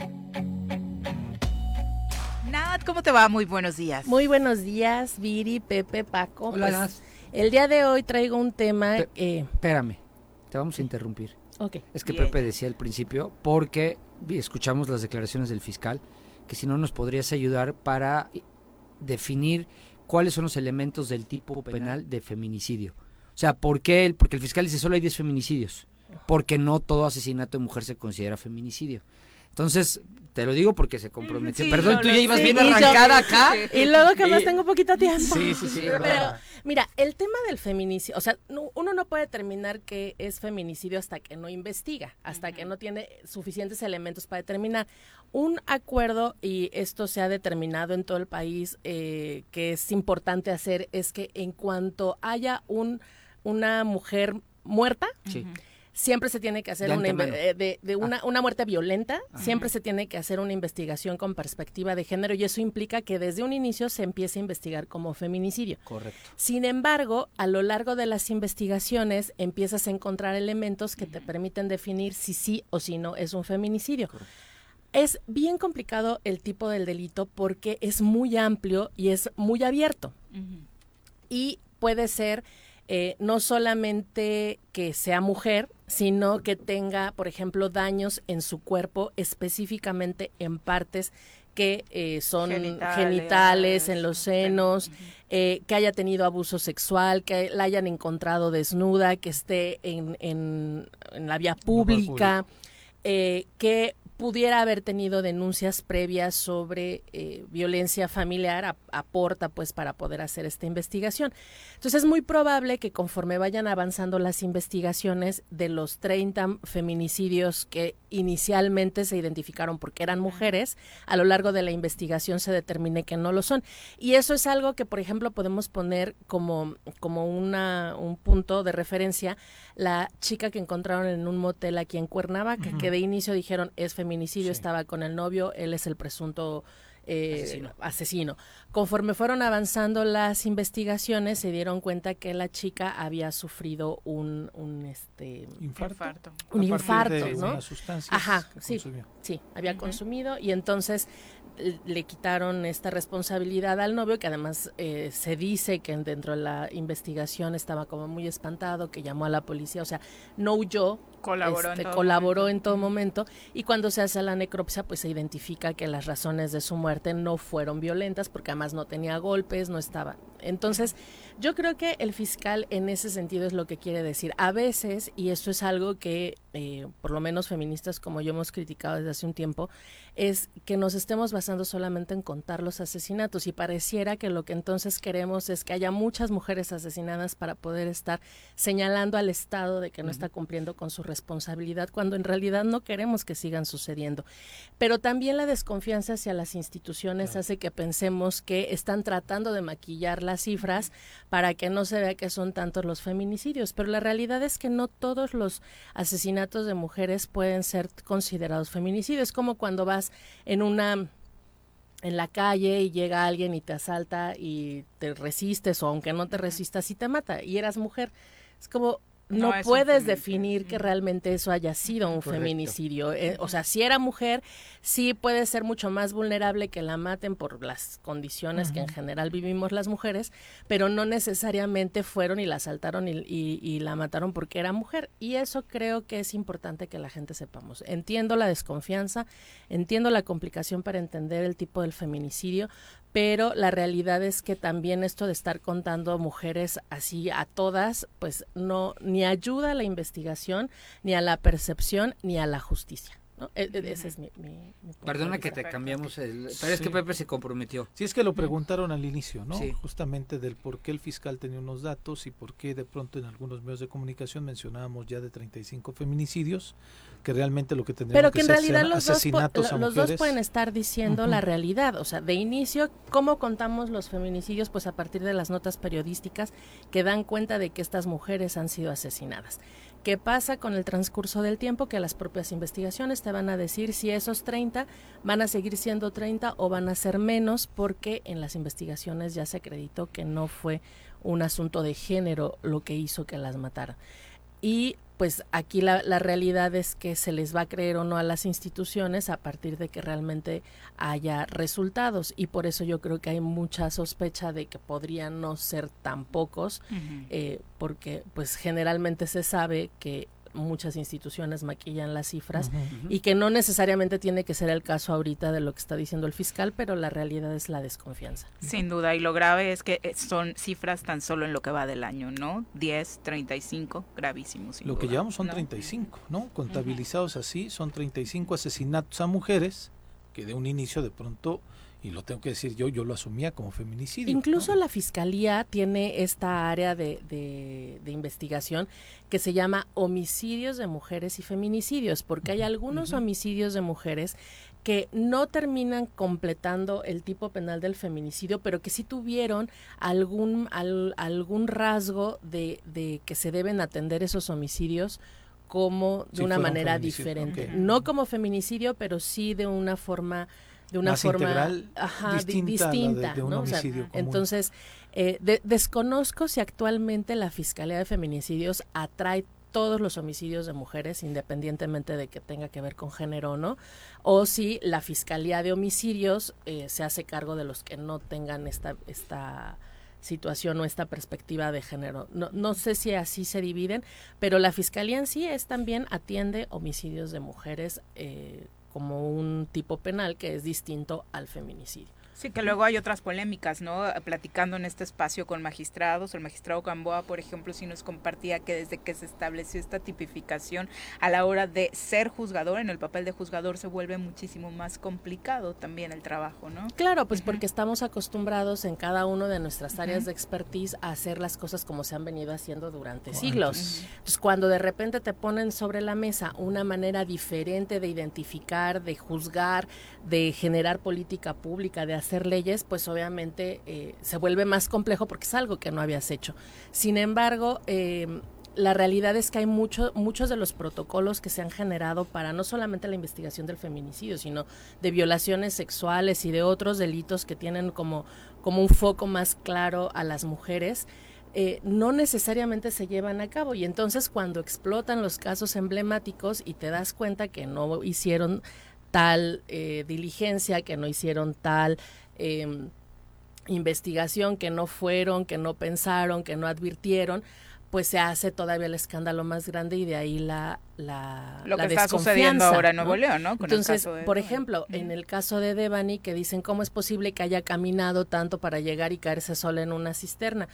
Nat, ¿cómo te va? Muy buenos días. Muy buenos días, Viri, Pepe, Paco. Hola, pues, El día de hoy traigo un tema... Eh, espérame, te vamos a interrumpir. Ok. Es que Pepe decía al principio, porque escuchamos las declaraciones del fiscal, que si no nos podrías ayudar para definir cuáles son los elementos del tipo penal de feminicidio. O sea, ¿por qué? Porque el fiscal dice solo hay 10 feminicidios. Porque no todo asesinato de mujer se considera feminicidio. Entonces, te lo digo porque se comprometió. Perdón, tú ya ibas bien arrancada acá. Y luego que más tengo poquito tiempo. Sí, sí, sí. Pero, mira, el tema del feminicidio, o sea, uno no puede determinar qué es feminicidio hasta que no investiga, hasta que no tiene suficientes elementos para determinar. Un acuerdo, y esto se ha determinado en todo el país, eh, que es importante hacer, es que en cuanto haya un una mujer muerta, sí siempre se tiene que hacer una, eh, de, una, ah. una, muerte violenta, siempre se tiene que hacer una investigación con perspectiva de género y eso implica que desde un inicio se empiece a investigar como feminicidio. Correcto. Sin embargo, a lo largo de las investigaciones empiezas a encontrar elementos que te permiten definir si sí o si no es un feminicidio. Es bien complicado el tipo del delito porque es muy amplio y es muy abierto. Y puede ser eh, no solamente que sea mujer, sino que tenga, por ejemplo, daños en su cuerpo, específicamente en partes que eh, son genitales, en los senos, eh, que haya tenido abuso sexual, que la hayan encontrado desnuda, que esté en, en, la vía pública, que pudiera haber tenido denuncias previas sobre eh, violencia familiar aporta pues para poder hacer esta investigación. Entonces es muy probable que conforme vayan avanzando las investigaciones de los 30 feminicidios que inicialmente se identificaron porque eran mujeres, a lo largo de la investigación se determine que no lo son. Y eso es algo que por ejemplo podemos poner como, como una, un punto de referencia la chica que encontraron en un motel aquí en Cuernavaca, que de inicio dijeron es feminicidio, estaba con el novio, él es el presunto eh, asesino. Conforme fueron avanzando las investigaciones, se dieron cuenta que la chica había sufrido un, un este infarto, un infarto, ¿no? Ajá, sí, sí, había consumido y entonces le quitaron esta responsabilidad al novio, que además eh, se dice que dentro de la investigación estaba como muy espantado, que llamó a la policía, o sea, no huyó, colaboró, en, este, todo colaboró en todo momento y cuando se hace la necropsia pues se identifica que las razones de su muerte no fueron violentas porque además no tenía golpes, no estaba. Entonces, yo creo que el fiscal en ese sentido es lo que quiere decir. A veces, y esto es algo que eh, por lo menos feministas como yo hemos criticado desde hace un tiempo, es que nos estemos basando solamente en contar los asesinatos y pareciera que lo que entonces queremos es que haya muchas mujeres asesinadas para poder estar señalando al Estado de que no está cumpliendo con su responsabilidad, cuando en realidad no queremos que sigan sucediendo. Pero también la desconfianza hacia las instituciones hace que pensemos que están tratando de maquillar las cifras para que no se vea que son tantos los feminicidios, pero la realidad es que no todos los asesinatos de mujeres pueden ser considerados feminicidios, como cuando vas en una en la calle y llega alguien y te asalta y te resistes o aunque no te resistas y te mata y eras mujer. Es como no, puedes definir que realmente eso haya sido un feminicidio. Eh, o sea, si era mujer, sí puede ser mucho más vulnerable que la maten por las condiciones que en general vivimos las mujeres, pero no necesariamente fueron y la asaltaron y, la mataron porque era mujer. Y eso creo que es importante que la gente sepamos. Entiendo la desconfianza, entiendo la complicación para entender el tipo del feminicidio, pero la realidad es que también esto de estar contando mujeres así a todas, pues no ni ayuda a la investigación, ni a la percepción, ni a la justicia. E, e, ese es mi, Perdona que te cambiamos, el, pero es que Pepe se comprometió. Sí, es que lo preguntaron al inicio, ¿no? Justamente del por qué el fiscal tenía unos datos y por qué de pronto en algunos medios de comunicación mencionábamos ya de 35 feminicidios que realmente lo que tendríamos Pero que, en realidad los, dos, los dos pueden estar diciendo la realidad, o sea, de inicio, ¿cómo contamos los feminicidios? Pues a partir de las notas periodísticas que dan cuenta de que estas mujeres han sido asesinadas. ¿Qué pasa con el transcurso del tiempo? Que las propias investigaciones te van a decir si esos 30 van a seguir siendo 30 o van a ser menos, porque en las investigaciones ya se acreditó que no fue un asunto de género lo que hizo que las mataran. Y pues aquí la, la, realidad es que se les va a creer o no a las instituciones a partir de que realmente haya resultados. Y por eso yo creo que hay mucha sospecha de que podrían no ser tan pocos eh, porque pues generalmente se sabe que muchas instituciones maquillan las cifras y que no necesariamente tiene que ser el caso ahorita de lo que está diciendo el fiscal, pero la realidad es la desconfianza. Sin duda, y lo grave es que eh, son cifras tan solo en lo que va del año, ¿no? 10, 35, gravísimos. Lo que llevamos son 35, ¿no? Contabilizados así, son 35 asesinatos a mujeres que de un inicio de pronto y lo tengo que decir yo, yo lo asumía como feminicidio. Incluso la fiscalía tiene esta área de, de, investigación que se llama homicidios de mujeres y feminicidios, porque hay algunos homicidios de mujeres que no terminan completando el tipo penal del feminicidio, pero que sí tuvieron algún, algún rasgo de, de que se deben atender esos homicidios como de una manera diferente. No como feminicidio, pero sí de una forma de una forma distinta, de, un homicidio entonces eh, desconozco si actualmente la fiscalía de feminicidios atrae todos los homicidios de mujeres independientemente de que tenga que ver con género o no o si la fiscalía de homicidios eh, se hace cargo de los que no tengan esta esta situación o esta perspectiva de género. No, no sé si así se dividen, pero la fiscalía en sí es también atiende homicidios de mujeres eh, como un tipo penal que es distinto al feminicidio. Sí, que luego hay otras polémicas, ¿no? Platicando en este espacio con magistrados, el magistrado Gamboa, por ejemplo, sí nos compartía que desde que se estableció esta tipificación a la hora de ser juzgador, en el papel de juzgador se vuelve muchísimo más complicado también el trabajo, ¿no? Claro, pues porque estamos acostumbrados en cada uno de nuestras áreas de expertise a hacer las cosas como se han venido haciendo durante siglos. Entonces, cuando de repente te ponen sobre la mesa una manera diferente de identificar, de juzgar, de generar política pública, de hacer hacer leyes, pues obviamente eh, se vuelve más complejo porque es algo que no habías hecho. Sin embargo, em, la realidad es que hay mucho, muchos de los protocolos que se han generado para no solamente la investigación del feminicidio, sino de violaciones sexuales y de otros delitos que tienen como, como un foco más claro a las mujeres. Eh, no necesariamente se llevan a cabo y entonces cuando explotan los casos emblemáticos y te das cuenta que no hicieron tal eh, diligencia, que no hicieron tal em, investigación, que no fueron, que no pensaron, que no advirtieron, pues se hace todavía el escándalo más grande y de ahí la la lo que está sucediendo ahora en Nuevo León, ¿no? Entonces, por ejemplo, en el caso de Devani que dicen cómo es posible que haya caminado tanto para llegar y caerse sola en una cisterna.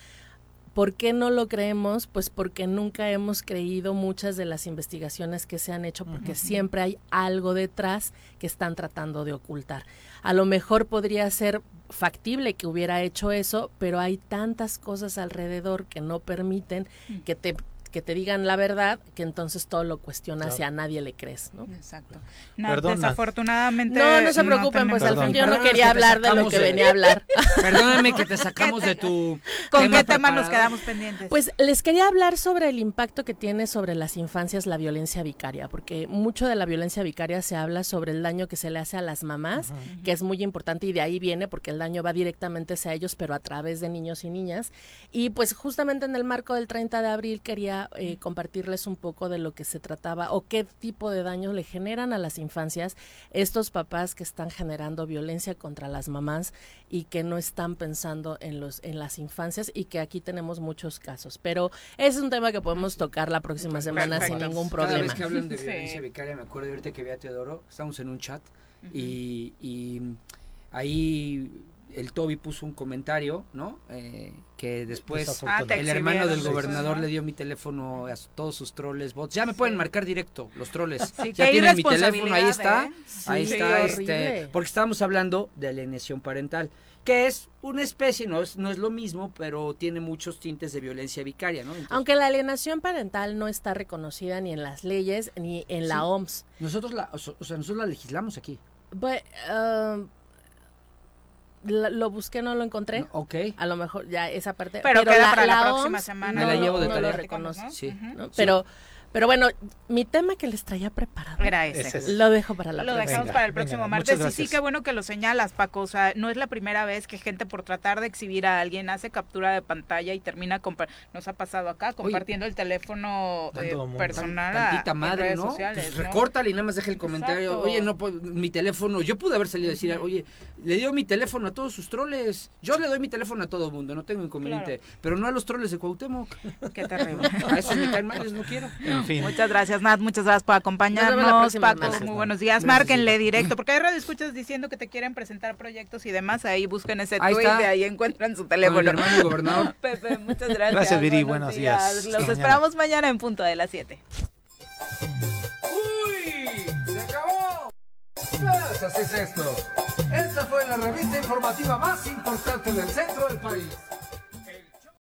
¿Por qué no lo creemos? Pues porque nunca hemos creído muchas de las investigaciones que se han hecho, porque siempre hay algo detrás que están tratando de ocultar. A lo mejor podría ser factible que hubiera hecho eso, pero hay tantas cosas alrededor que no permiten que te que te digan la verdad, que entonces todo lo cuestionas y a nadie le crees, ¿no? Exacto. desafortunadamente. No, no se preocupen, pues al fin yo no quería hablar de lo que venía a hablar. Perdóname que te sacamos de tu. ¿Con qué tema nos quedamos pendientes? Pues les quería hablar sobre el impacto que tiene sobre las infancias la violencia vicaria, porque mucho de la violencia vicaria se habla sobre el daño que se le hace a las mamás, que es muy importante y de ahí viene porque el daño va directamente hacia ellos, pero a través de niños y niñas. Y pues justamente en el marco del 30 de abril quería eh, compartirles un poco de lo que se trataba o qué tipo de daño le generan a las infancias estos papás que están generando violencia contra las mamás y que no están pensando en los en las infancias y que aquí tenemos muchos casos. Pero es un tema que podemos tocar la próxima semana sin ningún problema. Cada vez que hablan de violencia vicaria, me acuerdo ahorita que vi a Teodoro, estamos en un chat y, y ahí el Toby puso un comentario, ¿no? Eh, que después ah, el hermano del gobernador le dio mi teléfono a todos sus troles bots. Ya me pueden marcar directo los troles. ya tienen mi teléfono, ahí está. ¿eh? ahí está, este, porque estábamos hablando de alienación parental, que es una especie, no es, no es lo mismo, pero tiene muchos tintes de violencia vicaria, ¿no? Aunque la alienación parental no está reconocida ni en las leyes ni en la OMS. Nosotros la, o sea, nosotros la legislamos aquí. Pues, lo busqué, no lo encontré. ok. A lo mejor ya esa parte. Pero, la, para la, próxima semana. Me la llevo de no lo reconoce. Sí. Pero pero bueno, mi tema que les traía preparado. Era ese. Lo dejo para la Lo dejamos para el próximo martes. Y sí, qué bueno que lo señalas, Paco. O sea, no es la primera vez que gente por tratar de exhibir a alguien hace captura de pantalla y termina nos ha pasado acá compartiendo el teléfono eh, personal Tantita madre, redes ¿no? sociales. Pues recórtale y nada más deja el comentario. Oye, no mi teléfono. Yo pude haber salido a decir, oye, le dio mi teléfono a todos sus troles. Yo le doy mi teléfono a todo mundo, no tengo inconveniente. Pero no a los troles de Cuauhtémoc. Qué terrible. a esos me caen mal, no quiero. Muchas gracias, Nat. Muchas gracias por acompañarnos. Paco, muy buenos días. Márquenle directo, porque hay radio escuchas diciendo que te quieren presentar proyectos y demás. Ahí busquen ese tweet y ahí encuentran su teléfono. hermano gobernador. Pepe, muchas gracias. Gracias, Viri. Buenos, días. Los esperamos mañana en punto de las 7. ¡Uy! ¡Se acabó! Pues así es esto. Esta fue la revista informativa más importante del centro del país.